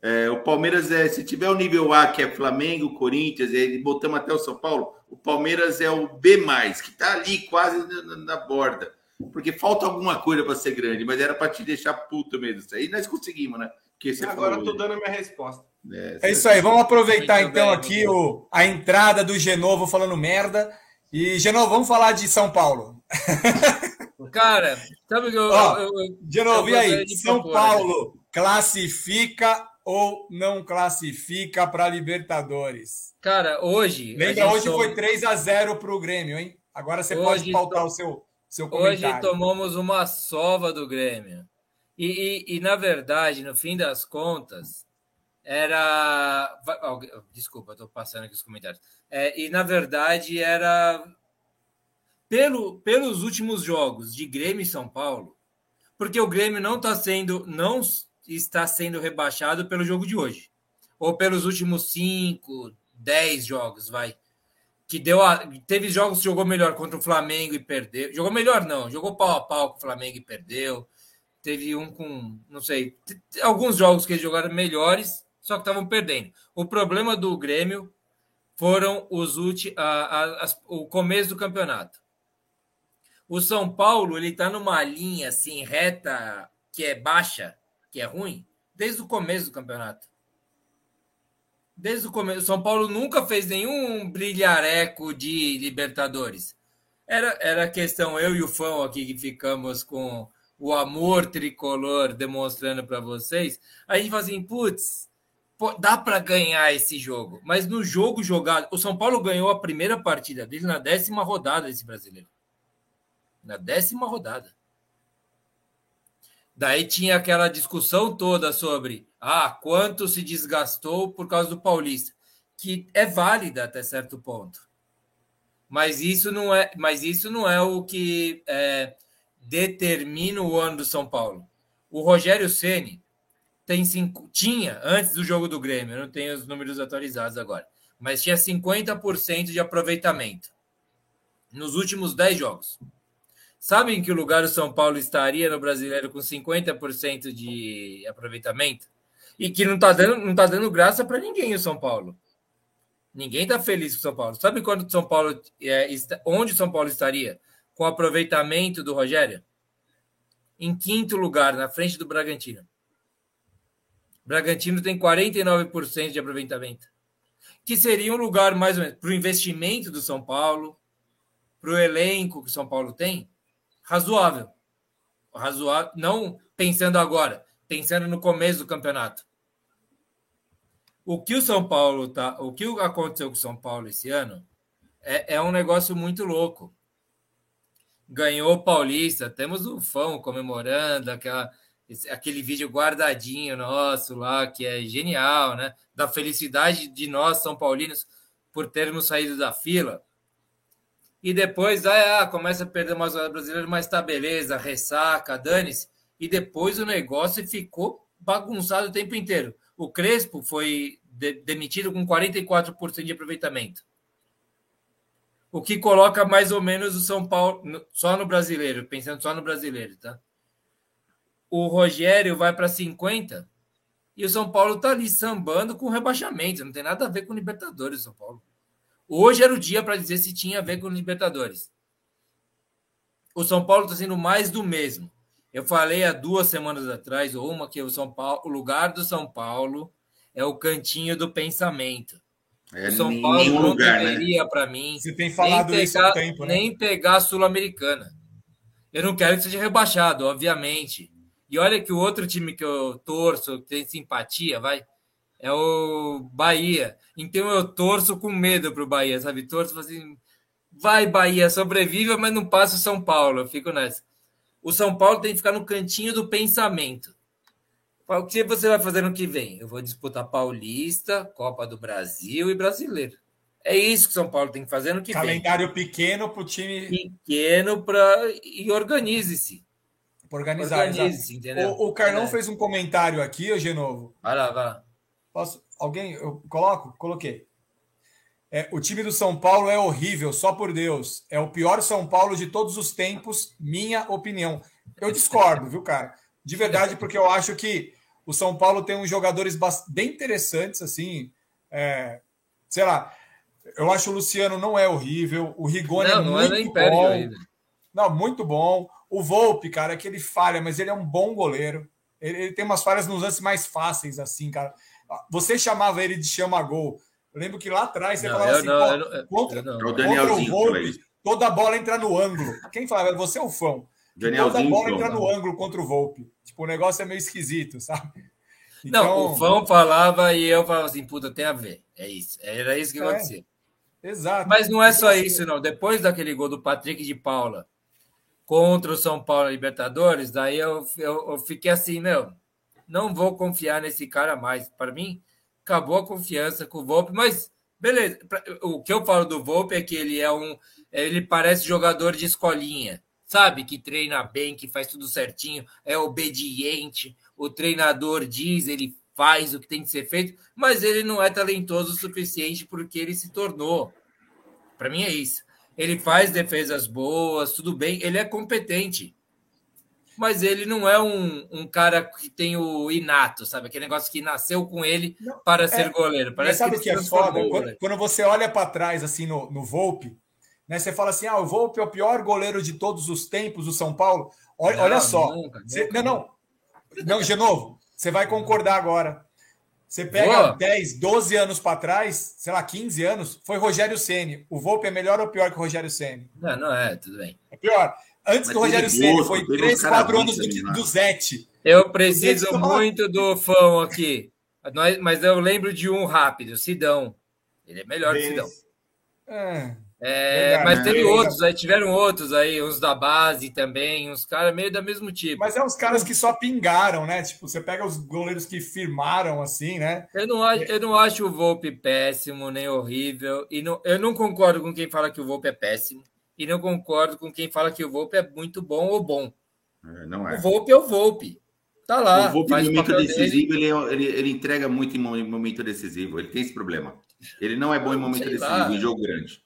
É, o Palmeiras, é, se tiver o nível A, que é Flamengo, Corinthians, e botamos até o São Paulo, o Palmeiras é o B, que está ali quase na, na, borda. Porque falta alguma coisa para ser grande, mas era para te deixar puto mesmo. Isso aí nós conseguimos, né? Porque Agora eu tô dando a minha resposta. É, é isso aí, vamos aproveitar Muito então bem, aqui o, a entrada do Genovo falando merda. E, Genovo, vamos falar de São Paulo. Cara, sabe que eu. Ó, eu, eu Genovo, eu e aí? São Paulo classifica ou não classifica para Libertadores? Cara, hoje. Lembra, hoje foi 3 a 0 para o Grêmio, hein? Agora você hoje pode pautar o seu, seu comentário. Hoje tomamos uma sova do Grêmio. E, e, e, na verdade, no fim das contas, era. Desculpa, estou passando aqui os comentários. É, e na verdade era. Pelo, pelos últimos jogos de Grêmio e São Paulo, porque o Grêmio não está sendo. não está sendo rebaixado pelo jogo de hoje. Ou pelos últimos cinco, dez jogos, vai. Que deu a, teve jogos que jogou melhor contra o Flamengo e perdeu. Jogou melhor, não. Jogou pau a pau com o Flamengo e perdeu. Teve um com, não sei, alguns jogos que eles jogaram melhores, só que estavam perdendo. O problema do Grêmio foram os últimos, o começo do campeonato. O São Paulo ele está numa linha assim reta que é baixa que é ruim, desde o começo do campeonato. Desde o começo. São Paulo nunca fez nenhum brilhareco de Libertadores. Era, era questão, eu e o Fão aqui que ficamos com o amor tricolor demonstrando para vocês. A gente fala assim, putz, dá para ganhar esse jogo. Mas no jogo jogado, o São Paulo ganhou a primeira partida dele na décima rodada desse brasileiro. Na décima rodada. Daí tinha aquela discussão toda sobre ah, quanto se desgastou por causa do Paulista, que é válida até certo ponto. Mas isso não é, mas isso não é o que é, determina o ano do São Paulo. O Rogério Ceni tem cinco, tinha antes do jogo do Grêmio, eu não tenho os números atualizados agora, mas tinha 50% de aproveitamento nos últimos 10 jogos. Sabe em que lugar o São Paulo estaria no brasileiro com 50% de aproveitamento? E que não está dando, não tá dando graça para ninguém o São Paulo. Ninguém está feliz com o São Paulo. Sabe quando o São Paulo é, onde o São Paulo estaria com o aproveitamento do Rogério? Em quinto lugar, na frente do Bragantino. O Bragantino tem 49% de aproveitamento. Que seria um lugar mais ou menos para o investimento do São Paulo, para o elenco que o São Paulo tem, razoável. Razoável, não pensando agora, pensando no começo do campeonato. O que o São Paulo tá, o que aconteceu com o São Paulo esse ano é, é um negócio muito louco. Ganhou o Paulista, temos o fã comemorando aquela, aquele vídeo guardadinho nosso lá, que é genial, né? Da felicidade de nós, São Paulinos, por termos saído da fila e depois ah, começa a perder umas brasileiras, mas tá beleza, ressaca, dane-se. E depois o negócio ficou bagunçado o tempo inteiro. O Crespo foi de, demitido com 44% de aproveitamento. O que coloca mais ou menos o São Paulo só no brasileiro, pensando só no brasileiro, tá? O Rogério vai para 50 e o São Paulo tá ali sambando com rebaixamento, não tem nada a ver com Libertadores, São Paulo. Hoje era o dia para dizer se tinha a ver com Libertadores. O São Paulo está sendo mais do mesmo. Eu falei há duas semanas atrás, ou uma que o São Paulo, o lugar do São Paulo é o cantinho do pensamento. É, o São Paulo não lugar, né? deveria, né? para mim, Você tem falado nem isso há tempo, né? nem pegar a Sul-Americana. Eu não quero que seja rebaixado, obviamente. E olha que o outro time que eu torço, que tem simpatia, vai, é o Bahia. Então eu torço com medo pro Bahia, sabe? Torço assim, vai Bahia, sobreviva, mas não passa o São Paulo. Eu fico nessa. O São Paulo tem que ficar no cantinho do pensamento. O que você vai fazer no que vem? Eu vou disputar Paulista, Copa do Brasil e Brasileiro. É isso que São Paulo tem que fazer no que Calendário vem. Calendário pequeno para o time. Pequeno para. E organize-se. Organizar. Organize entendeu? O, o Carlão é. fez um comentário aqui, ô Genovo. Vai lá, vai lá. Posso? Alguém? Eu coloco? Coloquei. É, o time do São Paulo é horrível, só por Deus. É o pior São Paulo de todos os tempos, minha opinião. Eu discordo, viu, cara? De verdade, porque eu acho que o São Paulo tem uns jogadores bem interessantes, assim. É, sei lá, eu acho o Luciano não é horrível, o Rigoni não, é não é muito é bom. Ainda. Não, muito bom. O Volpe, cara, é que ele falha, mas ele é um bom goleiro. Ele, ele, tem umas falhas nos lances mais fáceis, assim, cara. Você chamava ele de chama-gol. Eu lembro que lá atrás você não, falava assim, não, eu, contra, eu contra o Volpe, toda a bola entra no ângulo. Quem falava? Você é o fã. Toda a bola entra no ângulo contra o Volpe. Tipo, o negócio é meio esquisito, sabe? Então... Não, o fã falava e eu falava assim, puta, tem a ver. É isso. Era isso que é. acontecia. Exato. Mas não é só isso, não. Depois daquele gol do Patrick de Paula, contra o São Paulo Libertadores, daí eu, eu, eu, fiquei assim, meu, não vou confiar nesse cara mais. Para mim, acabou a confiança com o Volpe, mas beleza. O que eu falo do Volpe é que ele é um. Ele parece jogador de escolinha, sabe? Que treina bem, que faz tudo certinho, é obediente. O treinador diz, ele faz o que tem que ser feito, mas ele não é talentoso o suficiente porque ele se tornou. Para mim é isso. Ele faz defesas boas, tudo bem, ele é competente. Mas ele não é um, um cara que tem o inato, sabe? Aquele negócio que nasceu com ele não, para é, ser goleiro. Parece sabe o que, que é foda? Quando, quando, você olha para trás, assim, no, no Volpe, né? Você fala assim: ah, o Volpe é o pior goleiro de todos os tempos do São Paulo. Olha, não, olha só. Nunca, você, nunca, não, não. Não, de novo, você vai concordar agora. Você pega Boa. 10, 12 anos para trás, sei lá, 15 anos, foi Rogério Ceni. O Volpe é melhor ou pior que o Rogério Ceni? Não, não é, tudo bem. É pior. Antes Mas do Rogério Ceni, foi 3, 4 anos do, do Zete. Eu preciso muito do fã aqui. Mas eu lembro de um rápido, Sidão. Ele é melhor que o Sidão. É. É, mas teve outros aí, tiveram outros aí, uns da base também, uns caras meio da mesmo tipo. Mas é uns caras que só pingaram, né? Tipo, você pega os goleiros que firmaram assim, né? Eu não acho, eu não acho o Volpe péssimo, nem horrível. E não, eu não concordo com quem fala que o Volpe é péssimo. E não concordo com quem fala que o Volpe é muito bom ou bom. É, não é. O Volpe é o Volpe. Tá lá. O Volpe, em momento decisivo, ele, é ele, ele, entrega muito em momento decisivo. Ele tem esse problema. Ele não é bom em momento decisivo, lá. em jogo grande.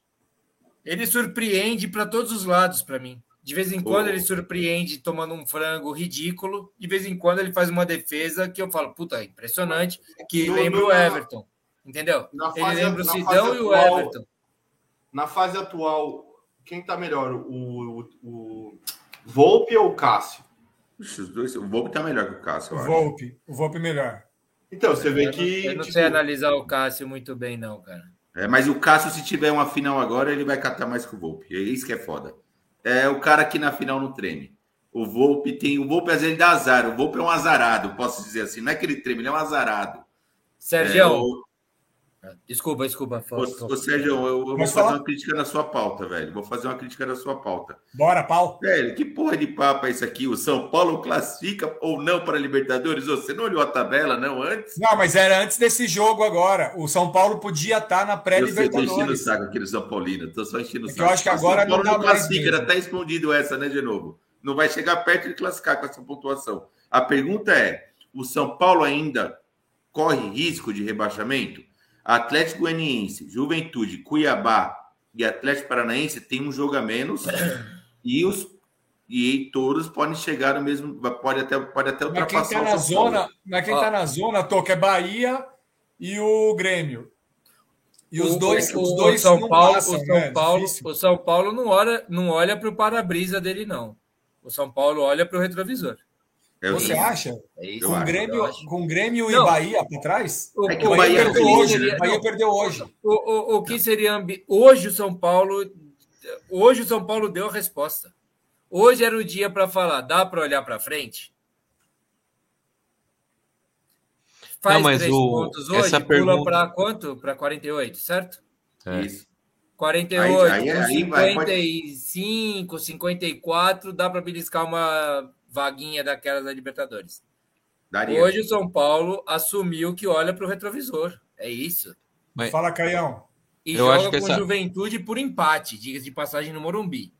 Ele surpreende para todos os lados para mim. De vez em quando oh. ele surpreende tomando um frango ridículo. De vez em quando ele faz uma defesa que eu falo, puta, é impressionante, que no, lembra no, o Everton. Entendeu? Ele lembra o Sidão e o Everton. Na fase atual, quem está melhor? O, o, o, Volpe ou o Cássio? Os dois, o Volpe está melhor que o Cássio. O Volpe, o Volpe melhor. Então, você vê eu que. Não, eu não tipo... sei analisar o Cássio muito bem, não, cara. É, mas o Cássio, se tiver uma final agora, ele vai catar mais que o Volpe. É isso que é foda. É o cara que na final não treme. O Volpe tem. O Volpe às vezes dá azar. O Volpe é um azarado, posso dizer assim. Não é que ele treme, ele é um azarado. Sérgio, é, o... Desculpa, desculpa. Ô, ô, Sérgio, eu, eu vou fazer falar? uma crítica na sua pauta, velho. Vou fazer uma crítica na sua pauta. Bora, pau. Velho, que porra de papo é isso aqui? O São Paulo classifica ou não para a Libertadores? Você não olhou a tabela, não, antes? Não, mas era antes desse jogo agora. O São Paulo podia estar na pré-Libertadores. Eu enchendo o saco aqui no São Paulino. Tô só enchendo o saco. É eu acho que agora o São Paulo não, não classifica. Era até escondido essa, né, de novo? Não vai chegar perto de classificar com essa pontuação. A pergunta é, o São Paulo ainda corre risco de rebaixamento? Atlético Goianiense, Juventude, Cuiabá e Atlético Paranaense tem um jogo a menos e os e todos podem chegar no mesmo, pode até pode até Mas quem ultrapassar está o na São Paulo. zona, mas quem tá na zona, Toca, é Bahia e o Grêmio. E os O- dois, o, os o dois São não Paulo, passam, o São né? Paulo, Difícil. o São Paulo não olha, não olha para o para-brisa dele não. O São Paulo olha para o retrovisor. É o Você isso. acha? É. Eu Com acho, Grêmio, eu com Grêmio e Não. Bahia para trás? O, É que o o Bahia perdeu hoje. né? O Bahia perdeu hoje. O, o, o que seria ambi... hoje o São Paulo hoje o São Paulo deu a resposta. Hoje era o dia para falar, dá para olhar para frente? Faz Não, mas três o- pontos hoje, essa pula pergunta- para quanto? Para 48, certo? É. Isso. 48, Aí- aí- com aí vai, pode- 55, 54, dá para beliscar uma vaguinha daquelas da Libertadores. Daria. Hoje o São Paulo assumiu que olha para o retrovisor. É isso. Mas- Fala, Caião. E Eu joga acho que com essa- juventude por empate, diga de passagem no Morumbi.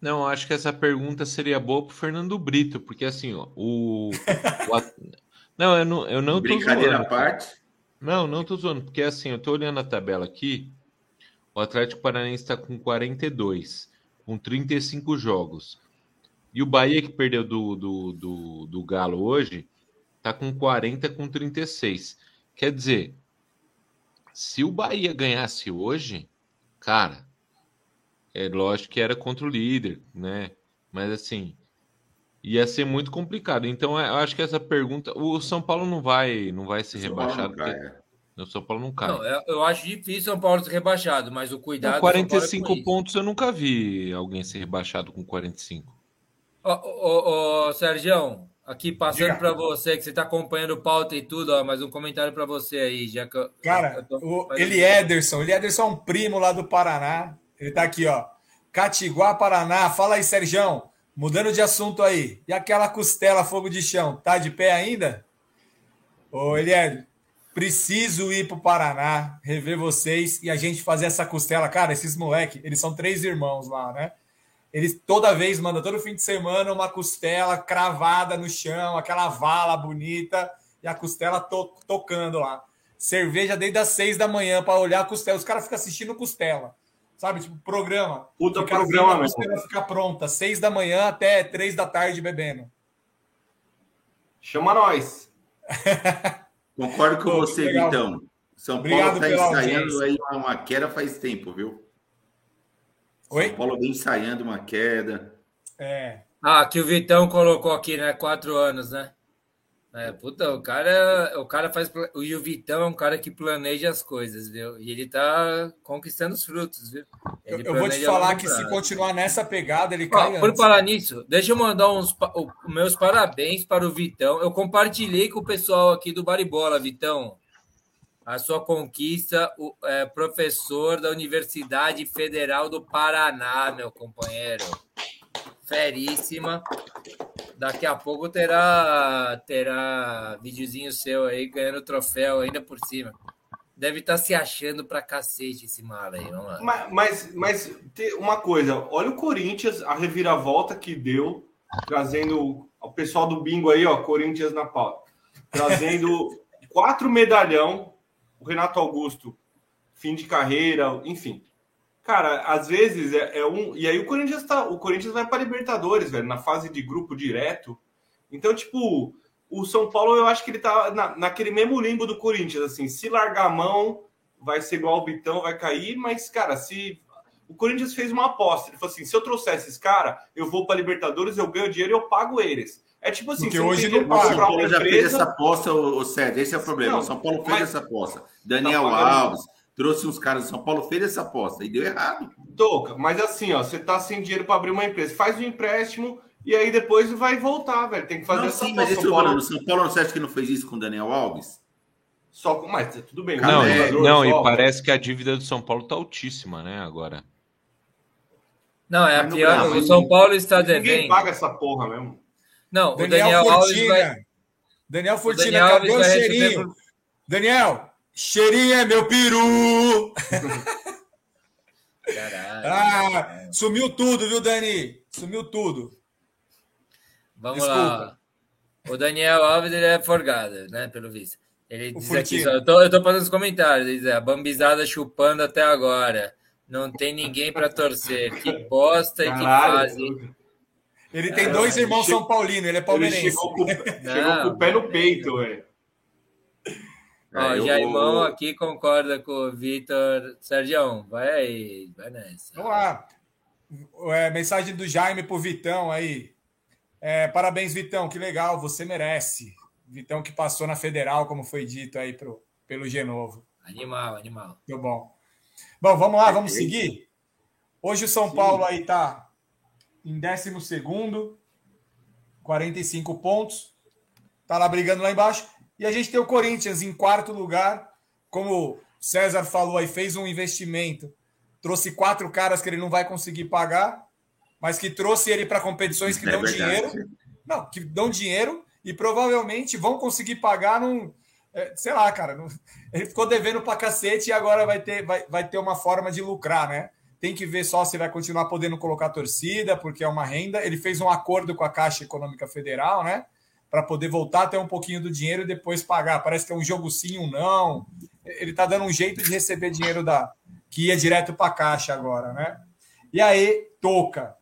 Não, acho que essa pergunta seria boa pro Fernando Brito, porque assim, ó, o, Não, eu não, eu não tô Brincadeira à parte. Não, não tô zoando, porque assim, eu tô olhando a tabela aqui, o Atlético Paranaense tá com 42, com 35 jogos. E o Bahia, que perdeu do, do, do, do Galo hoje, tá com 40 com 36. Quer dizer, se o Bahia ganhasse hoje, cara, é lógico que era contra o líder, né? Mas assim, ia ser muito complicado. Então, eu acho que essa pergunta, o São Paulo não vai, não vai ser São Paulo não rebaixado, porque é. o São Paulo não cai. Não, eu, acho difícil São Paulo ser rebaixado, mas o cuidado. Com Paulo é 45 com isso. pontos eu nunca vi alguém ser rebaixado com 45. Ô, ô, ô, Sérgio, aqui passando para você, que você está acompanhando pauta e tudo, ó, mais um comentário para você aí, já que eu, Cara, eu tô- o Eli Ederson. Eli Ederson é um primo lá do Paraná. Ele tá aqui, ó. Catiguá, Paraná. Fala aí, Serjão. Mudando de assunto aí. E aquela costela fogo de chão, tá de pé ainda? Ô, Eliéder, preciso ir pro Paraná, rever vocês e a gente fazer essa costela. Cara, esses moleque, eles são três irmãos lá, né? Eles toda vez mandam, todo fim de semana, uma costela cravada no chão, aquela vala bonita e a costela to- tocando lá. Cerveja desde as seis da manhã para olhar a costela. Os caras ficam assistindo costela. Sabe? Tipo, programa. Puta Fica programa vendo a mesmo. costela ficar pronta. Seis da manhã até três da tarde bebendo. Chama nós. Concordo com Pô, você, legal. Vitão. São Obrigado Paulo está ensaiando audiência. aí uma, uma queda faz tempo, viu? Oi? São Paulo vem ensaiando uma queda. É. Ah, que o Vitão colocou aqui, né? Quatro anos, né? É, puta, o cara, o cara faz. E o Vitão é um cara que planeja as coisas, viu? E ele tá conquistando os frutos, viu? Eu, Ele eu vou te falar que se continuar nessa pegada, ele Ó, cai por antes. falar nisso, deixa eu mandar uns meus parabéns para o Vitão. Eu compartilhei com o pessoal aqui do Baribola, Vitão. A sua conquista, o é, professor da Universidade Federal do Paraná, meu companheiro. Feríssima. Daqui a pouco terá terá videozinho seu aí ganhando troféu ainda por cima. Deve estar se achando pra cacete esse mala aí, vamos lá. Mas, mas, mas uma coisa, olha o Corinthians, a reviravolta que deu, trazendo o pessoal do bingo aí, ó, Corinthians na pauta, trazendo quatro medalhão, o Renato Augusto, fim de carreira, enfim. Cara, às vezes é, é um. E aí o Corinthians tá. O Corinthians vai para Libertadores, velho, na fase de grupo direto. Então, tipo, o São Paulo, eu acho que ele tá na, naquele mesmo limbo do Corinthians, assim, se largar a mão, vai ser igual o Bitão, vai cair, mas, cara, se. O Corinthians fez uma aposta. Ele falou assim: se eu trouxer esses caras, eu vou para Libertadores, eu ganho dinheiro e eu pago eles. É tipo assim, Porque você hoje não. São Paulo já fez empresa, essa aposta, o, Sérgio, esse é o problema. Não, o São Paulo fez mas- essa aposta. Daniel Tá. Alves trouxe uns caras do São Paulo, fez essa aposta e deu errado. Toca, mas assim, ó, você tá sem dinheiro para abrir uma empresa, faz um empréstimo e aí depois vai voltar, velho. Tem que fazer Não, essa sim, mas aposta. esse São eu Paulo falando, o São Paulo, você acha que não fez isso com o Daniel Alves? só com, mas tudo bem. Não, jogador não, só, e parece que a dívida do São Paulo tá altíssima, né, agora. Não, é a Mas pior. Brasil, O São Paulo está Ninguém devendo. paga essa porra mesmo. Não, o Daniel, Daniel Alves Furtina. vai. Daniel O Furtina, Daniel cadê Alves o cheirinho? Daniel, cheirinho é meu peru! Caralho. Ah, sumiu tudo, viu, Dani? Sumiu tudo. Vamos desculpa. lá. O Daniel Alves ele é forgado, né? Pelo visto. Ele O diz aqui, eu, tô, eu tô fazendo os comentários. Ele diz, a bambizada chupando até agora. Não tem ninguém para torcer. Que bosta e que fase. Ele tem É, dois ele irmãos che- São Paulino, ele é Ele palmeirense. chegou com, chegou com o pé no peito, velho. Ó, É, aqui concorda com o Vitor. Sérgio, vai aí, vai nessa. Vamos lá. É, mensagem do Jaime pro Vitão aí. É, parabéns, Vitão, que legal, você merece. Vitão que passou na Federal, como foi dito aí pro, pelo Genovo. Animal, animal. Muito bom. Bom, vamos lá, vamos seguir. Hoje o São Paulo aí tá em 12 45 pontos. Tá lá brigando lá embaixo. E a gente tem o Corinthians em quarto lugar. Como o César falou aí, fez um investimento. Trouxe quatro caras que ele não vai conseguir pagar, mas que trouxe ele para competições que É dão verdade. dinheiro. Não, que dão dinheiro e provavelmente vão conseguir pagar num. é, sei lá, cara. não- ele ficou devendo pra cacete e agora vai ter, vai, vai ter uma forma de lucrar, né? Tem que ver só se vai continuar podendo colocar torcida, porque é uma renda. Ele fez um acordo com a Caixa Econômica Federal, né? Para poder voltar a ter um pouquinho do dinheiro e depois pagar. Parece que é um jogo sim, um não. Ele tá dando um jeito de receber dinheiro da que ia direto para a Caixa agora, né? E aí, toca.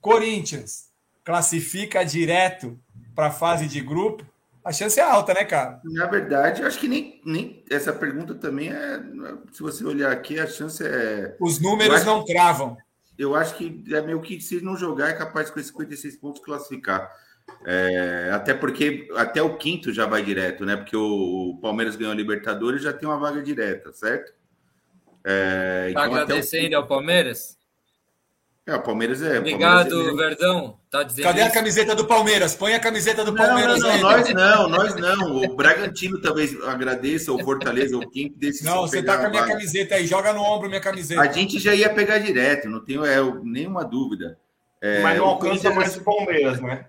Corinthians classifica direto para a fase de grupo. A chance é alta, né, cara? Na verdade, eu acho que nem, nem essa pergunta também é. Se você olhar aqui, a chance é. Os números acho- não cravam. Eu acho que é meio que se não jogar, é capaz com esses 56 pontos classificar. É, até porque até o quinto já vai direto, né? Porque o, Palmeiras ganhou a Libertadores e já tem uma vaga direta, certo? É, Tá então até o agradecendo ao Palmeiras? É, o Palmeiras é. o Obrigado, Palmeiras é- Verdão. Tá dizendo Cadê a isso? camiseta do Palmeiras? Põe a camiseta do Não, não, Palmeiras não, aí. nós não, nós não. O Bragantino talvez agradeça, o Fortaleza, ou quem decide. Não, você tá com a minha camiseta aí. Joga no ombro minha camiseta. A gente já ia pegar direto, não tenho é, nenhuma dúvida. É, Mas não o alcança mais o Palmeiras, né?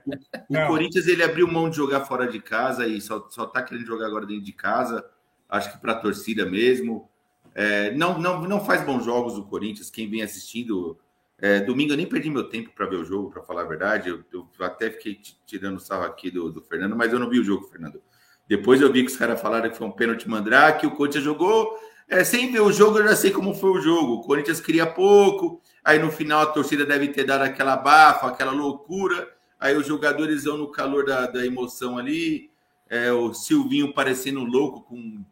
O Não. Corinthians ele abriu mão de jogar fora de casa e só, só tá querendo jogar agora dentro de casa. Acho que para a torcida mesmo. É, não, não, não faz bons jogos o Corinthians. Quem vem assistindo. É, domingo eu nem perdi meu tempo para ver o jogo, para falar a verdade. Eu, eu até fiquei tirando sarro aqui do, do Fernando, mas eu não vi o jogo, Fernando. Depois eu vi que os caras falaram que foi um pênalti mandrake, o Corinthians jogou. É, sem ver o jogo, eu já sei como foi o jogo. O Corinthians cria pouco, aí no final a torcida deve ter dado aquela bafa, aquela loucura. Aí os jogadores vão no calor da, da emoção ali. É, o Silvinho parecendo louco com,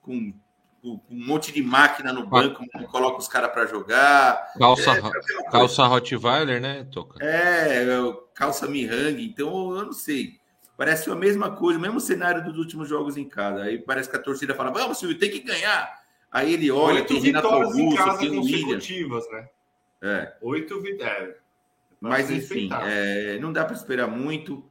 com um monte de máquina no banco, não coloca os caras para jogar. Calça, É, calça Rottweiler, né, Toca? É, calça Mihang, então eu não sei. Parece a mesma coisa, o mesmo cenário dos últimos jogos em casa. Aí parece que a torcida fala: vamos, Silvio, tem que ganhar. Aí ele olha, Oito tem Renato Augusto, tem o William. consecutivas, né? É. Oito vitórias. Mas enfim, é, não dá para esperar muito.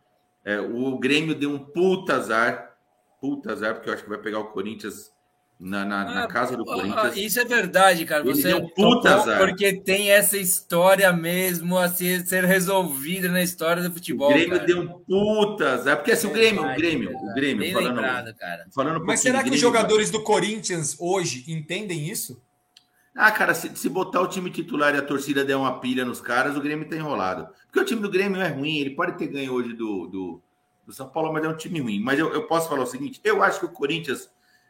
É, o Grêmio deu um puta azar, puta azar, porque eu acho que vai pegar o Corinthians na, na, na Ah, casa do Corinthians. Isso é verdade, cara. Você deu um puta porque tem essa história mesmo a ser, ser resolvida na história do O futebol. Grêmio cara. deu um puta azar, porque assim, o Grêmio, o Grêmio, o Grêmio, Bem falando, lembrado, cara. falando um Mas será que os jogadores do Corinthians hoje entendem isso? Ah, cara, se, se botar o time titular e a torcida der uma pilha nos caras, o Grêmio tá enrolado. Porque o time do Grêmio é ruim, ele pode ter ganho hoje do, do, do São Paulo, mas é um time ruim. Mas eu, eu posso falar o seguinte: eu acho que o Corinthians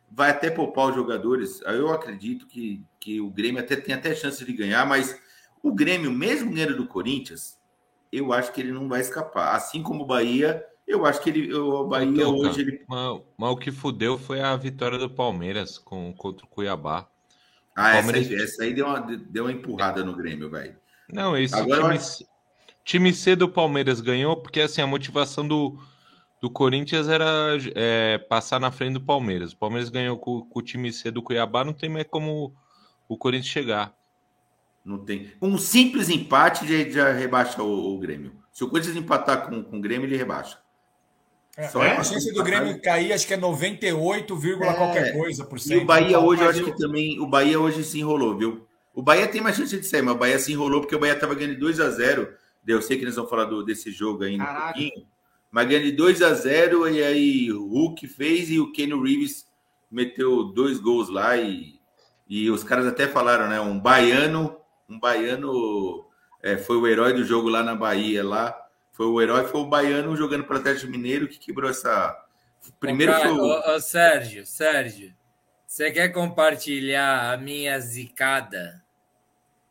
vai até poupar os jogadores. Eu acredito que, que o Grêmio até tem até chance de ganhar, mas o Grêmio, mesmo ganhando do Corinthians, eu acho que ele não vai escapar. Assim como o Bahia, eu acho que ele, o Bahia Toca, hoje ele. mas, mas o que fudeu foi a vitória do Palmeiras com, contra o Cuiabá. Ah, essa Palmeiras- aí, essa aí deu, uma, deu uma empurrada no Grêmio, velho. Não, esse Agora time, time C do Palmeiras ganhou porque assim, a motivação do, do Corinthians era é, passar na frente do Palmeiras. O Palmeiras ganhou com, com o time C do Cuiabá, não tem mais como o Corinthians chegar. Não tem. Um simples empate já, já rebaixa o, o Grêmio. Se o Corinthians empatar com, com o Grêmio, ele rebaixa. É, Só a é? chance do Grêmio cair, acho que é 98, É. qualquer coisa por E cento. o Bahia hoje, eu acho que também. O Bahia hoje se enrolou, viu? O Bahia tem mais chance de sair, mas o Bahia se enrolou porque o Bahia estava ganhando de 2 a 0 Eu sei que eles vão falar do- desse jogo ainda um pouquinho. Mas ganhando de 2 a 0 e aí o Hulk fez e o Kenny Reeves meteu dois gols lá e, e os caras até falaram, né? Um baiano, um baiano é, foi o herói do jogo lá na Bahia lá. Foi o herói, foi o baiano jogando para o Atlético Mineiro que quebrou essa Primeiro cara, foi o- ô, ô, Sérgio, Sérgio, você quer compartilhar a minha zicada?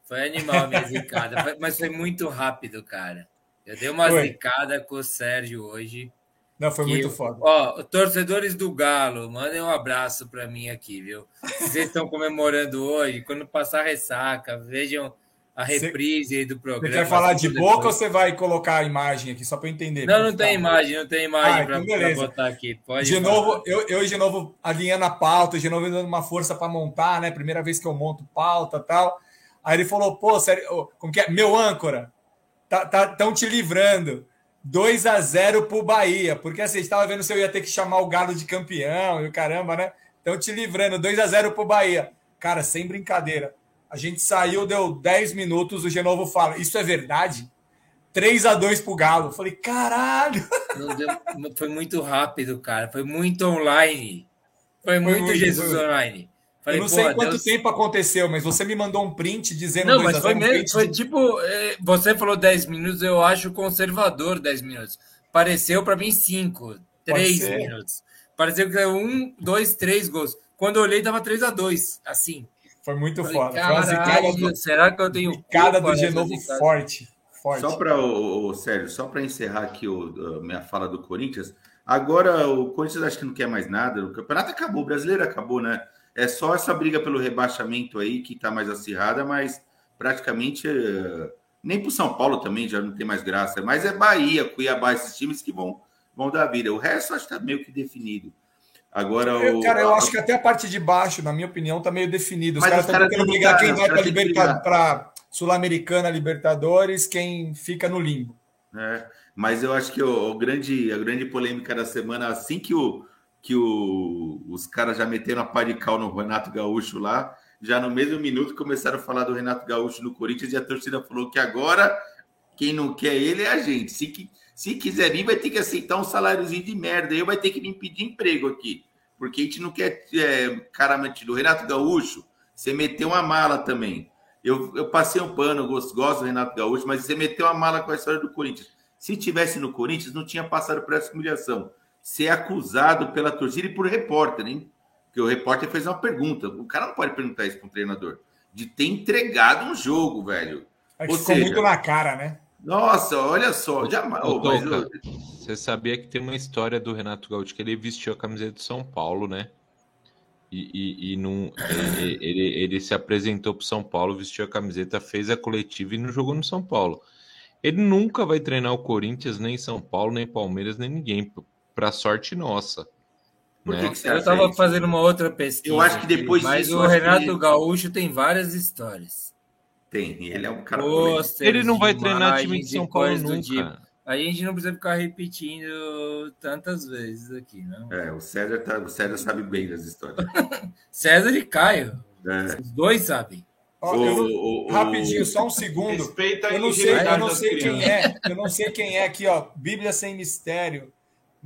Foi animal a minha zicada, mas foi muito rápido, cara. Eu dei uma Foi. zicada com o Sérgio hoje. Não, foi muito foda. Ó, torcedores do Galo, mandem um abraço para mim aqui, viu? Vocês estão comemorando hoje, quando passar ressaca, vejam a Cê- reprise aí do Você programa. quer falar de Tudo boca ou você vai colocar a imagem aqui, só para eu entender? Não, não Tá. tem imagem, não tem imagem Ah, para então botar aqui. Pode De falar. novo, eu, eu de novo alinhando a pauta, de novo dando uma força para montar, né? Primeira vez que eu monto pauta e tal. Aí ele falou, pô, sério, como que é? Meu âncora, tá, tá, tão te livrando. 2 a 0 pro Bahia, porque assim, a gente tava vendo se eu ia ter que chamar o Galo de campeão e o caramba, né? Estão te livrando, 2 a 0 pro Bahia. Cara, sem brincadeira. A gente saiu, deu 10 minutos, o Genovo fala, isso é verdade? 3 a 2 pro Galo. Eu falei, caralho! Deu- foi muito rápido, cara. Foi muito online. Foi muito, muito, Jesus foi. online. Falei, eu não sei quanto Deus- tempo aconteceu, mas você me mandou um print dizendo Não, 2 mas a foi 0, um mesmo. Foi tipo. eh, Você falou 10 minutos, eu acho conservador 10 minutos. Pareceu para mim 5, 3 ser. minutos. Pareceu que era um, dois, três gols. Quando eu olhei, tava 3 a 2 assim. Foi muito Falei, foda. Foi Caralho, do, será que eu tenho. culpa do Genovo forte. forte. Só para o Sérgio, só para encerrar aqui o, a minha fala do Corinthians. Agora o Corinthians acho que não quer mais nada. O campeonato acabou, o brasileiro acabou, né? É só essa briga pelo rebaixamento aí que está mais acirrada, mas praticamente eh, nem para o São Paulo também já não tem mais graça. Mas é Bahia, Cuiabá, esses times que vão, vão dar vida. O resto acho que está meio que definido. Agora Eu, o. cara, eu acho que até a parte de baixo, na minha opinião, tá meio definido. Os Mas caras estão caras tentando têm que brigar quem vai para liberta... Sul-Americana, Libertadores, quem fica no limbo. É, mas eu acho que o, o grande, a grande polêmica da semana, assim que, o, que o, os caras já meteram a pá de cal no Renato Gaúcho lá, já no mesmo minuto começaram a falar do Renato Gaúcho no Corinthians e a torcida falou que agora quem não quer ele é a gente. Se, se quiser vir, vai ter que aceitar um saláriozinho de merda. Aí vai ter que me pedir emprego aqui. Porque a gente não quer é, cara metido. O Renato Gaúcho, você meteu uma mala também. Eu, eu passei um pano, eu gosto, gosto do Renato Gaúcho, mas você meteu uma mala com a história do Corinthians. Se tivesse no Corinthians, não tinha passado por essa humilhação. Ser acusado pela torcida e por repórter, hein? Porque o repórter fez uma pergunta. O cara não pode perguntar isso para um treinador. De ter entregado um jogo, velho. É que Ou ficou seja, muito na cara, né? Nossa, olha só. Jamais. Ô, oh, mas Toca, Você sabia que tem uma história do Renato Gaúcho que ele vestiu a camiseta do São Paulo, né? E, e, e não, ele, ele, ele se apresentou para São Paulo, vestiu a camiseta, fez a coletiva e não jogou no São Paulo. Ele nunca vai treinar o Corinthians, nem São Paulo, nem Palmeiras, nem ninguém, para sorte nossa. Por né? que, que você Eu acha estava isso? fazendo uma outra pesquisa. Eu acho que aqui, depois Mas disso, o acho que Renato ele- Gaúcho tem várias histórias. Tem, ele é um cara. Posters, Ele não vai treinar time de São Paulo nunca. tipo. A gente não precisa ficar repetindo tantas vezes aqui, não. É, o César, tá, o César sabe bem das histórias. César e Caio, É. os dois sabem. Ó, O- eu o- o- rapidinho, só um segundo. Respeita Eu não sei, eu não sei quem é, eu não sei quem é aqui, ó. Bíblia sem mistério.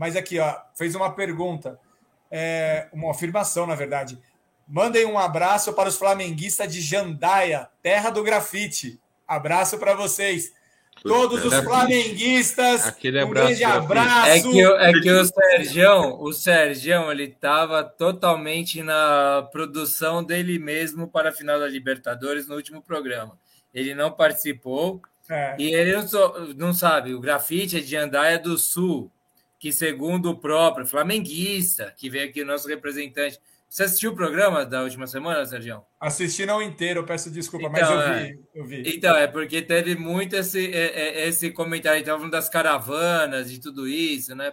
Mas aqui, ó, fez uma pergunta, é, uma afirmação, na verdade. Mandem um abraço para os flamenguistas de Jandaia, terra do grafite. Abraço para vocês. Todos os flamenguistas, Aquele um abraço, grande grafite. abraço. É que, o- é que o Sergião, o Sergião, ele estava totalmente na produção dele mesmo para a final da Libertadores no último programa. Ele não participou É, e ele não, não sabe, o grafite é de Andaia do Sul, que segundo o próprio flamenguista, que veio aqui o nosso representante. Você assistiu o programa da última semana, Sergião? assisti não inteiro, eu peço desculpa, Então, mas eu é. vi, eu vi. Então, é porque teve muito esse, é- é- esse comentário, então, falando das caravanas e tudo isso, né?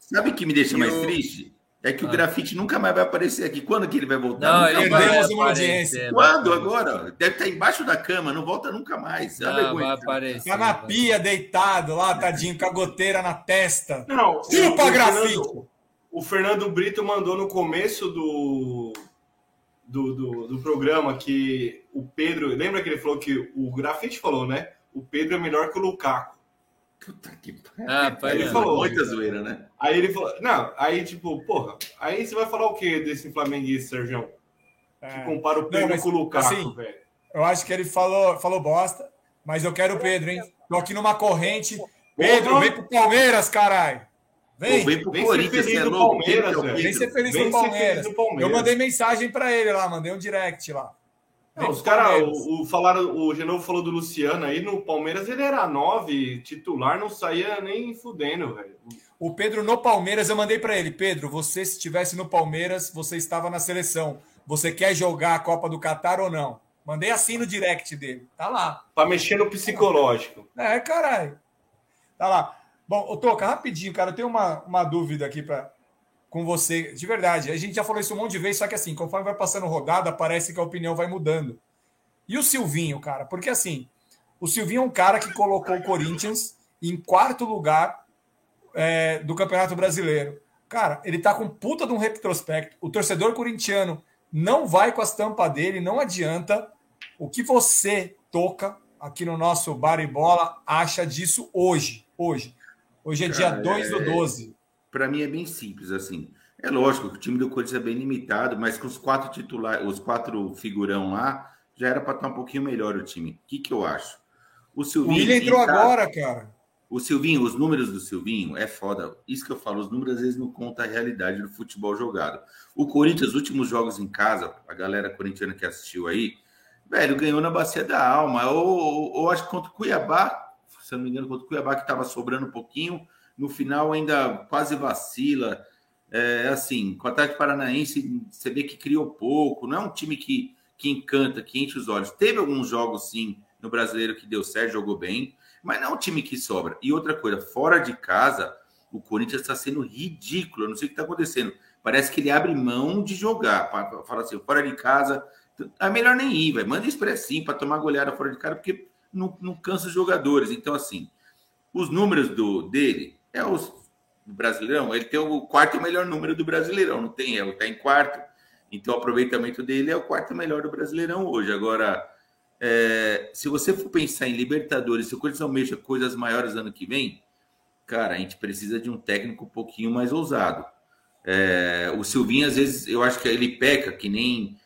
Sabe o que me deixa E mais o- triste? É que o Ah. grafite nunca mais vai aparecer aqui. Quando que ele vai voltar? Não, Nunca ele Perdemos uma audiência. vai Quando agora? Deve estar embaixo da cama, não volta nunca mais. É Não, vergonha. vai aparecer. Tá na pia, deitado lá, tadinho, com a goteira na testa. Não, Chupa, o, grafite! Fernando, o Fernando Brito mandou no começo do, do, do, do programa que o Pedro. Lembra que ele falou que o grafite falou, né? O Pedro é melhor que o Lukaku. Puta que pariu. Ah, Ele falou. Muita zoeira, né? Aí ele falou. Não, aí tipo, porra, aí você vai falar o que desse flamenguista, Sérgio? Que É, compara o Pedro mas, com o Lukaku, assim, velho. eu acho que ele falou, falou bosta, mas eu quero o Pedro, hein? Tô aqui numa corrente. Pedro, vem pro Palmeiras, caralho! Vem, vem pro vem ser Corinthians, feliz você é. Palmeiras, que é o velho. Vem ser feliz Vem no ser feliz Palmeiras. no Palmeiras. Eu mandei mensagem para ele lá, mandei um direct lá. Não, os caras, o, o, falaram, o Genovo falou do Luciano aí, no Palmeiras ele era nove, titular, não saía nem fudendo, velho. O Pedro no Palmeiras, eu mandei para ele, Pedro, você se estivesse no Palmeiras, você estava na seleção. Você quer jogar a Copa do Catar ou não? Mandei assim no direct dele. Tá lá. Pra mexer no psicológico. É, caralho. Tá lá. Bom, ô Toca, rapidinho, cara, eu tenho uma, uma dúvida aqui pra, com você. De verdade, a gente já falou isso um monte de vezes, só que assim, conforme vai passando rodada, parece que a opinião vai mudando. E o Silvinho, cara? Porque assim, o Silvinho é um cara que colocou o Corinthians em quarto lugar é, do Campeonato Brasileiro. Cara, ele tá com puta de um retrospecto. O torcedor corintiano não vai com as tampas dele, não adianta. O que você toca aqui no nosso Bar e Bola acha disso hoje? Hoje. Hoje é dia Cara, 2 do é- 12. Para mim é bem simples assim. É lógico que o time do Corinthians é bem limitado, mas com os quatro titulares, os quatro figurão lá, já era para estar um pouquinho melhor o time. O que, que eu acho? O O Silvinho. William entrou tá- agora, cara. O Silvinho, os números do Silvinho é foda. Isso que eu falo, os números às vezes não contam a realidade do futebol jogado. O Corinthians, os últimos jogos em casa, a galera corintiana que assistiu aí, velho, ganhou na bacia da alma. Ou, ou, ou acho que contra o Cuiabá, se eu não me engano, contra o Cuiabá, que estava sobrando um pouquinho, no final ainda quase vacila. É assim, com o Atlético Paranaense, você vê que criou pouco, não é um time que, que encanta, que enche os olhos. Teve alguns jogos, sim, no brasileiro que deu certo, jogou bem, mas não é um time que sobra. E outra coisa, fora de casa, o Corinthians está sendo ridículo. Eu não sei o que está acontecendo. Parece que ele abre mão de jogar. Falar assim, fora de casa, é melhor nem ir, vai. Manda expressinho para tomar goleada fora de casa, porque não, não cansa os jogadores. Então, assim, os números do dele é do Brasileirão. Ele tem o quarto melhor número do Brasileirão, não tem? Ele está em quarto. Então, o aproveitamento dele é o quarto melhor do Brasileirão hoje. Agora, é, se você for pensar em Libertadores, se o Corinthians almeja coisas maiores ano que vem, cara, a gente precisa de um técnico um pouquinho mais ousado. É, o Silvinho, às vezes, eu acho que ele peca, que nem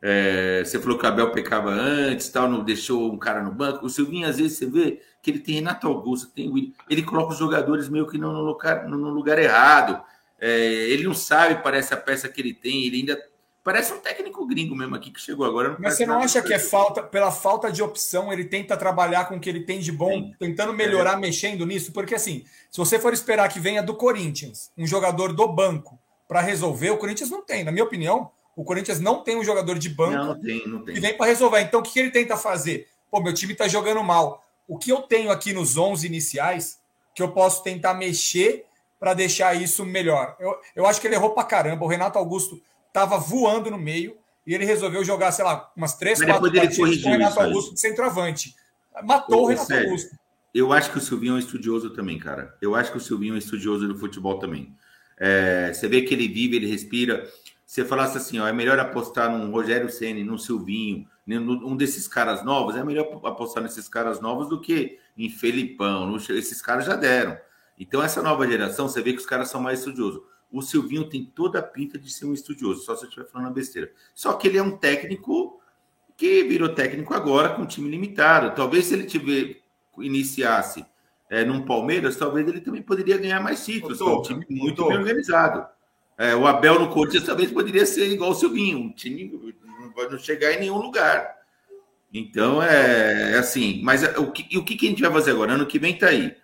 é, você falou que o Abel pecava antes, tal, não deixou um cara no banco. O Silvinho, às vezes, você vê que ele tem Renato Augusto, tem o Willian, ele coloca os jogadores meio que no, no lugar, no, lugar errado. É, ele não sabe, parece a peça que ele tem, ele ainda parece um técnico gringo mesmo aqui que chegou agora. Mas você não acha que é falta, pela falta de opção, ele tenta trabalhar com o que ele tem de bom, Sim. tentando melhorar, mexendo nisso? Porque assim, se você for esperar que venha do Corinthians, um jogador do banco, para resolver, o Corinthians não tem. Na minha opinião, o Corinthians não tem um jogador de banco Não, não tem, não que tem. vem para resolver. Então, o que, que ele tenta fazer? Pô, meu time tá jogando mal. O que eu tenho aqui nos 11 iniciais, que eu posso tentar mexer para deixar isso melhor? Eu, eu acho que ele errou pra caramba. O Renato Augusto tava voando no meio e ele resolveu jogar, sei lá, umas três, Mas quatro partidas com o Renato. Augusto de centroavante. Matou Ô, o Renato sério. Augusto. Eu acho que o Silvinho é um estudioso também, cara. Eu acho que o Silvinho é um estudioso do futebol também. É, você vê que ele vive, ele respira. Você falasse assim, ó, é melhor apostar num Rogério Ceni, num Silvinho, num um desses caras novos, é melhor apostar nesses caras novos do que em Felipão. esses caras já deram. Então, essa nova geração, você vê que os caras são mais estudiosos. O Silvinho tem toda a pinta de ser um estudioso, só se eu estiver falando besteira. Só que ele é um técnico que virou técnico agora com um time limitado. Talvez se ele tiver iniciasse é, num Palmeiras, talvez ele também poderia ganhar mais títulos. É um time muito bem organizado. É, o Abel no Corinthians talvez poderia ser igual o Silvinho, um time não vai não chegar em nenhum lugar. Então é, é assim. Mas é, o que, e o que que a gente vai fazer agora? Ano que vem tá aí.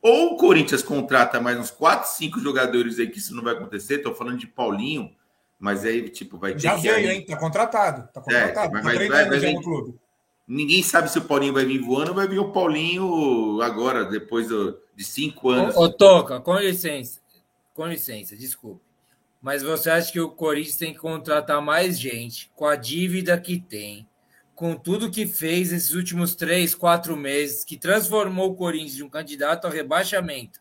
Ou o Corinthians contrata mais uns 4, 5 jogadores aí, que isso não vai acontecer. Estou falando de Paulinho, mas aí, tipo, vai ter Já veio, aí- hein? Tá contratado. Tá contratado. mas tá vai- treinando vai- já vai- no clube. Ninguém sabe se o Paulinho vai vir voando ou vai vir o Paulinho agora, depois do- de cinco anos. Ô, ô, Toca, com licença. Com licença, desculpe. Mas você acha que o Corinthians tem que contratar mais gente com a dívida que tem, com tudo que fez esses últimos três, quatro meses, que transformou o Corinthians de um candidato ao rebaixamento.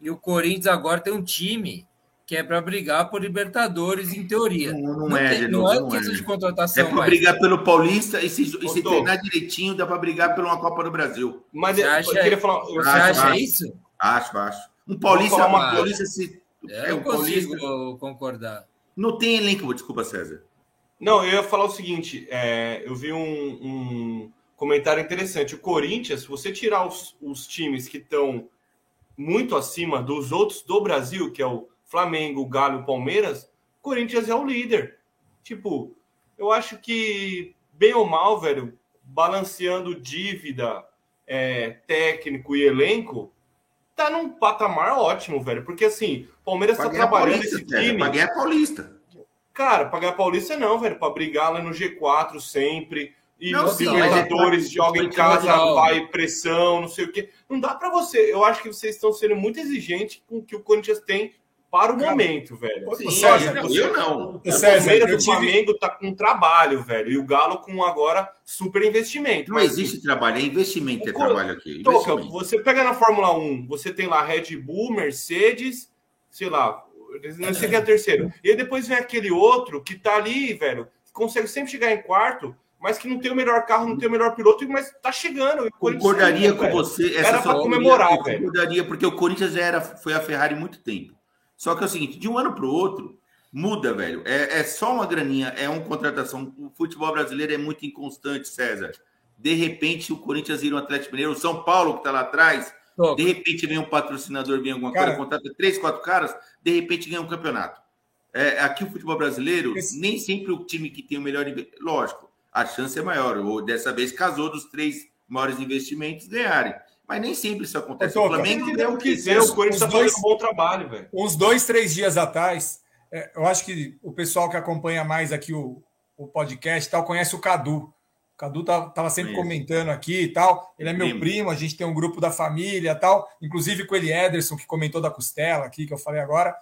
E o Corinthians agora tem um time que é para brigar por Libertadores, em teoria. Não, não é, tem- não novo, é não questão é. de É contratação, para mas brigar pelo Paulista e se, e se treinar direitinho, dá para brigar por uma Copa do Brasil. Mas Você eu acha- queria falar. você acho, acha acho. isso? Acho, acho. Um Paulista, falar uma. Paulista se. Eu é, não um consigo Paulista. concordar. Não tem elenco, desculpa, César. Não, eu ia falar o seguinte: é, eu vi um, um comentário interessante. O Corinthians, se você tirar os, os times que estão muito acima dos outros do Brasil, que é o Flamengo, o Galo e o Palmeiras, o Corinthians é o líder. Tipo, eu acho que, bem ou mal, velho, balanceando dívida, é, técnico e elenco, tá num patamar ótimo, velho. Porque assim, o Palmeiras tá trabalhando Paulista, esse cara, time. Pra ganhar Paulista. Cara, pagar Paulista não, velho. Pra brigar lá no G4 sempre. E Não, Libertadores, mas é- joga em casa, vai pressão, não sei o quê. Não dá pra você. Eu acho que vocês estão sendo muito exigentes com o que o Corinthians tem para o Cara, momento, velho. Sim, César, eu, você- eu não. O César, Palmeiras eu do tive- Flamengo tá com trabalho, velho. E o Galo com agora super investimento. Não Mas, existe trabalho, é investimento, é trabalho aqui. Toca, você pega na Fórmula 1, você tem lá Red Bull, Mercedes, sei lá, não sei que é a terceira. E aí depois vem aquele outro que tá ali, velho, que consegue sempre chegar em quarto, mas que não tem o melhor carro, não tem o melhor piloto, mas tá chegando. E Concordaria com velho. você. Era Essa pra sua comemorar, velho. Concordaria, porque o Corinthians já era, foi a Ferrari há muito tempo. Só que é o seguinte, de um ano para o outro, muda, velho. É, é só uma graninha, é uma contratação. O futebol brasileiro é muito inconstante, César. De repente, o Corinthians vira um Atlético Mineiro, o São Paulo, que está lá atrás, Toca. de repente vem um patrocinador, vem alguma Cara- coisa, contrata três, quatro caras, de repente ganha um campeonato. É, aqui o futebol brasileiro, Esse- nem sempre o time que tem o melhor. Lógico, a chance é maior. Ou dessa vez casou dos três maiores investimentos ganharem. Mas nem sempre isso acontece. Ô, O Toca, Flamengo Se der o que quiser, o Corinthians os tá dois- fazendo um bom trabalho, velho. uns dois, três dias atrás, é, eu acho que o pessoal que acompanha mais aqui o, o podcast e tal conhece o Cadu. O Cadu tá- tava sempre Conheço. comentando aqui e tal. Ele é meu Primo. primo, a gente tem um grupo da família e tal, inclusive com ele Ederson, que comentou da costela aqui, que eu falei agora.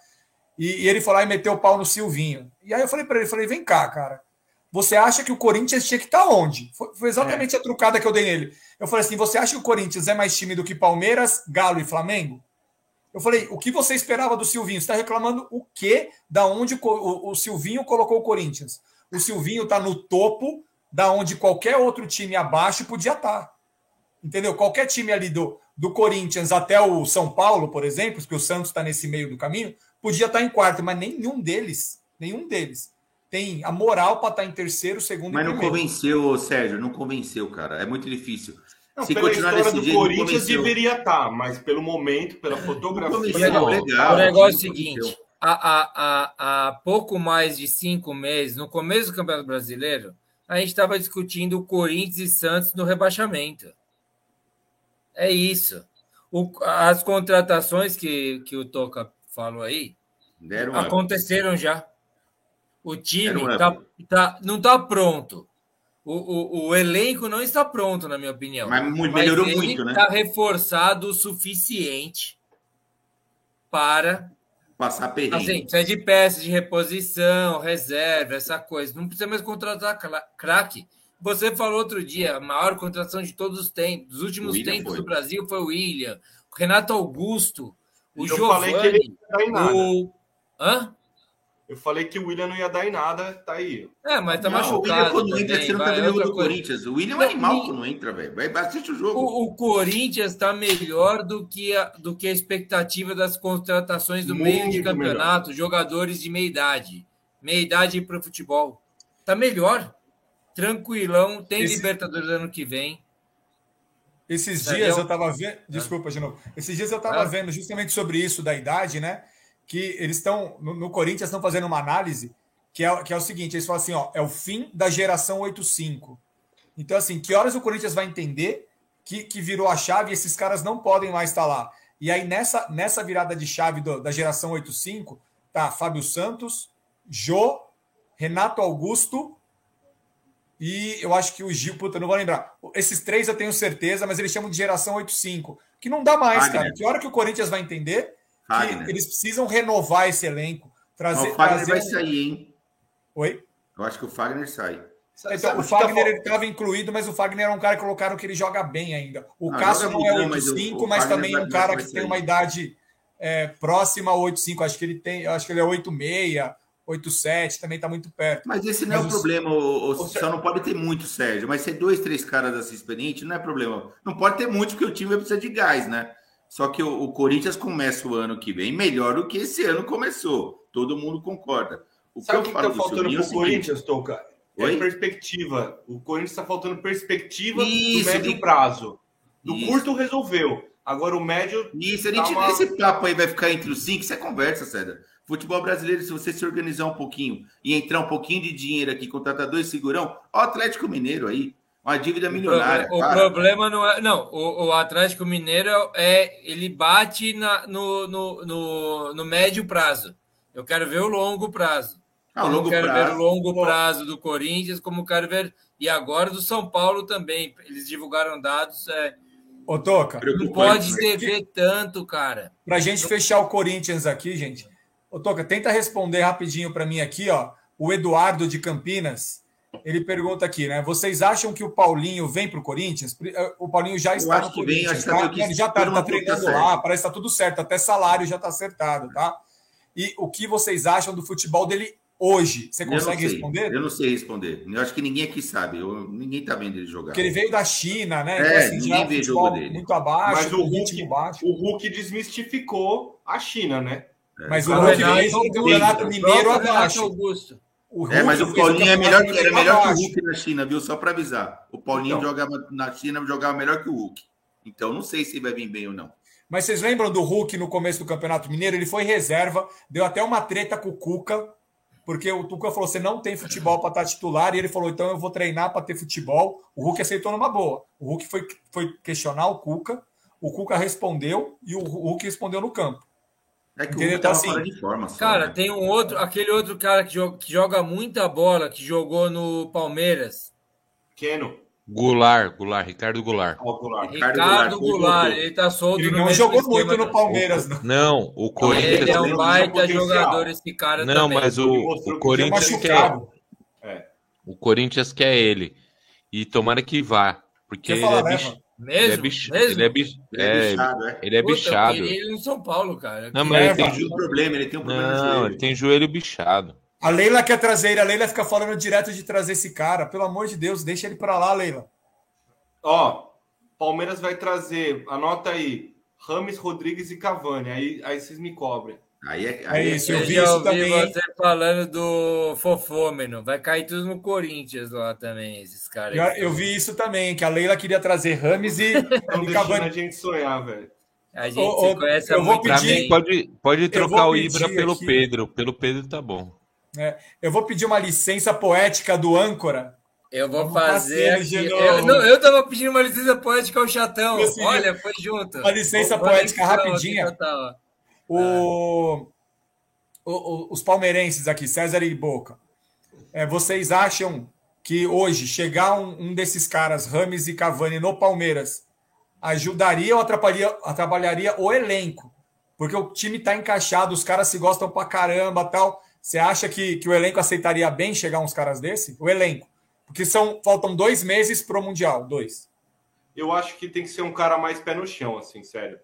E, e ele foi lá e meteu o pau no Silvinho. E aí eu falei para ele, falei, vem cá, cara. Você acha que o Corinthians tinha que estar onde? Foi, foi exatamente a trucada que eu dei nele. Eu falei assim: você acha que o Corinthians é mais time do que Palmeiras, Galo e Flamengo? Eu falei, o que você esperava do Silvinho? Você está reclamando o quê? Da onde o, o- o Silvinho colocou o Corinthians? O Silvinho está no topo da onde qualquer outro time abaixo podia estar. Entendeu? Qualquer time ali do, do Corinthians até o São Paulo, por exemplo, porque o Santos está nesse meio do caminho, podia estar em quarto, mas nenhum deles, nenhum deles tem a moral para estar em terceiro, segundo Mas e não primeiro. convenceu, Sérgio, não convenceu, cara. É muito difícil. Não, Se pela continuar história desse do jeito, Corinthians deveria estar, mas pelo momento, pela fotografia. Não, legal. o negócio é o seguinte: há, há, há, há pouco mais de cinco meses, no começo do Campeonato Brasileiro, a gente estava discutindo o Corinthians e Santos no rebaixamento. É isso. O- as contratações que, que o Toca falou aí Deram uma- aconteceram já. O time Era um tá, up. tá- não está pronto. O, o, o elenco não está pronto, na minha opinião. Mas melhorou ele muito, né? Está reforçado o suficiente para Passar perrengue. Assim, precisa de peças de reposição, reserva, essa coisa. Não precisa mais contratar craque. Você falou outro dia, a maior contratação de todos os tempos, dos últimos tempos foi. do Brasil foi o William, o Renato Augusto, o Eu não o. Hã? Eu falei que o William não ia dar em nada, tá aí. É, mas tá Não, o William, machucado. quando entra, também, você não tá vendo o jogo do coisa. Corinthians. O William é um Não, animal e- quando entra, velho. Vai, assiste o jogo. O, o Corinthians está melhor do que, a, do que a expectativa das contratações do meio de Muito campeonato, jogadores de meia idade. Meia idade para o futebol. Está melhor. Tranquilão. Tem Esse- Libertadores ano que vem. Esses Entendeu? dias eu estava vendo. Desculpa, de novo. Esses dias eu estava Ah. vendo justamente sobre isso da idade, né? Que eles estão. No, no Corinthians estão fazendo uma análise que é, que é o seguinte: eles falam assim, ó, é o fim da geração 85. Então, assim, que horas o Corinthians vai entender que, que virou a chave e esses caras não podem mais estar lá? E aí, nessa, nessa virada de chave do- da geração 85, tá Fábio Santos, Jô, Renato Augusto e eu acho que o Gil, puta, não vou lembrar. Esses três eu tenho certeza, mas eles chamam de geração 85. Que não dá mais, Fagner. cara. Que hora que o Corinthians vai entender Fagner. eles precisam renovar esse elenco? Mas Trazer, o Fagner trazer vai um- sair, hein? Oi? Eu acho que o Fagner sai. Então, Sabe o tá Fagner estava incluído, mas o Fagner é um cara que colocaram que ele joga bem ainda. O Ah, Cássio não é muito bem, mas o- 85, o mas Fagner também é um cara que tem uma idade é, próxima ao 85. Acho que ele tem, acho que ele é 86, 87, também está muito perto. Mas esse não é Mas o o- problema. O, o- o só não pode ter muito, Sérgio. Mas ser dois, três caras assim experientes não é problema. Não pode ter muito, porque o time vai precisar de gás, né? Só que o, o Corinthians começa o ano que vem melhor do que esse ano começou. Todo mundo concorda. O Sabe que, que tá do faltando Silvinho é pro o Corinthians, Toca? É Oi? perspectiva. O Corinthians está faltando perspectiva Isso, do médio prazo. Do Isso. curto resolveu. Agora o médio. Se a gente Tá uma- esse papo aí vai ficar entre os cinco, isso é conversa, César. Futebol brasileiro, se você se organizar um pouquinho e entrar um pouquinho de dinheiro aqui, contratar dois segurão, ó, o Atlético Mineiro aí, uma dívida milionária. O cara. problema não é. Não, o, o Atlético Mineiro é. Ele bate na, no, no, no, no médio prazo. Eu quero ver o longo prazo. Ah, o Como longo quero ver prazo. o longo prazo do Corinthians, como quero ver. E agora do São Paulo também. Eles divulgaram dados. É, Ô, Toca, não pode dever tanto, cara. pra gente fechar o Corinthians aqui, gente. Ô, Toca, tenta responder rapidinho para mim aqui, ó. O Eduardo de Campinas, ele pergunta aqui, né? Vocês acham que o Paulinho vem pro Corinthians? Pri- eh, O Paulinho já está acho no que vem, Corinthians, acho que tá? tá tudo- Ele já tá, todo tá tá treinando certo. lá, parece que tá tudo certo, até salário já tá acertado, tá? E o que vocês acham do futebol dele hoje? Você Eu consegue sei, responder? Eu não sei responder. Eu acho que ninguém aqui sabe. Eu- ninguém tá vendo ele jogar. Porque ele veio da China, né? É, já ninguém é um vê futebol jogo dele. muito abaixo, Mas o Hulk, baixo. o Hulk desmistificou a China, né? Mas o O Hulk Renato veio no Augusto, Campeonato o Mineiro Renato abaixo. Augusto. O É, mas o Paulinho é melhor, que- era melhor que o. Hulk na China, viu? Só para avisar. O Paulinho Então. jogava na China, jogava melhor que o Hulk. Então não sei se vai vir bem ou não. Mas vocês lembram do Hulk no começo do Campeonato Mineiro? Ele foi reserva, deu até uma treta com o Cuca, porque o Cuca falou: você não tem futebol para estar titular, e ele falou: então eu vou treinar para ter futebol. O Hulk aceitou numa boa. O Hulk foi, foi questionar o Cuca, o Cuca respondeu e o Hulk respondeu no campo. É que Entendeu? o Hulk tava Então, assim, fora de forma. Só, Cara, né? tem um outro, aquele outro cara que joga, que joga muita bola, que jogou no Palmeiras. Keno, Goulart, Goulart, Ricardo Goulart. ao Goulart. Ricardo Ricardo Goulart, Goulart, ele tá solto Ele não jogou muito no da- Palmeiras, não. Não, o Ele Corinthians. é um baita jogador, esse cara Não, também. mas Ele o, o que tinha Corinthians quer, Machucado. o Corinthians quer ele. E tomara que vá. Porque ele é, leva. Ele Mesmo? é bicho. mesmo? Ele é bicho. Ele é É, bichado, é. ele é Puta, eu bichado. queria ele no São Paulo, cara. Não, mas ele tem, um problema, ele tem um problema não, joelho. ele tem joelho bichado. A Leila quer trazer ele, a Leila fica falando direto de trazer esse cara. Pelo amor de Deus, deixa ele para lá, Leila. Ó, Palmeiras vai trazer, anota aí, Rames, Rodrigues e Cavani. Aí, aí vocês me cobrem. Aí é, É aí isso, eu Eu vi isso também, você falando do fofômeno. Vai cair tudo no Corinthians lá também, esses caras. Eu, aí. eu vi isso também, que a Leila queria trazer Rames e, e deixando Cavani. a gente sonhar, velho. A gente Ô, se ô, conhece eu vou pedir- mim, pode, pode trocar vou o Ibra pelo aqui. Pedro. Pelo Pedro tá bom. É, eu vou pedir uma licença poética do âncora. Eu vou Vamos fazer Eu, não, eu tava pedindo uma licença poética ao chatão. Olha, foi junto. Uma licença Vou- poética rapidinha. total. O, o- o- os palmeirenses aqui, César e Boca. É, vocês acham que hoje chegar um, um desses caras, Rames e Cavani, no Palmeiras, ajudaria ou atrapalharia, atrapalharia o elenco? Porque o time está encaixado, os caras se gostam pra caramba tal. Você acha que, que o elenco aceitaria bem chegar uns caras desse? O elenco. Porque são, faltam dois meses pro Mundial, dois. Eu acho que tem que ser um cara mais pé no chão, assim, sério.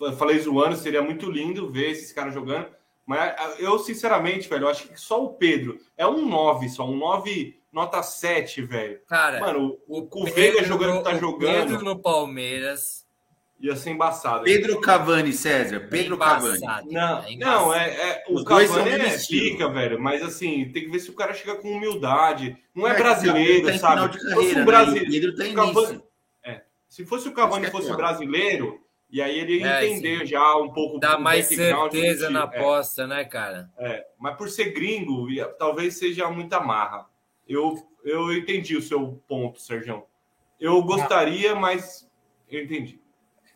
Eu Falei zoando, seria muito lindo ver esses caras jogando. Mas eu, sinceramente, velho, eu acho que só o Pedro é um 9, só um 9, nota 7, velho. Cara, Mano, o, o Veiga jogando que tá o jogando Pedro no Palmeiras. ia ser embaçado. Pedro Cavani, César. Pedro Cavani. Embaçado, Não, é não, embaçado. é, é- o Os dois são Cavani é pica, velho, mas assim, tem que ver se o cara chega com humildade. Não é, É, brasileiro, tá sabe? de Se fosse carreira, um né? brasileiro, o Pedro tá Cavani- início. Se fosse o Cavani é fosse brasileiro, e aí ele É, entender sim. já um pouco Dá mais certeza na É, aposta, né, cara? é. Mas por ser gringo, ia- talvez seja muita marra. Eu, eu entendi o seu ponto, Sérgio. Eu gostaria, mas eu entendi.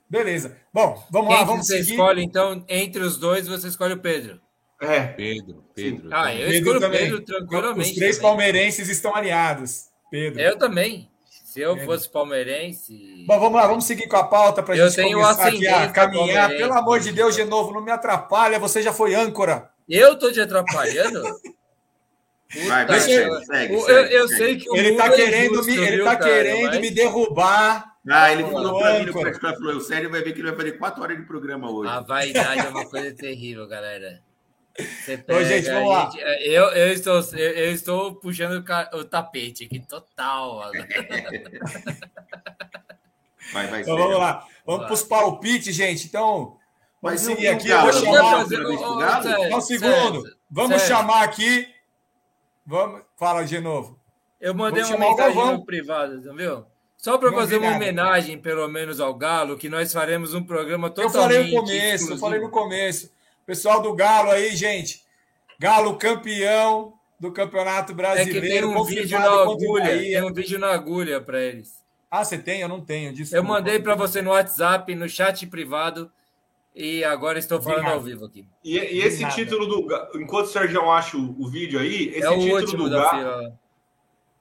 Beleza. Bom, vamos lá, Quem que vamos você seguir. escolhe, então, entre os dois, você escolhe o Pedro. É, Pedro, Pedro. Ah, eu Pedro escolho o. Pedro tranquilamente. Os três também. palmeirenses estão alinhados. Pedro. Eu também. Se eu fosse palmeirense. Bom, vamos lá, vamos seguir com a pauta para a Eu gente tenho começar aqui a caminhar. Pelo amor de Deus, de novo, não me atrapalha, você já foi âncora. Eu tô te atrapalhando? Vai, Puta, vai, segue, eu- segue, eu, segue, eu segue. sei que o Ele mundo tá é querendo, injusto, me, ele viu, tá cara, querendo mas- me derrubar. Ah, ele falou pra mim no particular, falou, o Sérgio vai ver que ele vai fazer quatro horas de programa hoje. A vaidade é uma coisa terrível, galera. Você Ô, gente, pega, vamos lá. gente- eu, eu, estou, eu, eu estou puxando o, tapete aqui, total. Vai, vai, Então segue. vamos lá. Vamos para os palpites, gente. Então, vamos o- seguir aqui. Galo? Eu vou vai chamar. fazer- um segundo. Vamos chamar aqui. Vamos. Fala de novo. Eu mandei Vamos uma mensagem não viu? Só para fazer uma nada. homenagem, pelo menos, ao Galo, que nós faremos um programa totalmente. Eu falei no começo, exclusivo. eu falei no começo. Pessoal do Galo aí, gente. Galo campeão do Campeonato Brasileiro. É que tem um vídeo na agulha. Tem um vídeo na agulha para eles. Ah, você tem? Eu não tenho. Desculpa. Eu mandei para você no WhatsApp, no chat privado. E agora estou falando ao vivo aqui. E, e esse título do. Enquanto o Sérgio acha o, o, vídeo aí, esse é o título do Galo.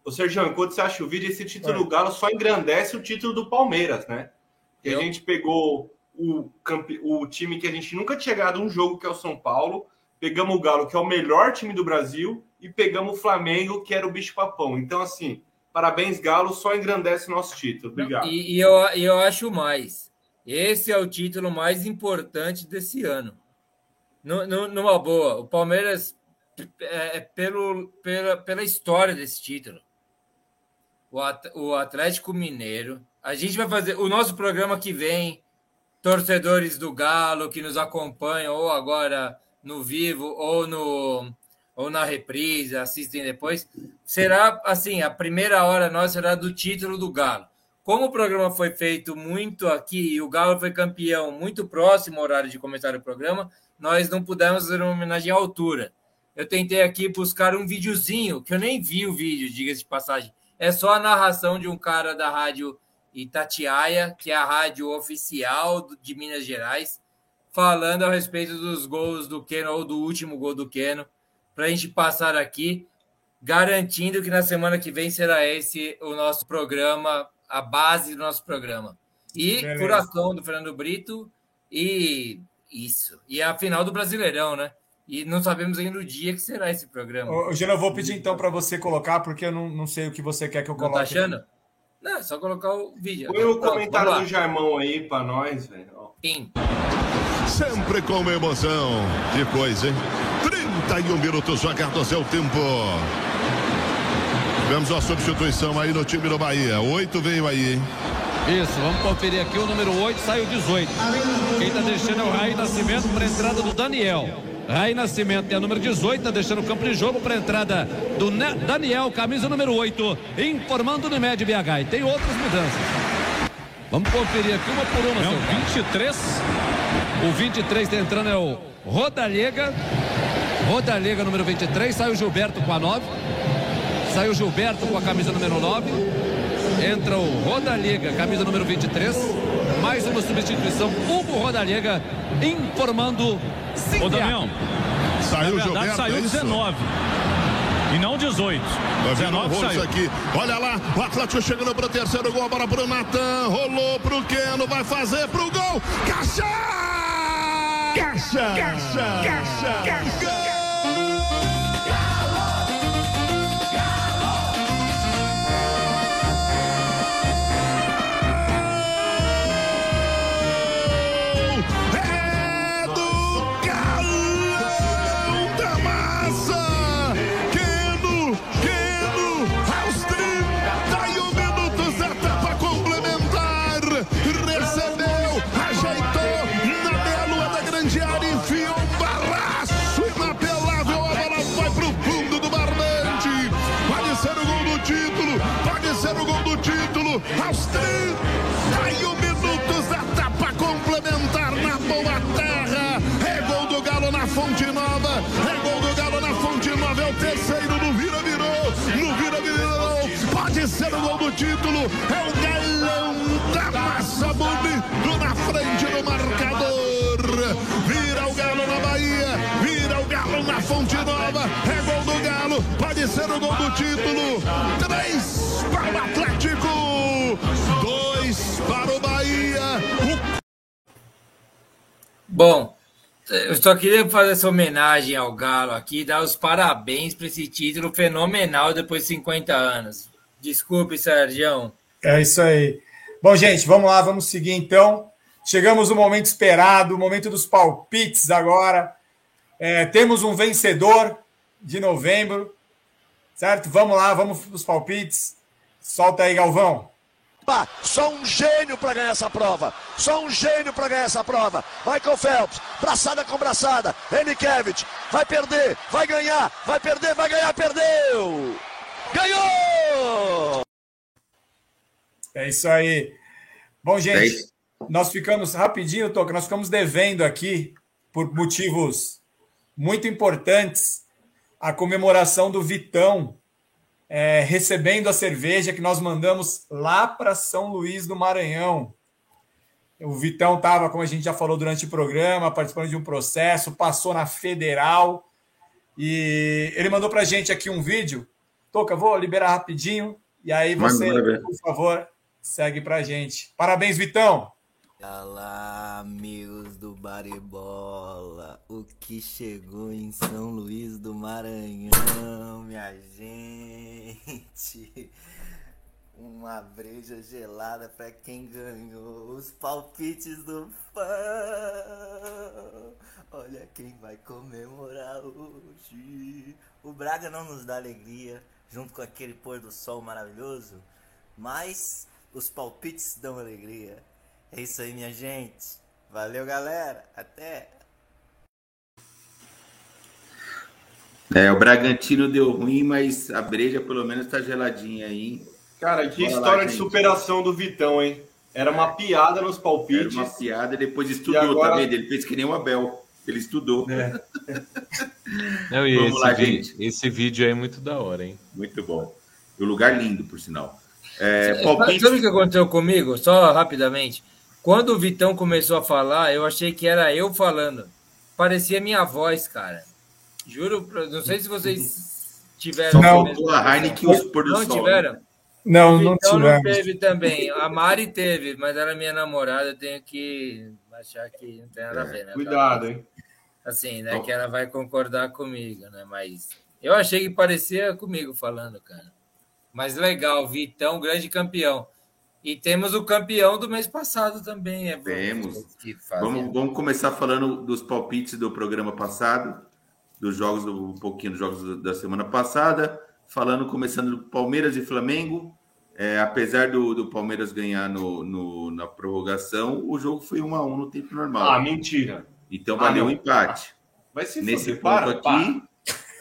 Ô, Sérgio, enquanto você acha o vídeo, esse título é. do Galo só engrandece o título do Palmeiras, né? Que a gente pegou o, o time que a gente nunca tinha chegado um jogo, que é o São Paulo. Pegamos o Galo, que é o melhor time do Brasil, e pegamos o Flamengo, que era o bicho-papão. Então, assim, parabéns, Galo, só engrandece o nosso título. Obrigado. E, e eu, eu acho mais. Esse é o título mais importante desse ano. No, no, numa boa, o Palmeiras é, é pelo, pela, pela história desse título o Atlético Mineiro. A gente vai fazer o nosso programa que vem, torcedores do Galo que nos acompanham, ou agora no vivo, ou no ou na reprise, assistem depois, será assim, a primeira hora nossa será do título do Galo. Como o programa foi feito muito aqui e o Galo foi campeão muito próximo ao horário de começar o programa, nós não pudemos fazer uma homenagem à altura. Eu tentei aqui buscar um videozinho, que eu nem vi o vídeo, diga-se de passagem, é só a narração de um cara da rádio Itatiaia, que é a rádio oficial de Minas Gerais, falando a respeito dos gols do Keno ou do último gol do Keno, para a gente passar aqui, garantindo que na semana que vem será esse o nosso programa, a base do nosso programa. E Beleza. Furacão do Fernando Brito e isso. E a final do Brasileirão, né? E não sabemos ainda o dia que será esse programa. Ô, Gino, eu vou pedir então para você colocar, porque eu não, não sei o que você quer que eu coloque. Não tá achando? É só colocar o vídeo. Põe o comentário do Jaimão aí para nós, velho. Sim. Sempre com emoção. Que coisa, hein? 31 minutos jogados é o tempo. Tivemos uma substituição aí no time do Bahia. Oito veio aí, hein? Isso, vamos conferir aqui. O número 8 saiu 18. Quem está deixando é o Raí Nascimento para a entrada do Daniel. Rai Nascimento é a número 18, tá deixando o campo de jogo para a entrada do Daniel, camisa número 8, informando no Med BH. E tem outras mudanças. Vamos conferir aqui uma por uma. É o 23. O 23 está entrando é o Rodalega. Rodalega número 23. Sai o Gilberto com a 9. Sai o Gilberto com a camisa número 9. Entra o Rodalega, camisa número 23. Mais uma substituição. Hugo Rodalega informando Ô, Damião. Saiu o Gilberto, saiu 19. É e não 18. Vai 19 saiu. Isso aqui. Olha lá, o Atlético chegando para o terceiro gol, para pro Natan, rolou pro Keno, vai fazer pro gol. Caixa! Caixa! Caixa! Caixa! Caixa! Gol! Título, é o galão da massa bonito na frente do marcador. Vira o Galo na Bahia, vira o Galo na Fonte Nova, é gol do Galo, pode ser o gol do título. Três para o Atlético. Dois para o Bahia. Bom, eu só queria fazer essa homenagem ao Galo aqui, dar os parabéns para esse título fenomenal depois de 50 anos. Desculpe, Sérgio. É isso aí. Bom, gente, vamos lá, vamos seguir então. Chegamos no momento esperado, o momento dos palpites agora. É, temos um vencedor de novembro, certo? Vamos lá, vamos para os palpites. Solta aí, Galvão. Só um gênio para ganhar essa prova. Só um gênio para ganhar essa prova. Michael Phelps, braçada com braçada. Enikevich, vai perder, vai ganhar, vai perder, vai ganhar, perdeu! Ganhou! É isso aí. Bom, gente, nós ficamos rapidinho, Toca, nós ficamos devendo aqui, por motivos muito importantes, a comemoração do Vitão é, recebendo a cerveja que nós mandamos lá para São Luís do Maranhão. O Vitão estava, como a gente já falou durante o programa, participando de um processo, passou na federal e ele mandou para a gente aqui um vídeo. Toca, vou liberar rapidinho e aí você, por favor, segue para a gente. Parabéns, Vitão! Olá, amigos do Baribola. O que chegou em São Luís do Maranhão, minha gente? Uma breja gelada para quem ganhou os palpites do fã. Olha quem vai comemorar hoje. O Braga não nos dá alegria, junto com aquele pôr do sol maravilhoso, mas os palpites dão alegria. É isso aí, minha gente. Valeu, galera. Até. É, o Bragantino deu ruim, mas a breja pelo menos tá geladinha aí. Cara, que Bora história lá, de superação do Vitão, hein? Era uma piada nos palpites. Era uma piada e depois estudou, agora... vendo? Ele fez que nem o Abel. Ele estudou. É. Não, e Vamos esse, lá, gente. esse vídeo aí é muito da hora, hein? Muito bom. E o lugar lindo, por sinal. É, palpite... Sabe o que aconteceu comigo? Só rapidamente. Quando o Vitão começou a falar, eu achei que era eu falando. Parecia minha voz, cara. Juro, não sei se vocês tiveram. Não, a Heineken os pôr do Não sol. tiveram? Não, não então tivemos. não teve também. A Mari teve, mas era minha namorada. Eu tenho que achar que não tem nada a ver, né? Cuidado, hein? Assim, né? Que ela vai concordar comigo, né? Mas eu achei que parecia comigo falando, cara. Mas legal, Vitão, grande campeão. E temos o campeão do mês passado também. É temos. Vamos, vamos começar falando dos palpites do programa passado, dos jogos, do, um pouquinho dos jogos da semana passada. Falando, começando do Palmeiras e Flamengo. É, apesar do, do Palmeiras ganhar no, no, na prorrogação, o jogo foi 1 a 1 no tempo normal. Ah, mentira. Então valeu o um empate. Vai se Nesse ponto Para, aqui, para.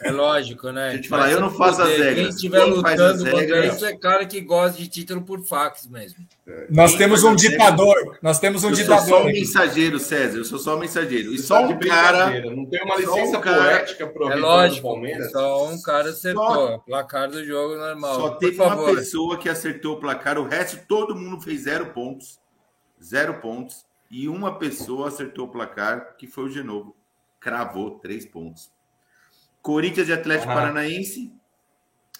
É lógico, né? A gente fala, eu não faço as Quem regras. estiver Quem faz as lutando contra regras- isso é cara que gosta de título por fax mesmo. Nós Quem temos um ditador. Nós temos um eu sou ditador. só um mensageiro, César. Eu sou só um mensageiro. E só tá um cara. Não tem uma licença um cara- poética pro É lógico, Palmeiras. só um cara acertou. Só- Placar do jogo normal. Só por teve uma pessoa que acertou o placar, o resto todo mundo fez zero pontos. Zero pontos. E uma pessoa acertou o placar, que foi o Genovo. Cravou três pontos. Corinthians e Atlético Ah. Paranaense.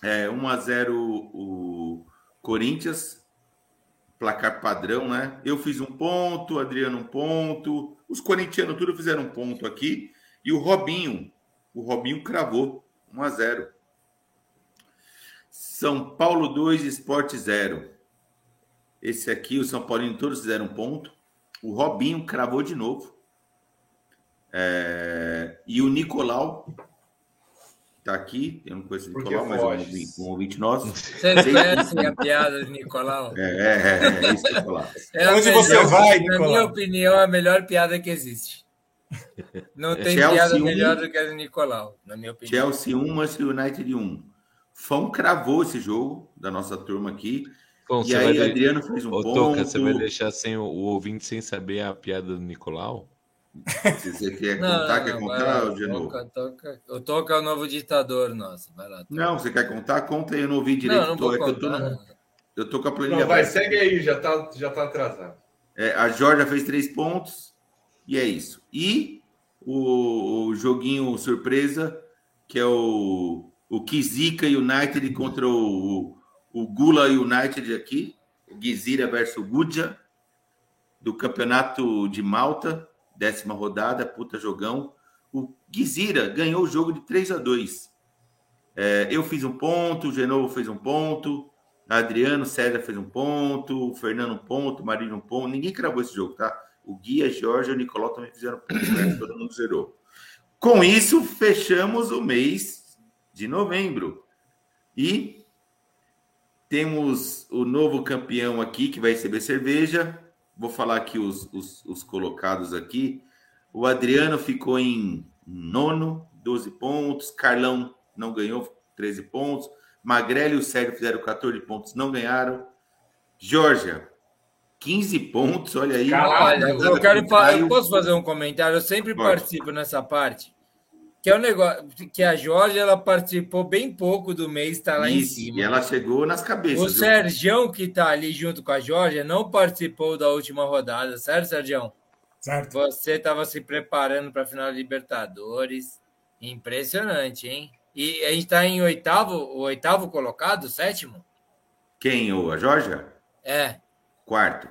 É, 1 a 0 o Corinthians. Placar padrão, né? Eu fiz um ponto, Adriano um ponto. Os corintianos tudo fizeram um ponto aqui. E o Robinho, o Robinho cravou 1 a 0. São Paulo 2, Esporte 0. Esse aqui, o São Paulino, todos fizeram um ponto. O Robinho cravou de novo. É, E o Nicolau tá aqui. Eu não conheço o Nicolau, mas é um um ouvinte nosso. Vocês conhecem a piada do Nicolau? É, é, é, é isso que eu falar. É Onde você melhor- vai, Na Nicolau? minha opinião, é a melhor piada que existe. Não tem Chelsea piada um. melhor do que a do Nicolau, na minha opinião. Chelsea 1, Manchester United 1. Fão cravou esse jogo da nossa turma aqui. Bom, e aí, vai Adriano fez um Ô, ponto. Toca, você vai deixar sem o, o ouvinte sem saber a piada do Nicolau? Você quer Não, contar, não, quer não, contar, lá, de novo? toca, toca. O Toca é o novo ditador nosso. Vai lá. Toca. Não, você quer contar? Conta aí, eu não ouvi direito. Não, não vou é que eu, tô contar. na- eu tô com a planilha Não, vai, aberta. segue aí, já tá, já tá atrasado. É, a Georgia fez três pontos e é isso. E o, o joguinho surpresa, que é o, o Kizika United contra o, o Gula United aqui, o Gizira versus Gudja, do campeonato de Malta, décima rodada, puta jogão. O Gizira ganhou o jogo de 3 a 2 É, eu fiz um ponto, o Genovo fez um ponto, Adriano César fez um ponto, o Fernando um ponto, o Marinho um ponto. Ninguém cravou esse jogo, tá? O Guia, Jorge e o Nicolau também fizeram ponto, né? todo mundo zerou. Com isso, fechamos o mês de novembro. E temos o novo campeão aqui que vai receber cerveja. Vou falar aqui os, os, os colocados aqui. O Adriano ficou em nono, 12 pontos. Carlão não ganhou, 13 pontos. Magrelo e o Sérgio fizeram 14 pontos, não ganharam. Georgia, 15 pontos, olha aí. Olha, eu quero falar, eu posso fazer um comentário? Eu sempre Pode. participo nessa parte. Que é o um negócio que a Jorge ela participou bem pouco do mês, está lá Isso, em cima. E ela chegou nas cabeças. O Sergião, que está ali junto com a Jorge, não participou da última rodada, certo, Sergião? Certo. Você estava se preparando para a final da Libertadores. Impressionante, hein? E a gente está em oitavo, o oitavo colocado, sétimo? Quem? O, a Georgia? É. Quarto.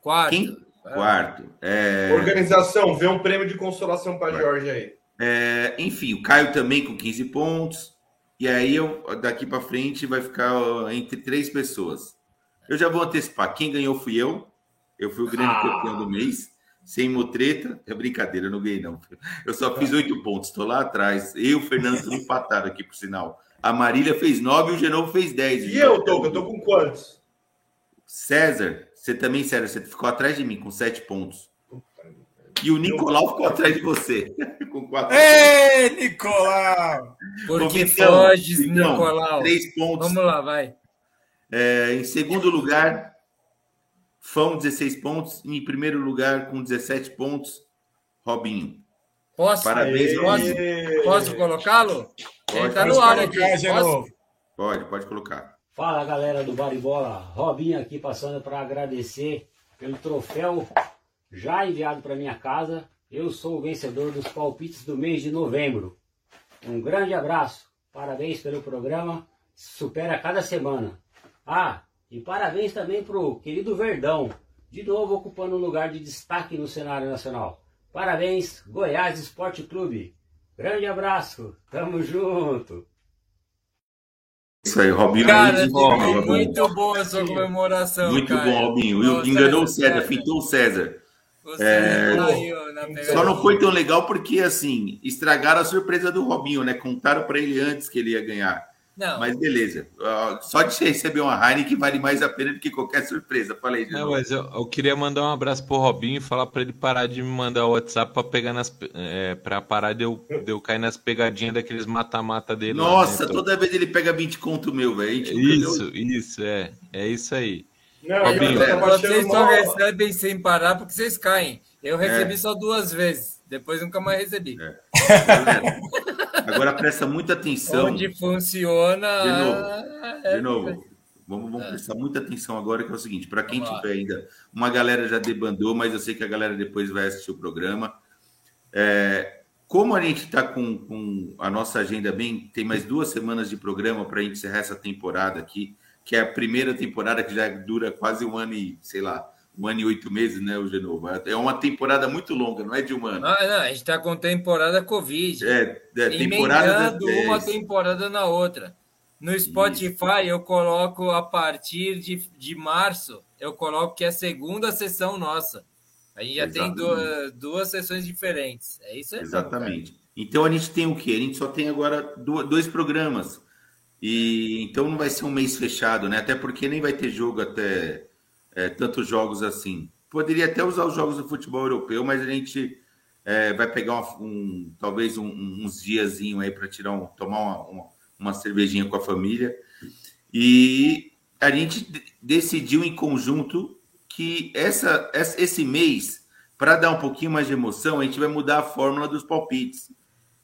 Quarto. Quem? Quarto. É... Organização, vê um prêmio de consolação para a Georgia aí. É, enfim, o Caio também com 15 pontos. E aí, eu, daqui para frente, vai ficar entre três pessoas. Eu já vou antecipar. Quem ganhou fui eu. Eu fui o grande ah. campeão do mês. Sem mutreta. É brincadeira, eu não ganhei, não. Eu só fiz oito pontos. Estou lá atrás. Eu e o Fernando empatados aqui, por sinal. A Marília fez nove e o Genovo fez dez. E eu, Douglas? Eu tô com quantos? César, você também, César, você ficou atrás de mim com sete pontos. E o Nicolau ficou atrás de você. com quatro Ei, Nicolau! Porque então, foges, então, Nicolau. Três pontos. Vamos lá, vai. É, em segundo lugar, Fão, 16 pontos. Em primeiro lugar, com 17 pontos, Robinho. Posso? Parabéns, Posso, posso colocá-lo? Ele está no ar aqui. Posso? Pode, pode colocar. Fala galera do Baribola, Robinho aqui passando para agradecer pelo troféu já enviado para minha casa. Eu sou o vencedor dos palpites do mês de novembro. Um grande abraço, parabéns pelo programa, supera cada semana. Ah, e parabéns também para o querido Verdão, de novo ocupando um lugar de destaque no cenário nacional. Parabéns, Goiás Esporte Clube. Grande abraço, tamo junto. Isso aí, Robinho. Cara, muito, bom, muito boa a sua comemoração. Muito cara. bom, Robinho. Nossa, Enganou o César, fintou o César. É... Só não foi tão legal porque, assim, estragaram a surpresa do Robinho, né? Contaram para ele antes que ele ia ganhar. Não. Mas beleza. Só de receber uma Heineken vale mais a pena do que qualquer surpresa. Falei de Não, mas eu, eu, queria mandar um abraço pro Robinho e falar para ele parar de me mandar o WhatsApp para pegar nas é, para parar de eu, de eu cair nas pegadinhas daqueles mata-mata dele. Nossa, lá, né? toda vez ele pega 20 conto meu, velho. Isso, isso, é. É isso aí. Não, Robinho, vocês só recebem sem parar porque vocês caem. Eu recebi é. só duas vezes. Depois nunca mais recebi. É. Agora presta muita atenção. Onde funciona. De novo. De novo. Vamos, vamos prestar muita atenção agora, que é o seguinte: para quem tiver ainda. Uma galera já debandou, mas eu sei que a galera depois vai assistir o programa. É, como a gente está com, com, a nossa agenda bem, tem mais duas semanas de programa para a gente encerrar essa temporada aqui, que é a primeira temporada que já dura quase um ano e, sei lá, um ano e oito meses, né, o Genovo? É uma temporada muito longa, não é de um ano. Ah, não, a gente está com temporada Covid. É, é temporada uma temporada na outra. No Spotify Isso. eu coloco a partir de, de março, eu coloco que é a segunda sessão nossa. A gente já Exatamente. tem duas, duas sessões diferentes. É isso aí. Exatamente. então a gente tem o quê? A gente só tem agora dois programas. E então não vai ser um mês fechado, né? Até porque nem vai ter jogo até é, tantos jogos assim. Poderia até usar os jogos do futebol europeu, mas a gente é, vai pegar uma, um, talvez um, uns diazinho aí para tirar um, tomar uma, uma, uma, cervejinha com a família. E a gente decidiu em conjunto que essa, esse mês, para dar um pouquinho mais de emoção, a gente vai mudar a fórmula dos palpites.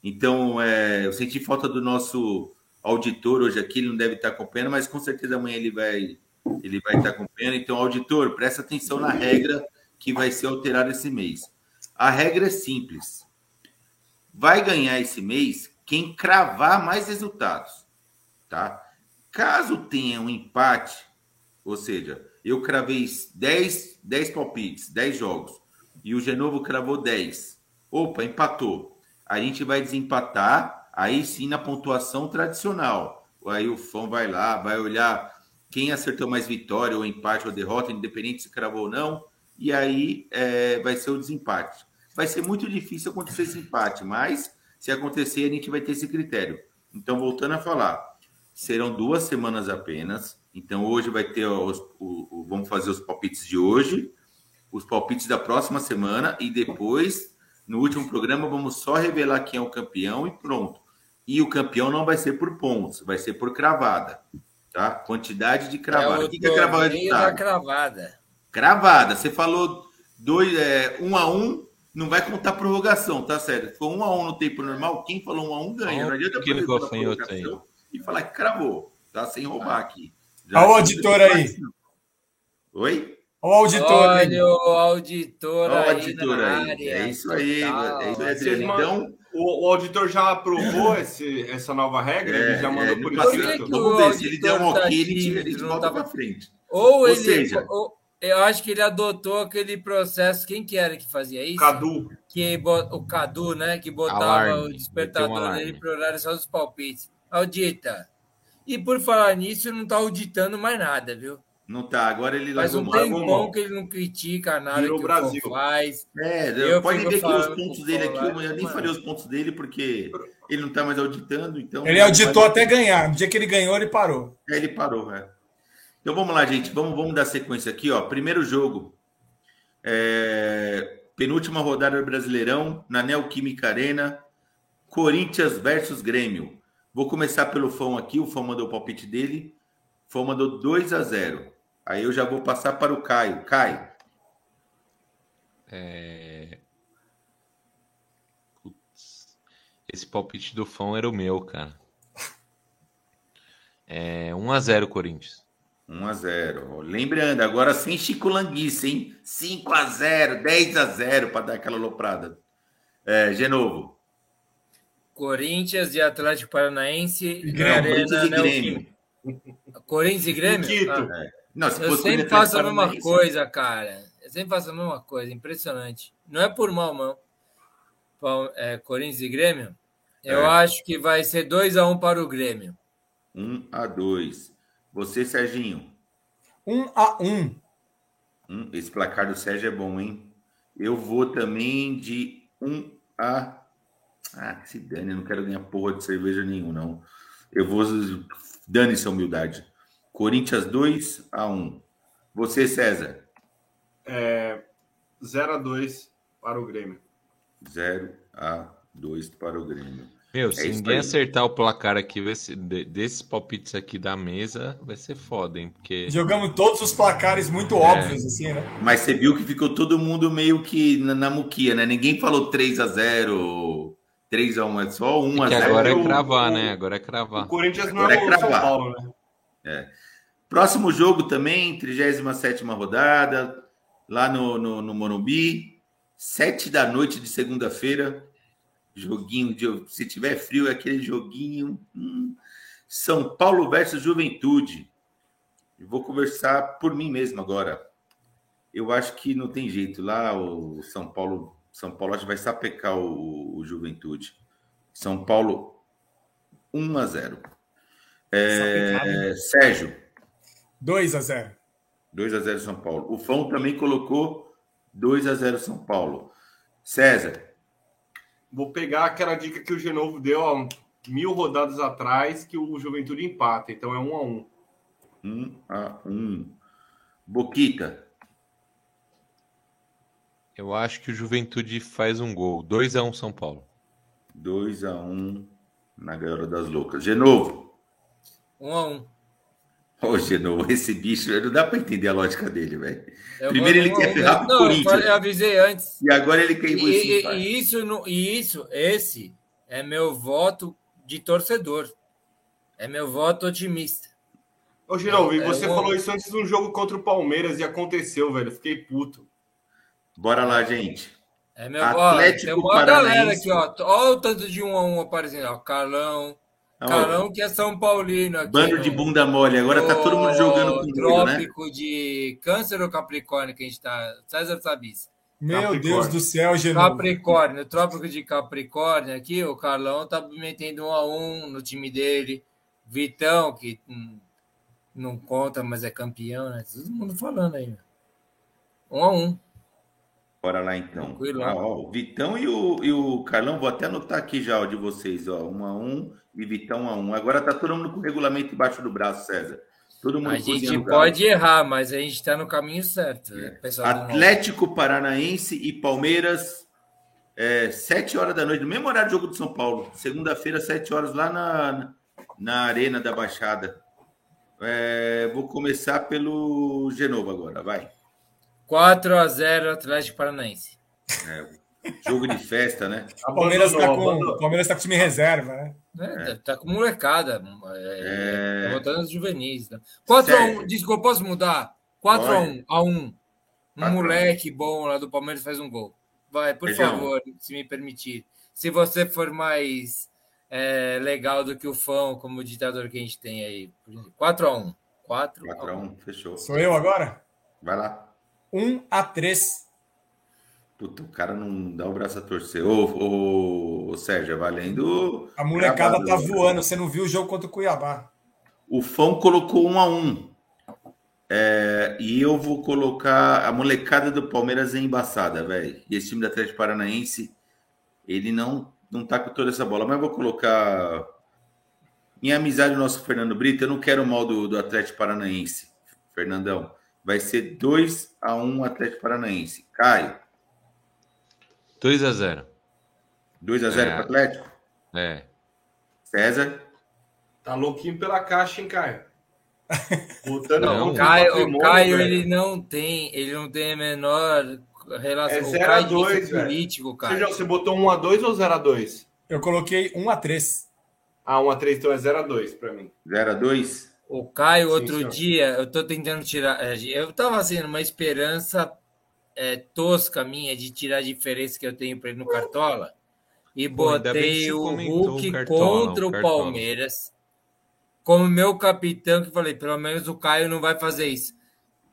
Então, é, eu senti falta do nosso auditor hoje aqui, ele não deve estar acompanhando, mas com certeza amanhã ele vai ele vai estar acompanhando. Então, auditor, presta atenção na regra que vai ser alterada esse mês. A regra é simples. Vai ganhar esse mês quem cravar mais resultados, tá? Caso tenha um empate, ou seja, eu cravei 10, 10 palpites, 10 jogos, e o Genovo cravou 10. Opa, empatou. A gente vai desempatar, aí sim na pontuação tradicional. Aí o fã vai lá, vai olhar quem acertou mais vitória, ou empate, ou derrota, independente se cravou ou não, e aí é, vai ser o desempate. Vai ser muito difícil acontecer esse empate, mas se acontecer, a gente vai ter esse critério. Então, voltando a falar, serão duas semanas apenas. Então, hoje vai ter os, o, o, vamos fazer os palpites de hoje, os palpites da próxima semana, e depois, no último programa, vamos só revelar quem é o campeão e pronto. E o campeão não vai ser por pontos, vai ser por cravada Tá? Quantidade de cravada. É o o que, que é cravada de da cravada. Cravada. Você falou dois, é, um a um, não vai contar prorrogação, tá certo? For um a um no tempo normal, quem falou um a um ganha. Não adianta que fazer ficou prorrogação e falar que cravou, tá? Sem roubar aqui. Olha o auditor aí. Oi? Olha o auditor aí. Olha o auditor Olha o aí auditor na aí. área. É isso aí, é isso aí, Adriano. Então, o, o auditor já aprovou esse, essa nova regra? É, ele já mandou é, por escrito? vamos o ver, se ele der um tá ok, ele tímido, tira, não volta pra frente. Ou, Ou ele. seja- ou- eu acho que ele adotou aquele processo. Quem que era que fazia isso? Cadu. Que o Cadu, né? Que botava Alarme. o despertador dele para horário só dos palpites. Audita. E por falar nisso, não tá auditando mais nada, viu? Não tá, agora ele Faz um largou mão. tempão que ele não critica nada Virou que o Brasil. Faz. É, Eu pode ver que os pontos dele aqui, eu nem mano. falei os pontos dele porque ele não tá mais auditando, então... Ele auditou até ganhar. No dia que ele ganhou, ele parou. É, ele parou, é. Então vamos lá, gente. Vamos, vamos dar sequência aqui, ó. Primeiro jogo. É, Penúltima rodada do Brasileirão, na Neoquímica Arena. Corinthians versus Grêmio. Vou começar pelo Fão aqui. O Fão mandou o palpite dele. O Fão mandou 2 a 0 Aí eu já vou passar para o Caio. Caio. É... Putz. Esse palpite do Fão era o meu, cara. É 1x0 Corinthians. 1 a 0 Lembrando, agora sem Chico Languice, hein? 5 a 0 10 a 0 para dar aquela loprada. É, Genovo. Corinthians e Atlético Paranaense e Grêmio, Arena Corinthians e Neoquímica. Corinthians e Grêmio? Quito. Ah, É. Não, se Eu fosse sempre faço a mesma Paranaense, coisa, cara. Eu sempre faço a mesma coisa, impressionante. Não é por mal, não. Pal- é, Corinthians e Grêmio, eu É. acho que vai ser 2x1 para o Grêmio. 1 a 2 Você, Serginho. 1 a 1 Hum, esse placar do Sérgio é bom, hein? Eu vou também de 1 a. Ah, que se dane, eu não quero ganhar porra de cerveja nenhum, não. Eu vou. Dane-se a humildade. Corinthians 2 a 1 Você, César. É, 0 a 2 para o Grêmio. 0 a 2 para o Grêmio. Meu, É se ninguém aí. acertar o placar aqui vai ser- de- desses palpites aqui da mesa, vai ser foda, hein? Porque Jogamos todos os placares muito óbvios, assim, né? Mas você viu que ficou todo mundo meio que na, na muquia, né? Ninguém falou 3 a 0 3 a 1 é só 1 a que 0 agora é o- cravar, o- né? Agora é cravar. O Corinthians não Agora é é o São cravar. Paulo, né? Próximo jogo também, 37 rodada, lá no, no, no Morumbi, 7 da noite de segunda-feira. Joguinho de. Se tiver frio, é aquele joguinho. hum. São Paulo versus Juventude. Eu vou conversar por mim mesmo agora. Eu acho que não tem jeito. Lá o São Paulo. São Paulo acho que vai sapecar o, o Juventude. São Paulo 1 a 0. É, Sapecado. Sérgio. 2 a 0 2 a 0 São Paulo. O Fão também colocou 2 a 0 São Paulo. César, Vou pegar aquela dica que o Genovo deu há mil rodadas atrás, que o Juventude empata. Então é 1 a 1 1 a 1. Boquita, Eu acho que o Juventude faz um gol. 2x1 São Paulo. 2 a 1 na Gaiola das Loucas. Genovo. 1x1. Ô, Genovo, esse bicho, não dá para entender a lógica dele, velho. Primeiro ele quer 1 a 1 ferrar com o Não, eu Corinthians. eu avisei antes. E agora ele queimou E, esse e- empate. e isso, e isso, esse é meu voto de torcedor. É meu voto otimista. Ô, Genovo, e É, você é um- falou isso antes de um jogo contra o Palmeiras e aconteceu, velho. Fiquei puto. Bora lá, gente. É meu Atlético ó, tem uma galera Paranaense. aqui, ó. Olha o tanto de um a um aparecendo, ó. Carlão. Ó, Carlão que é São Paulino aqui. Bando de bunda mole. Agora tá todo mundo jogando com no tudo, né? Trópico de Câncer ou Capricórnio que a gente tá. César sabe isso. Meu. Deus do céu, Genovo. Capricórnio, Trópico de Capricórnio aqui, o Carlão tá metendo um a um no time dele. Vitão, que hum, não conta, mas é campeão, né? Todo mundo falando aí. né? Um a um. Bora lá então. Tranquilo, Ah, né? ó, o Vitão e o, e o Carlão, vou até anotar aqui já o de vocês, ó. Um a um e Vitão a um. Agora tá todo mundo com o regulamento embaixo do braço, César. Todo mundo A gente galo. pode errar, mas a gente tá no caminho certo. né, pessoal do Atlético Paranaense e Palmeiras, é, 7 horas da noite, no mesmo horário do jogo de São Paulo. Segunda-feira, 7 horas, lá na, na Arena da Baixada. É, vou começar pelo Genovo agora, vai. 4 a 0 Atlético Paranaense. É, jogo de festa, né? O Palmeiras está com, o Palmeiras tá com time reserva, né? É, tá, tá com molecada. É, É. Tá voltando os juvenis. Né? 4 a 1 Sério? Desculpa, posso mudar? 4 a 1 Pode. a 1 Um a um. moleque bom lá do Palmeiras faz um gol. Vai, por Feijão. favor, se me permitir. Se você for mais é, legal do que o fã, como o ditador que a gente tem aí. 4 a 1 4 4 a 1 fechou. Sou eu agora? Vai lá. 1 a 3 Puta, o cara não dá o braço a torcer. Ô, ô, ô, Sérgio, é valendo. A molecada tá né? voando. Você não viu o jogo contra o Cuiabá. O Fão colocou um a um. É, e eu vou colocar. A molecada do Palmeiras é embaçada, velho. E esse time do Atlético Paranaense, ele não, não tá com toda essa bola. Mas eu vou colocar. Em amizade, o nosso Fernando Brito, eu não quero mal do, do Atlético Paranaense, Fernandão. Vai ser 2 a 1 Atlético Paranaense. Caio, 2 a 0 2 a 0 É. para Atlético. É. César, Tá louquinho pela caixa, hein, Caio? Botando Não, contra O Caio, o Caio velho. ele não tem, ele não tem a menor relação. É o 0 a Caio 2, disse velho. político, cara. Você botou 1 a 2 ou 0 a 2 Eu coloquei 1 a 3 Ah, 1 a 3 então é 0 a 2 pra mim. 0 a 2 O Caio, Sim, outro senhor. dia, eu tô tentando tirar. é, Eu tava assim, numa esperança é, tosca minha de tirar a diferença que eu tenho para ele no Cartola. E Pô, botei o Hulk o Cartola, contra o o. Palmeiras como meu capitão, que falei, pelo menos o Caio não vai fazer isso.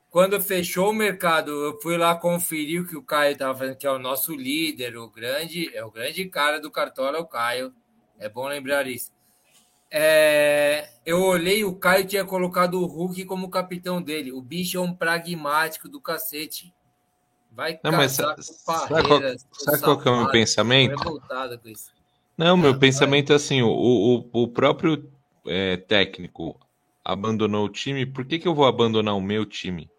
Quando fechou o mercado, eu fui lá conferir o que o Caio estava fazendo, que é o nosso líder, o grande, é o grande cara do Cartola, é o Caio. É bom lembrar isso. É, eu olhei, o Caio tinha colocado o Hulk como capitão dele. O bicho é um pragmático do cacete. Vai Não, mas casar sa- com sabe qual- sabe qual que é o meu pensamento? Não, meu pensamento é assim: o, o, o próprio é, técnico abandonou o time, por que, que eu vou abandonar o meu time?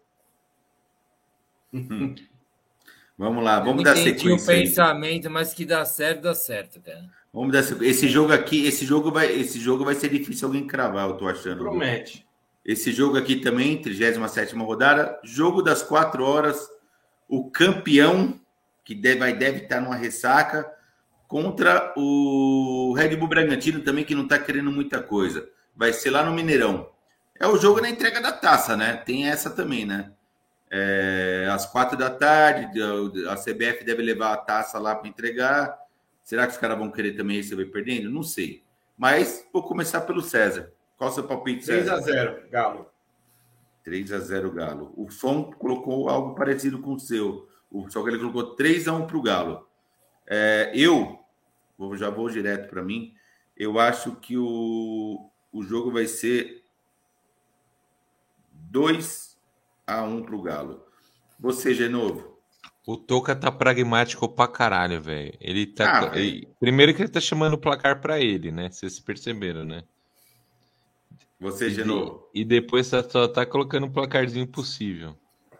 Vamos lá, vamos Eu dar sequência. o aí. pensamento, mas que dá certo, dá certo, cara. Vamos dar sequ- esse jogo aqui, esse jogo vai, esse jogo vai ser difícil alguém cravar, eu tô achando. Promete. Esse jogo aqui também, 37ª rodada, jogo das quatro horas, o campeão que deve, vai deve estar numa ressaca contra o Red Bull Bragantino também que não está querendo muita coisa. Vai ser lá no Mineirão. É o jogo na entrega da taça, né? Tem essa também, né? É, às quatro da tarde, a CBF deve levar a taça lá para entregar. Será que os caras vão querer também receber perdendo? Não sei. Mas vou começar pelo César. Qual o seu palpite, 3 César? a 0 Galo. 3 a 0 Galo. O Fão colocou algo parecido com o seu. O, só que ele colocou 3 a 1 para o Galo. É, eu vou, já vou direto para mim. Eu acho que o, o jogo vai ser 2 a 1 para o Galo. Você, Genovo? O Toca tá pragmático pra caralho, velho. Ele tá. Ah, ele- Primeiro que ele tá chamando o placar pra ele, né? Vocês perceberam, né? Você, E, de- Genovo? e depois tá- só tá colocando um placarzinho possível.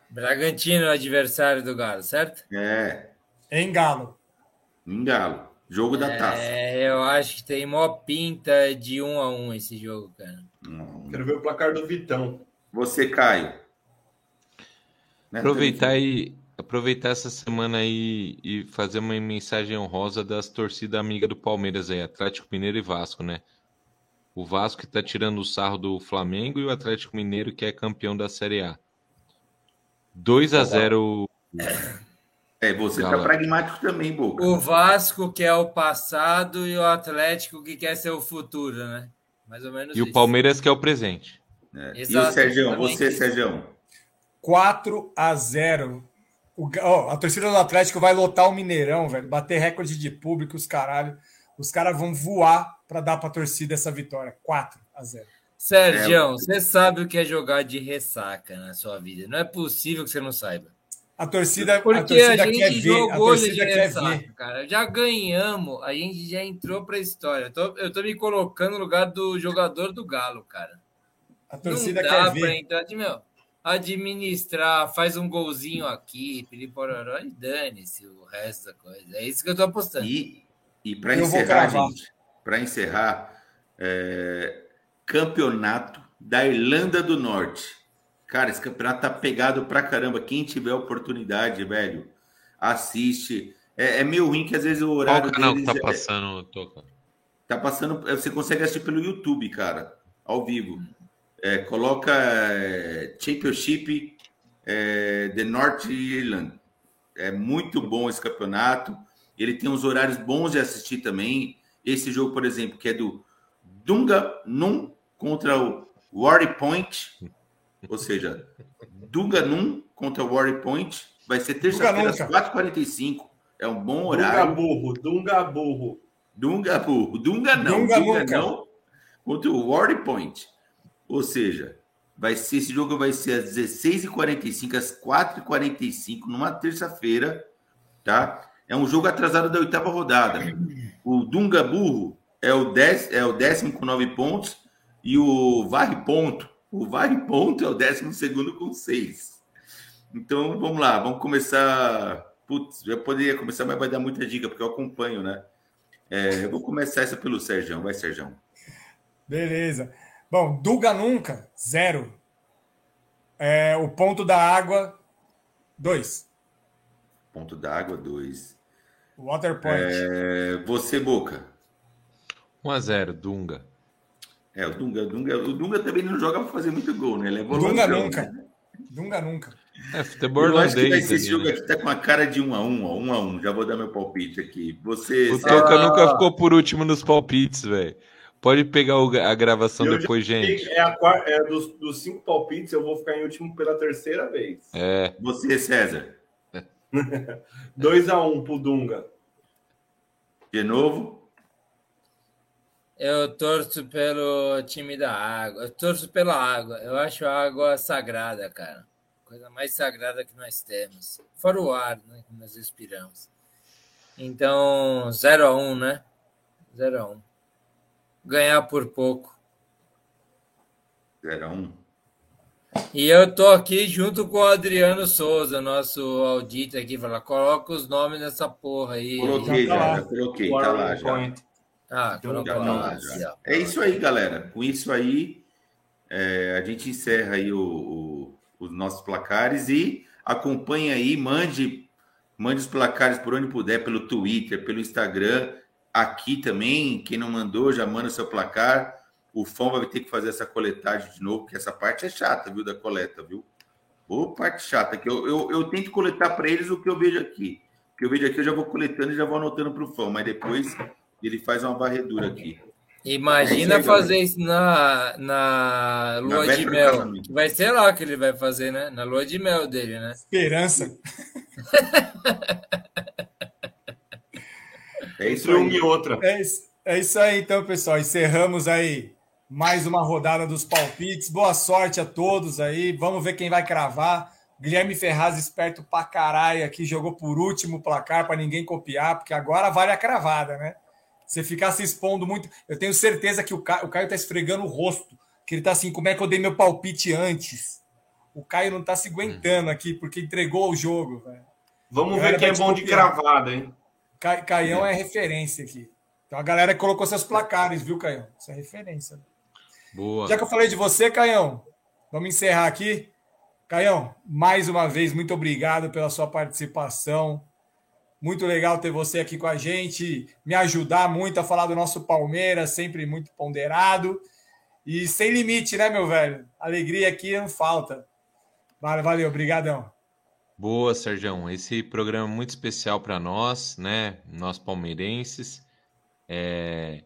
Bragantino, adversário do Galo, certo? É, Em Galo. em Galo. Jogo da taça. É, eu acho que tem mó pinta de um a um esse jogo, cara. Hum. Quero ver o placar do Vitão. Você, Caio? Né, Aproveitar e aproveitar essa semana aí e fazer uma mensagem honrosa das torcidas amigas do Palmeiras aí, Atlético Mineiro e Vasco, né? O Vasco que tá tirando o sarro do Flamengo e o Atlético Mineiro que é campeão da Série A. 2 a 0 É, você tá Galo. pragmático também, Boca. O Vasco que é o passado e o Atlético que quer ser o futuro, né? Mais ou menos e o isso. Palmeiras que é o presente. É. E o Exato, Sérgio, você, isso. Sérgio? 4 a 0 o, ó, a torcida do Atlético vai lotar o Mineirão, velho. Bater recorde de público, os caralho. Os caras vão voar para dar para a torcida essa vitória. 4 a 0 Sérgio, você sabe o que é jogar de ressaca na sua vida. Não é possível que você não saiba. A torcida, a Porque a, torcida quer gente ver. A jogou de torcida quer ressaca, ver. cara. Já ganhamos, a gente já entrou pra história. Eu tô, eu tô me colocando no lugar do jogador do Galo, cara. A torcida não dá quer pra ver. entrar de meu. Administrar, faz um golzinho aqui, piripororó e dane-se o resto da coisa. É isso que eu tô apostando. E, e para encerrar, gente, para encerrar, é, campeonato da Irlanda do Norte. Cara, esse campeonato tá pegado pra caramba. Quem tiver oportunidade, velho, assiste. É, é meio ruim que às vezes o horário. Qual canal que deles tá é- passando, Toca? Tá passando. Você consegue assistir pelo YouTube, cara, ao vivo. É, coloca é, Championship é, The North Ireland. É muito bom esse campeonato. Ele tem uns horários bons de assistir também. Esse jogo, por exemplo, que é do Dunga Num contra o Warri Point. Ou seja, Dunga Num contra o Warri Point. Vai ser terça-feira às Nunca. 4h45. É um bom Dunga horário. burro, Dunga burro. Dunga burro. Dunga não. Dunga Dunga, não. Contra o Warri Point. Ou seja, vai ser, esse jogo vai ser às 16h45, às 4h45, numa terça-feira, tá? É um jogo atrasado da oitava rodada. O Dunga Burro é o, dez, é o décimo com nove pontos e o Varre Ponto. O Varre Ponto é o décimo segundo com seis. Então, vamos lá, vamos começar. Putz, eu poderia começar, mas vai dar muita dica, porque eu acompanho, né? É, eu vou começar essa pelo Sérgio. Vai, Sérgio. Beleza. Bom, Duga nunca, zero. É, o ponto da água, dois. Ponto da água, dois. Waterpoint. É, você, Boca. 1x0, Dunga. É, o Dunga, o Dunga, o Dunga também não joga para fazer muito gol, né? Ele é Dunga nunca. né? Dunga nunca. É, futebol Eu acho que vai holandês ser esse jogo né? aqui tá com a cara de um a um, ó, um a um. Já vou dar meu palpite aqui. Você. O Sérgio? Toca nunca ficou por último nos palpites, velho. Pode pegar o- a gravação Eu depois, gente. É, a, é dos, dos cinco palpites, eu vou ficar em último pela terceira vez. É. Você, César. 2x1 pro Dunga. De novo. Eu torço pelo time da água. Eu torço pela água. Eu acho a água sagrada, cara. Coisa mais sagrada que nós temos. Fora o ar, né? Que nós respiramos. Então, 0x1, né? 0x1. Ganhar por pouco. 0 a 1 E eu tô aqui junto com o Adriano Souza, nosso audito aqui, fala, coloca os nomes nessa porra aí. Coloquei já, já coloquei, tá lá já. Ah, Já colocou tá lá. já. ó. É isso aí, galera. Com isso aí, é, a gente encerra aí o- o- os nossos placares e acompanhe aí, mande, mande os placares por onde puder, pelo Twitter, pelo Instagram, aqui também. Quem não mandou, já manda seu placar. O Fão vai ter que fazer essa coletagem de novo, porque essa parte é chata, viu, da coleta, viu? Ô, parte chata, que eu, eu, eu tento coletar para eles o que eu vejo aqui. O que eu vejo aqui, eu já vou coletando e já vou anotando para o Fão, mas depois ele faz uma varredura aqui. Imagina É isso aí, fazer isso na, na lua de véspera do mel. Vai ser lá que ele vai fazer, né? Na lua de mel dele, né? Esperança. É isso um aí. e outra. É isso, é isso aí, então, pessoal. Encerramos aí mais uma rodada dos palpites. Boa sorte a todos aí. Vamos ver quem vai cravar. Guilherme Ferraz, esperto pra caralho aqui, jogou por último o placar para ninguém copiar, porque agora vale a cravada, né? Você ficar se expondo muito. Eu tenho certeza que o Caio, o Caio tá esfregando o rosto, que ele tá assim, como é que eu dei meu palpite antes? O Caio não tá se aguentando aqui, porque entregou o jogo, velho. Vamos ver quem é te bom de copiar. cravada, hein? Ca- Caião é referência aqui. Então a galera colocou seus placares, viu, Caião? Isso é referência. Boa. Já que eu falei de você, Caião, vamos encerrar aqui. Caião, mais uma vez, muito obrigado pela sua participação. Muito legal ter você aqui com a gente, me ajudar muito a falar do nosso Palmeiras, sempre muito ponderado. E sem limite, né, meu velho? Alegria aqui não falta. Valeu, valeu, obrigadão. Boa, Sérgio. Esse programa é muito especial para nós, né? Nós palmeirenses. É,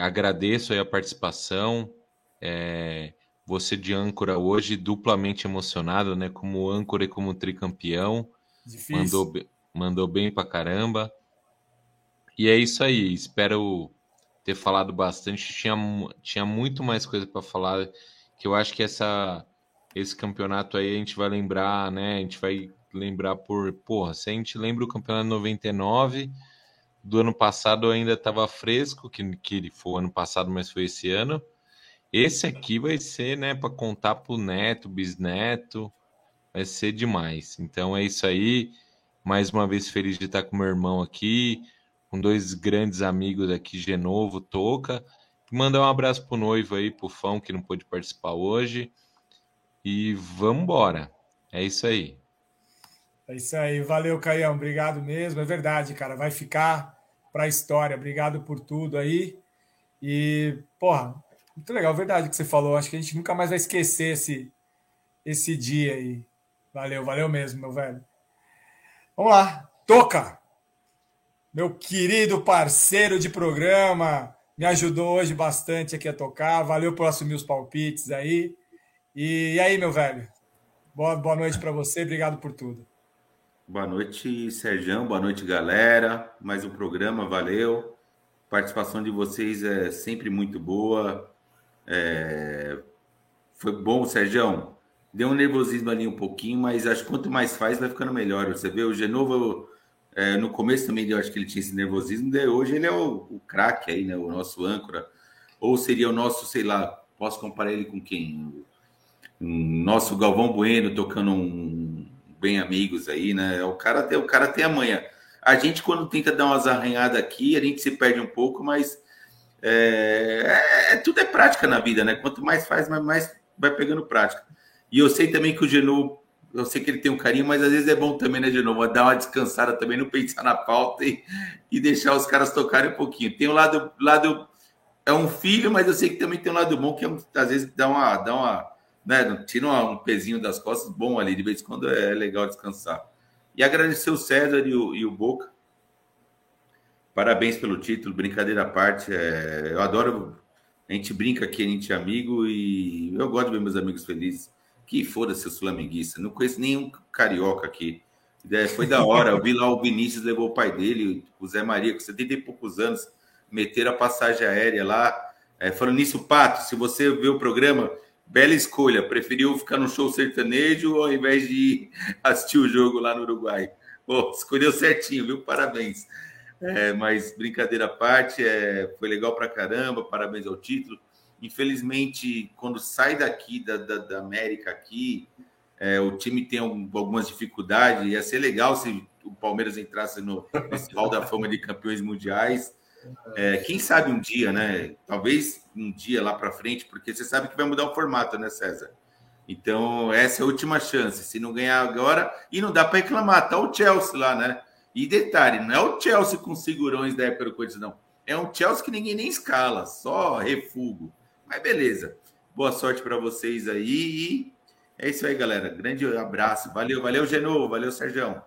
agradeço aí a participação. É, você de âncora hoje, duplamente emocionado, né? Como âncora e como tricampeão. Difícil. Mandou, mandou bem pra caramba. E é isso aí. Espero ter falado bastante. Tinha, tinha muito mais coisa para falar. Que eu acho que essa, esse campeonato aí a gente vai lembrar, né? A gente vai lembrar por. Porra, se a gente lembra o campeonato 99, do ano passado ainda estava fresco, que, que foi ano passado, mas foi esse ano. Esse aqui vai ser, né, para contar pro neto, bisneto, vai ser demais. Então é isso aí. Mais uma vez feliz de estar com meu irmão aqui, com dois grandes amigos aqui, Genovo, Toca, Mandar um abraço pro noivo aí, pro Fão, que não pôde participar hoje. E vamos embora. É isso aí. É isso aí. Valeu, Caião. Obrigado mesmo. É verdade, cara. Vai ficar para a história. Obrigado por tudo aí. E, porra, muito legal. Verdade que você falou. Acho que a gente nunca mais vai esquecer esse, esse dia aí. Valeu, valeu mesmo, meu velho. Vamos lá. Toca! Meu querido parceiro de programa. Me ajudou hoje bastante aqui a tocar. Valeu por assumir os palpites aí. E, e aí, meu velho? Boa, boa noite para você, obrigado por tudo. Boa noite, Sérgio. Boa noite, galera. Mais um programa, valeu. A participação de vocês é sempre muito boa. É... Foi bom, Sérgio. Deu um nervosismo ali um pouquinho, mas acho que quanto mais faz, vai ficando melhor. Você vê, o Genovo, é, no começo também eu acho que ele tinha esse nervosismo, daí hoje ele é o, o craque aí, né? O nosso âncora. Ou seria o nosso, sei lá, posso comparar ele com quem? um nosso Galvão Bueno tocando um bem amigos aí, né? O cara tem, o cara tem a manha. A gente quando tenta dar umas arranhadas aqui, a gente se perde um pouco, mas é, é, tudo é prática na vida, né? Quanto mais faz, mais, mais vai pegando prática. E eu sei também que o Genu, eu sei que ele tem um carinho, mas às vezes é bom também, né, Genu? Dar uma descansada também, não pensar na pauta e, e deixar os caras tocarem um pouquinho. Tem um lado, lado é um filho, mas eu sei que também tem um lado bom que é, às vezes dá uma, dá uma né? Tira um pezinho das costas, bom ali, de vez em quando é legal descansar. E agradecer o César e o, e o Boca. Parabéns pelo título, brincadeira à parte. É, eu adoro. A gente brinca aqui, a gente é amigo e eu gosto de ver meus amigos felizes. Que foda-se o flamenguista. Não conheço nenhum carioca aqui. É, foi da hora. Eu vi lá o Vinícius levou o pai dele, o Zé Maria, com 70 e poucos anos, meteram a passagem aérea lá. É, falando nisso, Pato, se você vê o programa, Bela escolha. Preferiu ficar no show sertanejo ao invés de assistir o jogo lá no Uruguai. Pô, escolheu certinho, viu? Parabéns. É, mas brincadeira à parte, é, foi legal pra caramba. Parabéns ao título. Infelizmente, quando sai daqui da, da, da América aqui, é, o time tem algumas dificuldades. Ia ser legal se o Palmeiras entrasse no, hall da fama de campeões mundiais. É, quem sabe um dia, né? Talvez um dia lá para frente, porque você sabe que vai mudar o formato, né, César? Então, essa é a última chance. Se não ganhar agora, e não dá para reclamar, tá o Chelsea lá, né? E detalhe, não é o Chelsea com segurões da época do Corinthians, não. É um Chelsea que ninguém nem escala, só refugo. Mas beleza. Boa sorte para vocês aí. E é isso aí, galera. Grande abraço. Valeu, valeu, Genovo. Valeu, Sérgio.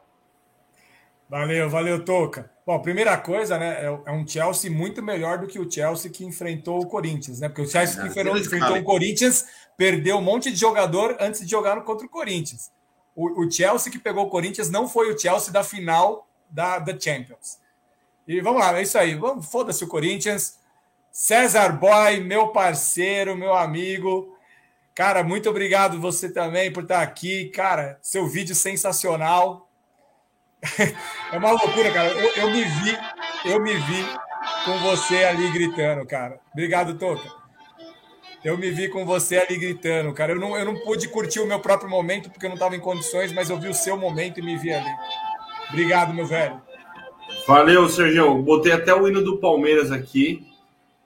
Valeu, valeu, Toca. Bom, primeira coisa, né? É, é um Chelsea muito melhor do que o Chelsea que enfrentou o Corinthians, né? Porque o Chelsea que enfrentou, enfrentou o Corinthians perdeu um monte de jogador antes de jogar contra o Corinthians. O, o, Chelsea que pegou o Corinthians não foi o Chelsea da final da, da Champions. E vamos lá, é isso aí. Vamos, foda-se o Corinthians. César Boy, meu parceiro, meu amigo. Cara, muito obrigado você também por estar aqui. Cara, seu vídeo sensacional é uma loucura, cara. Eu, eu, me vi, eu me vi com você ali gritando, cara. Obrigado, Toca. Eu me vi com você ali gritando, cara. Eu não, eu não pude curtir o meu próprio momento porque eu não estava em condições, mas eu vi o seu momento e me vi ali. Obrigado, meu velho. Valeu, Sergião. Botei até o hino do Palmeiras aqui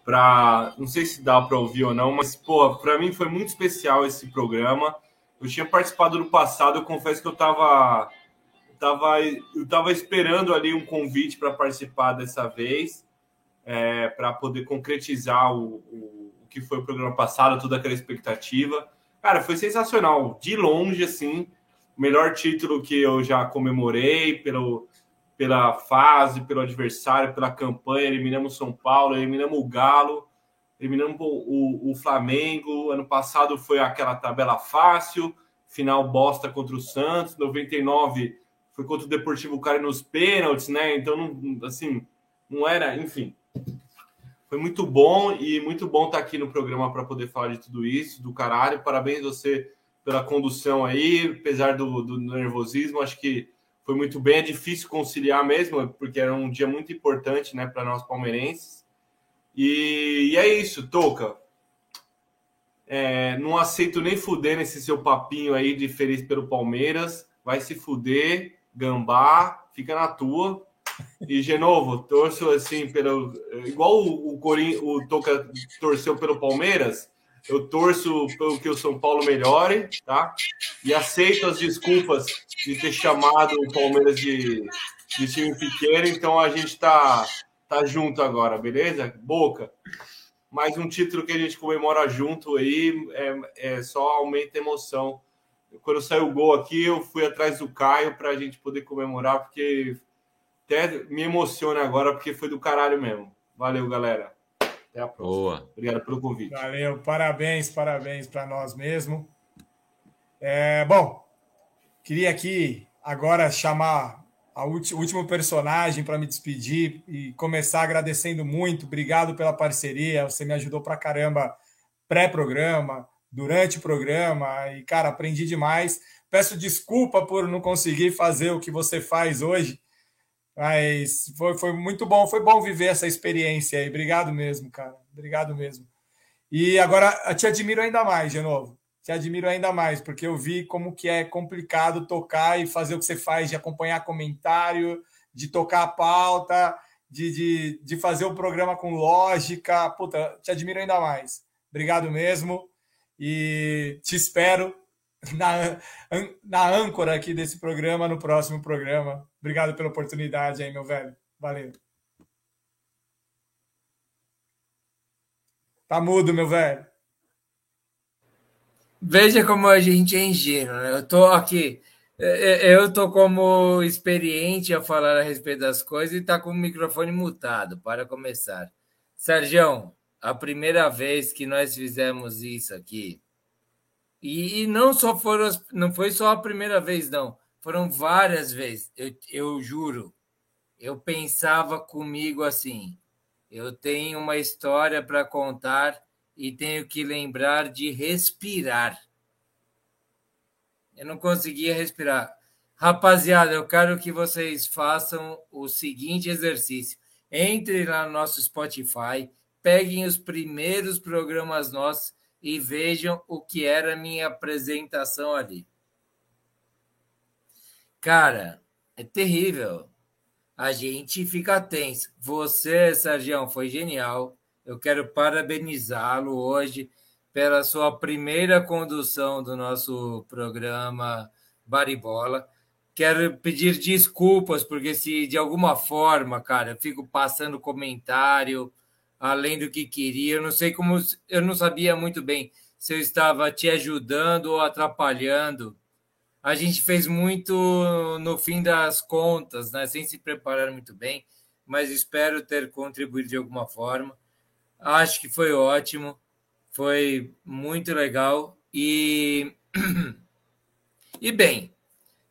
para, não sei se dá para ouvir ou não, mas pô, para mim foi muito especial esse programa. Eu tinha participado no passado, eu confesso que eu estava tava, eu tava esperando ali um convite para participar dessa vez, é, para poder concretizar o, o, o, que foi o programa passado, toda aquela expectativa. Cara, foi sensacional. De longe, assim, o melhor título que eu já comemorei pelo, pela fase, pelo adversário, pela campanha. Eliminamos São Paulo, eliminamos o Galo, eliminamos o, o, o Flamengo. Ano passado foi aquela tabela fácil, final bosta contra o Santos. 99 foi contra o Deportivo Cari nos pênaltis, né? Então, não, assim, não era, enfim. Foi muito bom e muito bom estar aqui no programa para poder falar de tudo isso, do caralho. Parabéns você pela condução aí, apesar do, do nervosismo, acho que foi muito bem. É difícil conciliar mesmo, porque era um dia muito importante, né, para nós palmeirenses. E, e, é isso, Toca. É, não aceito nem fuder nesse seu papinho aí de feliz pelo Palmeiras. Vai se fuder. Gambá, fica na tua. E, de novo, torço assim pelo. Igual o, Corin... o Toca torceu pelo Palmeiras, eu torço pelo que o São Paulo melhore, tá? E aceito as desculpas de ter chamado o Palmeiras de, de time pequeno, então a gente tá, tá junto agora, beleza? Boca. Mais um título que a gente comemora junto aí, é, é só aumenta a emoção quando saiu o gol aqui, eu fui atrás do Caio para a gente poder comemorar, porque até me emociona agora, porque foi do caralho mesmo. Valeu, galera. Até a próxima. Boa. Obrigado pelo convite. Valeu, parabéns, parabéns para nós mesmo. É, bom, queria aqui agora chamar o último personagem para me despedir e começar agradecendo muito. Obrigado pela parceria, você me ajudou para caramba pré-programa durante o programa e, cara, aprendi demais. Peço desculpa por não conseguir fazer o que você faz hoje, mas foi, foi muito bom, foi bom viver essa experiência aí. Obrigado mesmo, cara. Obrigado mesmo. E agora te admiro ainda mais, de novo. Te admiro ainda mais, porque eu vi como que é complicado tocar e fazer o que você faz, de acompanhar comentário, de tocar a pauta, de, de, de fazer o programa com lógica. Puta, te admiro ainda mais. Obrigado mesmo e te espero na, na âncora aqui desse programa, no próximo programa. Obrigado pela oportunidade aí, meu velho. Valeu. Tá mudo, meu velho. Veja como a gente é ingênuo. Né? Eu tô aqui, é, é, eu tô como experiente a falar a respeito das coisas e tá com o microfone mutado para começar. Sérgio, a primeira vez que nós fizemos isso aqui. E, e não só foram, não foi só a primeira vez, não. Foram várias vezes. Eu, eu juro. Eu pensava comigo assim: eu tenho uma história para contar e tenho que lembrar de respirar. Eu não conseguia respirar. Rapaziada, eu quero que vocês façam o seguinte exercício. Entre lá no nosso Spotify, peguem os primeiros programas nossos e vejam o que era a minha apresentação ali. Cara, é terrível. A gente fica tenso. Você, Sérgio, foi genial. Eu quero parabenizá-lo hoje pela sua primeira condução do nosso programa Baribola. Quero pedir desculpas, porque se de alguma forma, cara, eu fico passando comentário, além do que queria. Eu não sei como, eu não sabia muito bem se eu estava te ajudando ou atrapalhando. A gente fez muito no fim das contas, né? sem se preparar muito bem, mas espero ter contribuído de alguma forma. Acho que foi ótimo, foi muito legal e e bem,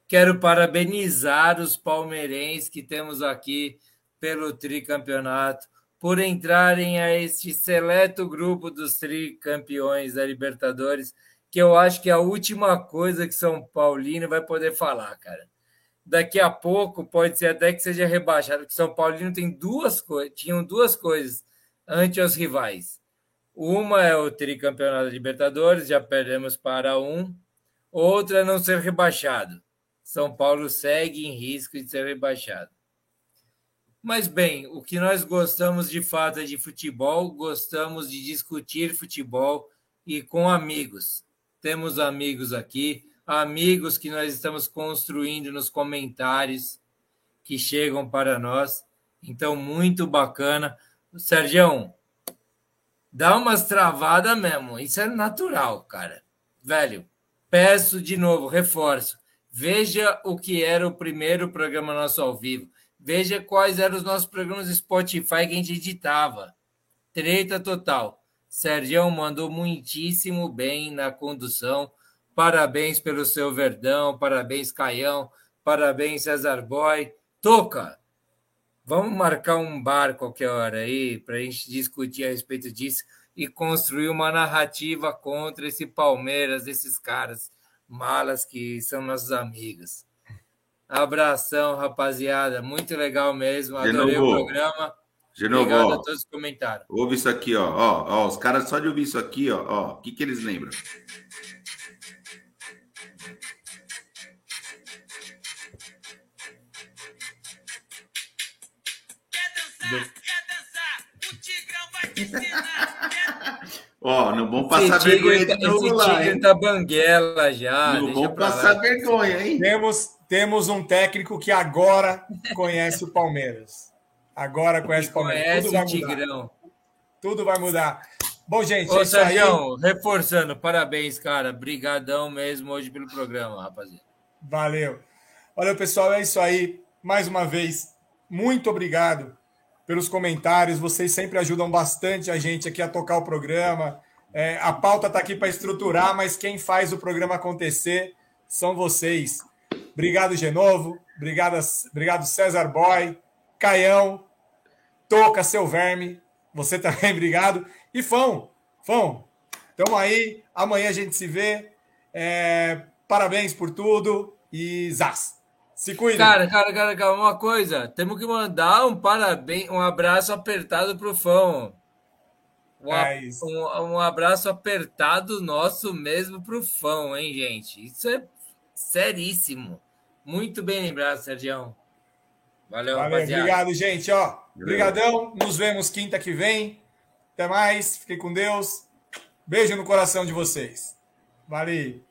quero parabenizar os palmeirenses que temos aqui pelo tricampeonato por entrarem a este seleto grupo dos tricampeões da Libertadores, que eu acho que é a última coisa que São Paulino vai poder falar, cara. Daqui a pouco pode ser até que seja rebaixado, porque São Paulino tem duas coisas, tinham duas coisas ante os rivais. Uma é o tricampeonato da Libertadores, já perdemos para um. Outra é não ser rebaixado. São Paulo segue em risco de ser rebaixado. Mas bem, o que nós gostamos de fato é de futebol, gostamos de discutir futebol e com amigos. Temos amigos aqui, amigos que nós estamos construindo nos comentários que chegam para nós. Então, muito bacana. Sérgio, dá umas travadas mesmo. Isso é natural, cara. Velho, peço de novo, reforço. Veja o que era o primeiro programa nosso ao vivo Veja quais eram os nossos programas de Spotify que a gente editava. Treta total. Sérgio mandou muitíssimo bem na condução. Parabéns pelo seu Verdão, parabéns Caião, parabéns César Boy. Toca! Vamos marcar um bar qualquer hora aí para a gente discutir a respeito disso e construir uma narrativa contra esse Palmeiras, esses caras malas que são nossos amigos. Abração, rapaziada. Muito legal mesmo. Adorei o programa. Genovo, Obrigado ó, a todos que comentaram. Ouve isso aqui, ó. ó. Ó, os caras só de ouvir isso aqui, ó. ó o que, que eles lembram? Ó, oh, não vão passar esse vergonha tigre, de novo esse lá, tigre hein? tá banguela já. Não vão pra lá. passar vergonha, hein? Temos, temos um técnico que agora conhece o Palmeiras. Agora conhece o Palmeiras. Conhece Tudo vai o mudar. Tigrão. Tudo vai mudar. Bom, gente, Ô, é isso aí. Sérgio, reforçando, parabéns, cara. Brigadão mesmo hoje pelo programa, rapaziada. Valeu. Olha, pessoal, é isso aí. Mais uma vez, muito obrigado pelos comentários. Vocês sempre ajudam bastante a gente aqui a tocar o programa. É, a pauta está aqui para estruturar, mas quem faz o programa acontecer são vocês. Obrigado, Genovo. Obrigado, obrigado César Boy, Caião, Toca, seu verme. Você também, obrigado. E Fão, Fão, estamos aí. Amanhã a gente se vê. É, parabéns por tudo. E Zaz. Se cuida. Cara, cara, cara, cara, uma coisa. Temos que mandar um parabéns, um abraço apertado pro Fão. Um, É isso. um, um abraço apertado nosso mesmo pro Fão, hein, gente? Isso é seríssimo. Muito bem lembrado, Sergião. Valeu, Valeu, rapaziada. obrigado, gente. Ó, brigadão. Nos vemos quinta que vem. Até mais. Fiquem com Deus. Beijo no coração de vocês. Valeu.